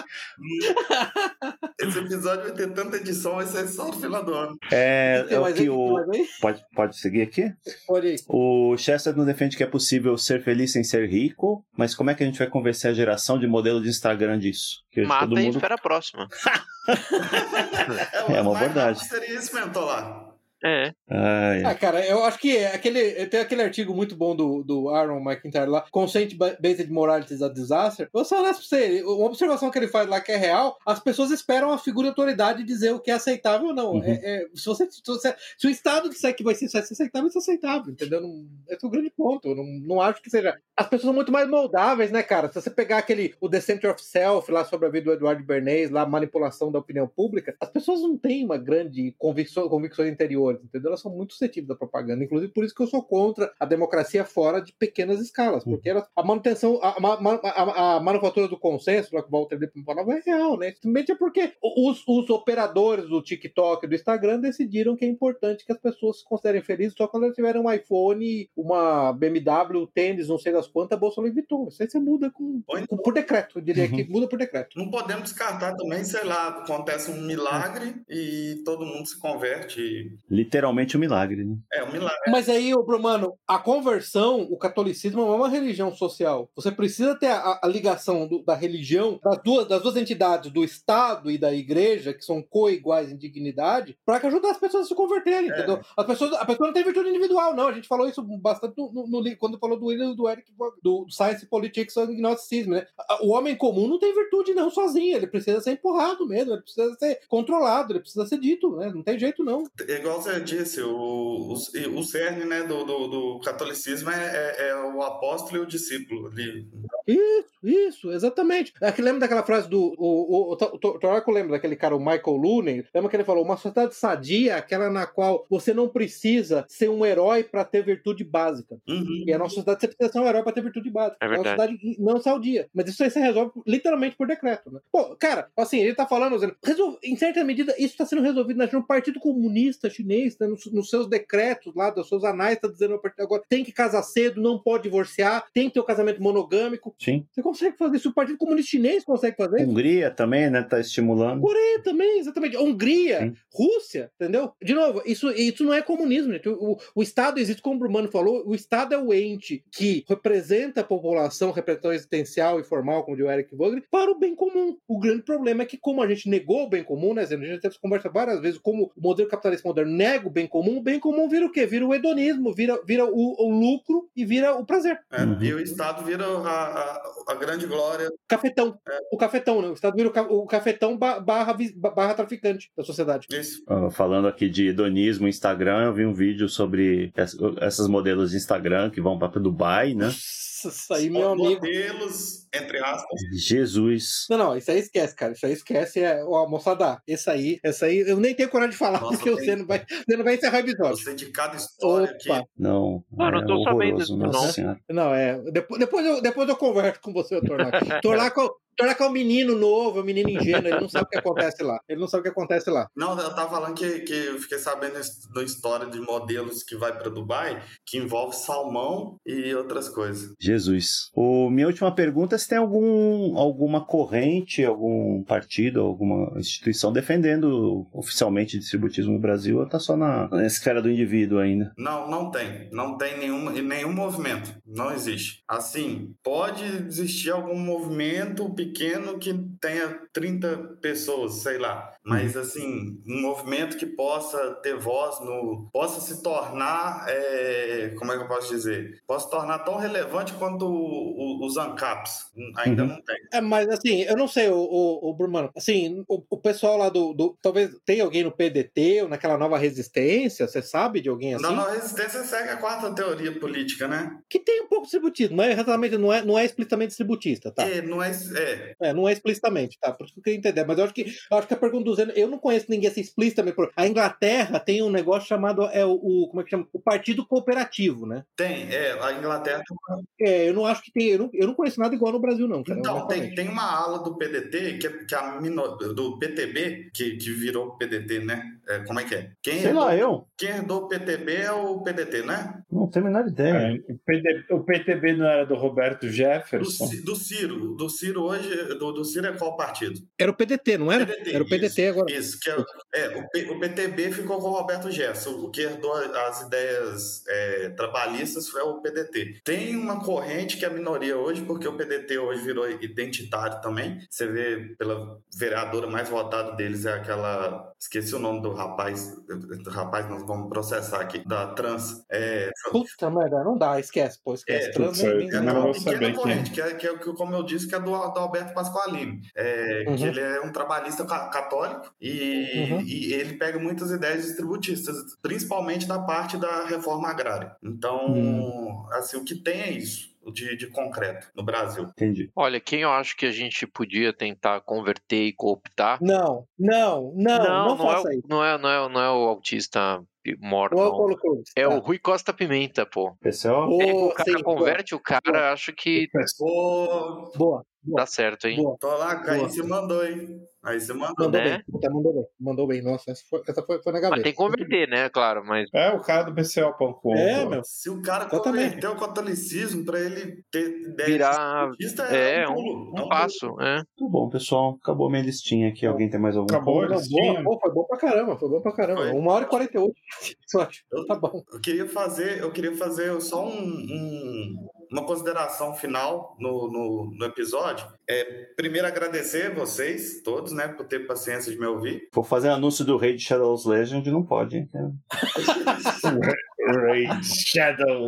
Esse episódio vai ter tanta edição, vai ser só no final do ano. É, é o que o. Pode, pode seguir aqui? Pode ir. O Chester nos defende que é possível ser feliz sem ser rico, mas como é que a gente vai convencer a geração de modelo de Instagram disso? Que Mata todo e mundo espera a próxima. É uma mais verdade. rápido Seria esse mentor lá. É. Ai, Ah, cara, eu acho que é aquele, tem aquele artigo muito bom do, do Aaron McIntyre lá, Consent Based Morality is a Disaster. Eu sou honesto pra você, uma observação que ele faz lá que é real, as pessoas esperam a figura de autoridade dizer o que é aceitável ou não. Uhum. É, é, se, você, se, você- se o Estado disser que vai ser, vai ser aceitável, vai ser aceitável, entendeu? Não, esse é o grande ponto. Eu não, não acho que seja. As pessoas são muito mais moldáveis, né, cara? Se você pegar aquele, o The Center of Self lá sobre a vida do Eduardo Bernays, lá, manipulação da opinião pública, as pessoas não têm uma grande convicção, convicções interiores, entendeu? Elas são muito suscetíveis da propaganda. Inclusive, por isso que eu sou contra a democracia fora de pequenas escalas, porque elas, a manutenção, a, ma- a- a manufatura do consenso, lá que o Walter Lippmann falava, é real, né? Simplesmente é porque os, os operadores do TikTok e do Instagram decidiram que é importante que as pessoas se considerem felizes só quando elas tiverem um iPhone, uma BMW, tênis, não sei das quantas, a bolsa Louis Vuitton. Isso aí você muda com, Ou com- por decreto, eu diria Uhum. que muda por decreto. Não podemos descartar também, sei lá, acontece um milagre e todo mundo se converte. Literalmente um milagre, né? É um milagre. Mas aí, ô, Brumano, a conversão, o catolicismo não é uma religião social. Você precisa ter a, a ligação do- da religião, das duas, das duas entidades, do Estado e da igreja, que são co-iguais em dignidade, para ajudar as pessoas a se converterem, É. entendeu? As pessoas, a pessoa não tem virtude individual, não. A gente falou isso bastante no, no- quando falou do William do Eric, do Science, Politics and Gnosticism, né? O homem comum não tem virtude não sozinho, ele precisa ser empurrado mesmo, ele precisa ser controlado, ele precisa ser dito, né? Não tem jeito não. É igual você disse, o, o, o cerne né, do, do, do catolicismo é, é, é, o apóstolo e o discípulo. Ali. Isso, isso, exatamente. É que lembra daquela frase do. O, o, o, o lembra daquele cara, o Michael Looney? Lembra que ele falou: uma sociedade sadia é aquela na qual você não precisa ser um herói para ter virtude básica. Uhum. E a nossa sociedade você precisa ser um herói para ter virtude básica. É É uma verdade. sociedade não saudia. Mas isso aí você resolve literalmente por decreto, né? Pô, cara, assim, ele tá falando, dizendo, em certa medida, isso está sendo resolvido né? no Partido Comunista Chinês, né? nos, nos seus decretos lá, dos seus anais, tá dizendo a partir de agora, tem que casar cedo, não pode divorciar, tem que ter o casamento monogâmico. Sim. Você consegue fazer isso, o Partido Comunista Chinês consegue fazer isso. Hungria também, né? Tá estimulando. Coreia também, exatamente. Hungria, Sim. Rússia, entendeu? De novo, isso, isso não é comunismo, gente. O, o Estado existe, como o Brumano falou, o Estado é o ente que representa a população, representação existencial e formal, como diz o Eric Vogel, para o bem comum. O grande problema é que, como a gente negou o bem comum, né, a gente já conversa várias vezes, como o modelo capitalista moderno nega o bem comum, o bem comum vira o quê? Vira o hedonismo, vira, vira o, o lucro e vira o prazer. É, Uhum. E o Estado vira a, a, a grande glória. Cafetão. O cafetão, né? O Estado vira o, ca- o cafetão ba- barra, barra traficante da sociedade. Isso. Falando aqui de hedonismo, Instagram, eu vi um vídeo sobre ess- essas modelos de Instagram que vão para Dubai, né? Nossa, isso aí, meu Os amigo. modelos, entre aspas. Jesus. Não, não, isso aí esquece, cara. Isso aí esquece. É, ó, moçada, esse aí, esse aí, eu nem tenho coragem de falar, Nossa, porque tem- você não, vai, você não vai encerrar o episódio. Você de cada história Opa. aqui. Não, Ah, não é tô sabendo disso, não. senhora. Não, é. Depois, depois, eu, depois eu converso com você, Tornac. Tornac, Tornac é um menino novo, é um menino ingênuo, ele não sabe o que acontece lá. Ele não sabe o que acontece lá. Não, eu tava falando que, que eu fiquei sabendo da história de modelos que vai para Dubai, que envolve salmão e outras coisas. Jesus. O, minha última pergunta é se tem algum, alguma corrente, algum partido, alguma instituição defendendo oficialmente distributismo no Brasil ou tá só na, na esfera do indivíduo ainda? Não, não tem. Não tem nenhum, nenhum movimento. Não existe. Assim, pode existir algum movimento pequeno que tenha 30 pessoas, sei lá. Mas, assim, um movimento que possa ter voz, no, possa se tornar, é, como é que eu posso dizer? Possa se tornar tão relevante quanto o- o- os ANCAPs. Ainda Uhum. não tem. É, mas assim, eu não sei, o, o, o Brumano, assim, o, o pessoal lá do, do. Talvez tenha alguém no PDT ou naquela nova resistência, você sabe de alguém assim? Na nova resistência segue a quarta teoria política, né? Que tem um pouco de distributismo, mas exatamente não é, não é explicitamente distributista, tá? É, não é, é, É, não é explicitamente, tá? Por isso que eu queria entender. Mas eu acho que, eu acho que a pergunta do Zeno, eu não conheço ninguém assim explicitamente. por- A Inglaterra tem um negócio chamado, é o, o- como é que chama? O Partido Cooperativo, né? tem. É, a Inglaterra É, eu não acho que tem, eu não, eu não conheço nada igual no Brasil, não, cara. Então, tem, tem uma ala do PDT, que é, que é a mino- do PTB, que, que virou PDT, né? É, como é que é? Quem Sei herdou, lá, eu quem herdou o PTB é o PDT, né? não tenho a menor ideia. É, o, PTB não era do Roberto Do, Jefferson? Ci- do Ciro. Do Ciro hoje, do, do Ciro é qual partido? Era o PDT, não era? PDT, era o PDT isso, agora. Isso, que é, é, o, P- o PTB ficou com o Roberto Jefferson, o que herdou as ideias é, trabalhistas foi o PDT. Tem uma corrente que é a minoria hoje, porque o PDT hoje virou identitário também. Você vê pela vereadora mais votada deles é aquela. Esqueci o nome do rapaz. Do rapaz, nós vamos processar aqui. Da trans. É, Puta merda, não dá, esquece, pô, esquece. É, Trans putz, nem- É não vou saber é. corrente, que é, que é, que, como eu disse, que é do, do Alberto Pasqualini. É, Uhum. Que ele é um trabalhista ca- católico e, Uhum. e ele pega muitas ideias distributistas, principalmente da parte da reforma agrária. Então, Hum. assim, o que tem é isso. De, de concreto no Brasil. Entendi. Olha, quem eu acho que a gente podia tentar converter e cooptar. Não, não, não, não, não, faça é, o- não, é, não, é, não é o autista morto, Não é o não. É tá. o Rui Costa Pimenta, pô. Pessoal, É o cara sim, converte o cara, acho que Boa, boa, dá certo, hein? boa. tô lá, aí Boa. você mandou, hein? Aí você mandou. Mandou Né? bem, puta, mandou bem, mandou bem. Nossa, essa foi, essa foi, foi na Mas gaveta. tem que converter, né? Claro, mas É o cara do PCO.com. É, meu. Se o cara Exatamente. converter o catolicismo para ele ter virar. distributista, É, um, um, é um um passo. É. Muito bom, pessoal. Acabou minha listinha aqui. Alguém tem mais alguma Acabou? coisa? Pô, foi bom pra caramba, foi bom pra caramba. Foi. Uma hora e 48 episódio. Tá bom. Eu queria fazer, eu queria fazer só um, um- uma consideração final no, no, no episódio. É, primeiro agradecer vocês todos, né, por ter paciência de me ouvir. Vou fazer anúncio do Rei de Shadows Legend, não pode, hein? Raid Shadow.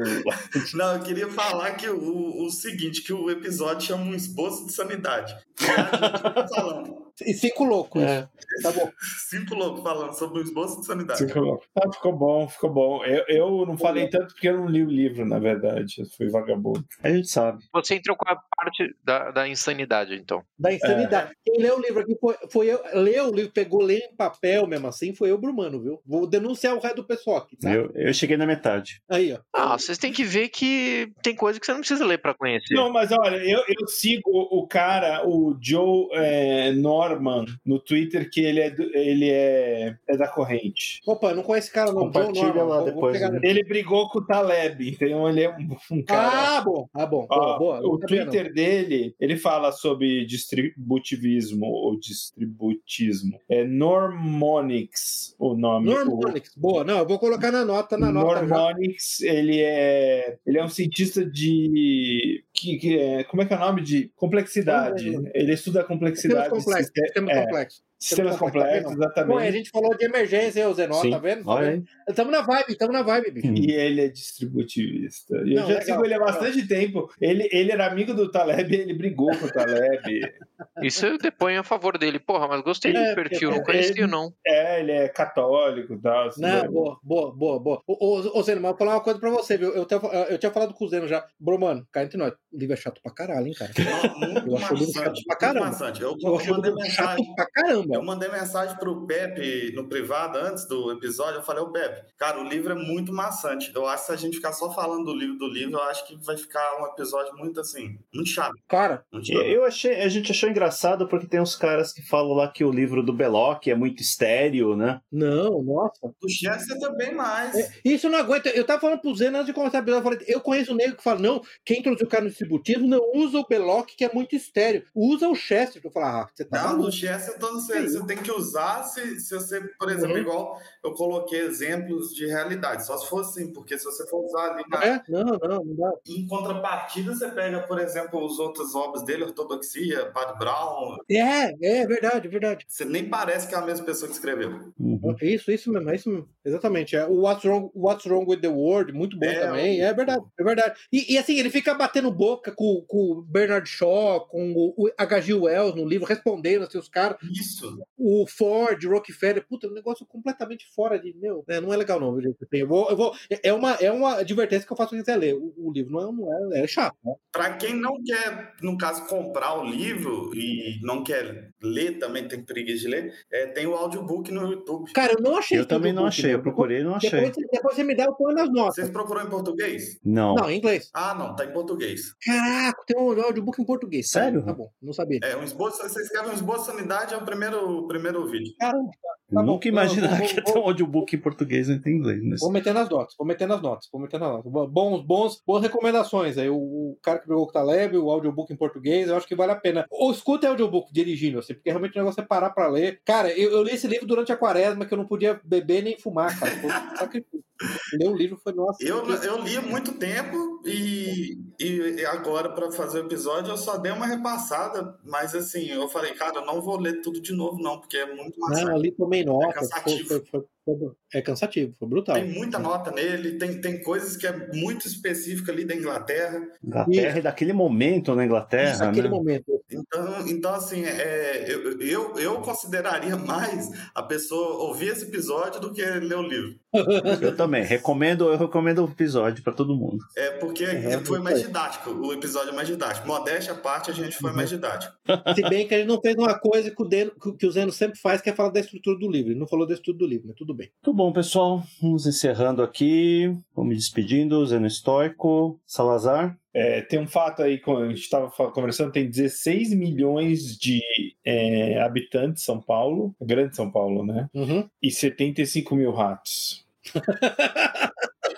Não, eu queria falar que o, o seguinte, que o episódio chama um esboço de sanidade. falando. E cinco loucos. É. Tá bom. Cinco loucos falando sobre o esboço de sanidade. Ficou, ah, ficou bom, ficou bom. Eu, eu não falei tanto porque eu não li o livro, na verdade. Eu fui vagabundo. A gente sabe. Você entrou com a parte da, da insanidade, então. Da insanidade. Quem leu o livro aqui foi, foi eu. Leu o livro, pegou, leu em papel mesmo assim, foi eu, Brumano, viu? Vou denunciar o resto do pessoal aqui, tá? Eu, eu cheguei na metade. Aí, ó. Ah, vocês têm que ver que tem coisa que você não precisa ler pra conhecer. Não, mas olha, eu, eu sigo o cara, o Joe é, Norman, no Twitter, que ele é, do- ele é, é da corrente. Opa, não conheço esse cara, não. Compartilha Norman, lá vou- vou depois, pegar- né? Ele brigou com o Taleb, então ele é um, um cara. Ah, bom. Ah, bom. Ó, boa, boa. o Não sabia, não. Twitter dele, ele fala sobre distributivismo ou distributismo. É Normonics o nome. Normonics, boa. Não, eu vou colocar na nota, na nota já. Ele é, ele é um cientista de. Que, que é, como é que é o nome? De complexidade. Ele estuda a Sistemas complexidade. complexos. siste- Sistemas é, complexos. Sistemas complexos, Pô, a exatamente. gente falou de emergência, o Zenó, tá vendo? Tá. Estamos na vibe, estamos na vibe, bicho. E ele é distributivista. E eu Não, já legal, sigo ele há bastante tempo. Ele, ele era amigo do Taleb, ele brigou com o Taleb. Isso eu deponho a favor dele. Porra, mas gostei É, do perfil, não porque- conhecia, não. é, ele é católico e tal. assim, Não, né? boa, boa, boa, boa. Ô, ô, ô Zeno, mas eu vou falar uma coisa pra você, viu? Eu, tenho- eu tinha falado com o Zeno já. Bro, mano, cá entre nós. O livro é chato pra caralho, hein, cara. Não, Eu acho o livro chato pra caramba. Eu, Eu achei o mandei livro chato pra caramba. Eu mandei mensagem pro Pepe no privado antes do episódio. Eu falei, ô Pepe, cara, o livro é muito maçante. Eu acho que se a gente ficar só falando do livro do livro, eu acho que vai ficar um episódio muito assim, muito chato. Cara, Muito chato. Eu achei, a gente achou engraçado porque tem uns caras que falam lá que o livro do Belloc é muito estéreo, né? não, nossa. O Chester também mais. É, Isso eu não aguento. Eu tava falando pro Zeno antes de começar a episódio, eu falei, eu conheço um negro que fala, não, quem introduziu o cara no distributivo não usa o Beloc, que é muito estéreo. Usa o Chester. Eu falo, ah, você tá Não, no Chester então, você, você tem que usar se, se você, por exemplo, Uhum. igual eu coloquei exemplos de realidade. Só se for assim, porque se você for usar ali na, É? Não, não, não dá. em contrapartida, você pega, por exemplo, os outros obras dele, Ortodoxia, Padre Brown. É, é verdade, é verdade. Você nem parece que é a mesma pessoa que escreveu. Uhum. Isso, isso mesmo, é isso mesmo. Exatamente. É. O What's Wrong, What's Wrong with the World, muito bom É, também. É verdade, é verdade. E, e, assim, ele fica batendo boca com, com o Bernard Shaw, com o, o H.G. Wells no livro, respondendo assim, os caras. Isso. O Ford, Rockefeller, puta, um negócio completamente fora de. Meu, né, não é legal, não, gente? Assim, Eu vou, eu vou, é, uma, é uma advertência que eu faço pra quem quiser ler. O, o livro não é, não é, é chato, né? Para quem não quer, no caso, comprar o livro e não quer ler também, tem preguiça de ler, é, tem o audiobook no YouTube. Cara, eu não achei Eu também não achei, eu meu. procurei e não achei. Depois, depois você me dá, eu ponho nas notas. Vocês procuram em português? Não. Não, em inglês. Ah, não, tá em português. Caraca, tem um audiobook em português. Sério? Tá bom, não sabia. É, um esboço, você escreve um esboço de sanidade, é o primeiro, o primeiro vídeo. Caramba, tá bom. Nunca imaginar que ia ter um audiobook em português e em inglês. Mas... Vou meter nas notas, vou meter nas notas, vou meter nas notas. Bons, bons, boas recomendações aí. O, o cara que pegou o Taleb, o audiobook em português, eu acho que vale a pena. Ou escuta audiobook dirigindo, assim, porque realmente o negócio é parar pra ler. Cara, eu, eu li esse livro durante a quaresma, que eu não podia beber nem fumar, cara. Foi um sacrifício. Ler o livro foi, nossa. Eu, eu li há muito tempo e, e agora, para fazer o episódio, eu só dei uma repassada, mas assim, eu falei, cara, eu não vou ler tudo de novo, não, porque é muito Não, maçante. ali tomei nota. foi- foi- foi- foi- é cansativo, foi brutal. Tem muita nota nele, tem, tem coisas que é muito específica ali da Inglaterra. Inglaterra e daquele momento na Inglaterra, Isso, aquele né? momento. Então, então assim, é, eu, eu, eu consideraria mais a pessoa ouvir esse episódio do que ler o livro. Eu também. Recomendo, eu recomendo o episódio pra todo mundo. É porque Uhum, foi mais isso aí. didático, o episódio é mais didático. Modéstia à parte, a gente foi Uhum. mais didático. Se bem que a gente não fez uma coisa que o, Deno- que o Zeno sempre faz, que é falar da estrutura do livro. Ele não falou da estrutura do livro, mas tudo bem. Muito bom, pessoal. Vamos encerrando aqui. Vamos me despedindo. Zeno Estoico, Salazar. É, tem um fato aí, a gente estava conversando, tem 16 milhões de é, habitantes em São Paulo, grande São Paulo, né? Uhum. E 75 mil ratos.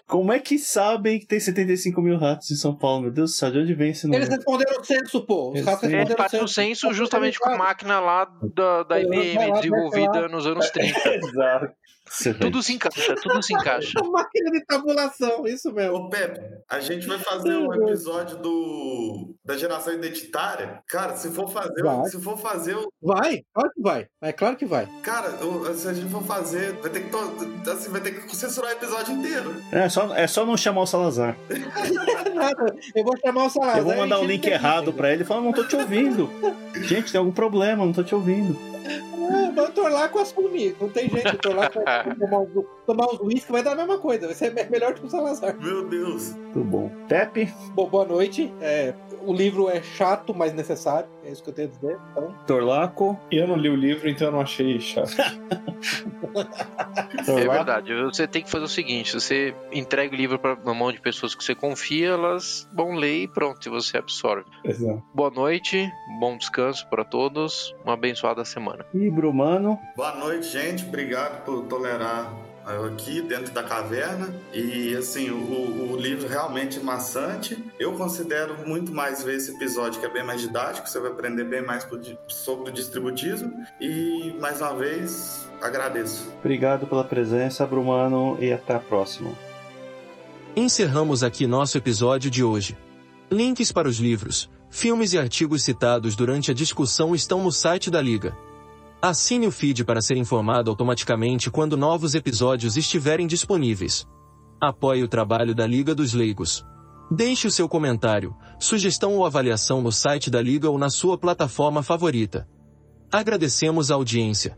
Como é que sabem que tem 75 mil ratos em São Paulo? Meu Deus do céu, de onde vem esse Eles número? responderam o censo, pô. Os Eles- caras É, É, responderam faz um censo justamente com a máquina. lá da, da IBM, desenvolvida nos anos 30. Exato. Excelente. Tudo se encaixa, tudo se encaixa. A máquina de tabulação, isso mesmo. Ô, Pepe, a gente vai fazer um episódio do, da geração identitária. Cara, se for fazer, Vai. se for fazer, o- Vai, claro que vai. É claro que vai. cara, o- se a gente for fazer, vai ter que, to- assim, vai ter que censurar o episódio inteiro. É, só, é só não chamar o Salazar. Nada. Eu vou chamar o Salazar. Eu vou mandar o e link errado pra ele e falar, não tô te ouvindo. Gente, tem algum problema, não tô te ouvindo. Ah, mas o Torlaco assume. Não tem jeito. O Torlaco vai tomar uns, tomar uns uísque, vai dar a mesma coisa. Vai ser melhor que o Salazar. Meu Deus. Muito bom. Pepe, Bom, boa noite. É, o livro é chato, mas necessário. É isso que eu tenho a dizer. Então, Torlaco, Eu não li o livro, então eu não achei chato. É verdade. Você tem que fazer o seguinte: você entrega o livro pra, na mão de pessoas que você confia, elas vão ler e pronto, e você absorve. Exato. Boa noite, bom descanso para todos, uma abençoada semana. E Brumano, Boa noite, gente. Obrigado por tolerar aqui dentro da caverna. E assim, o, o livro realmente é maçante. Eu considero muito mais ver esse episódio que é bem mais didático. Você vai aprender bem mais sobre o distributismo. E mais uma vez, agradeço. obrigado pela presença, Brumano, e até a próxima. Encerramos aqui nosso episódio de hoje. Links para os livros, filmes e artigos citados durante a discussão estão no site da Liga. Assine o feed para ser informado automaticamente quando novos episódios estiverem disponíveis. Apoie o trabalho da Liga dos Leigos. Deixe o seu comentário, sugestão ou avaliação no site da Liga ou na sua plataforma favorita. Agradecemos a audiência.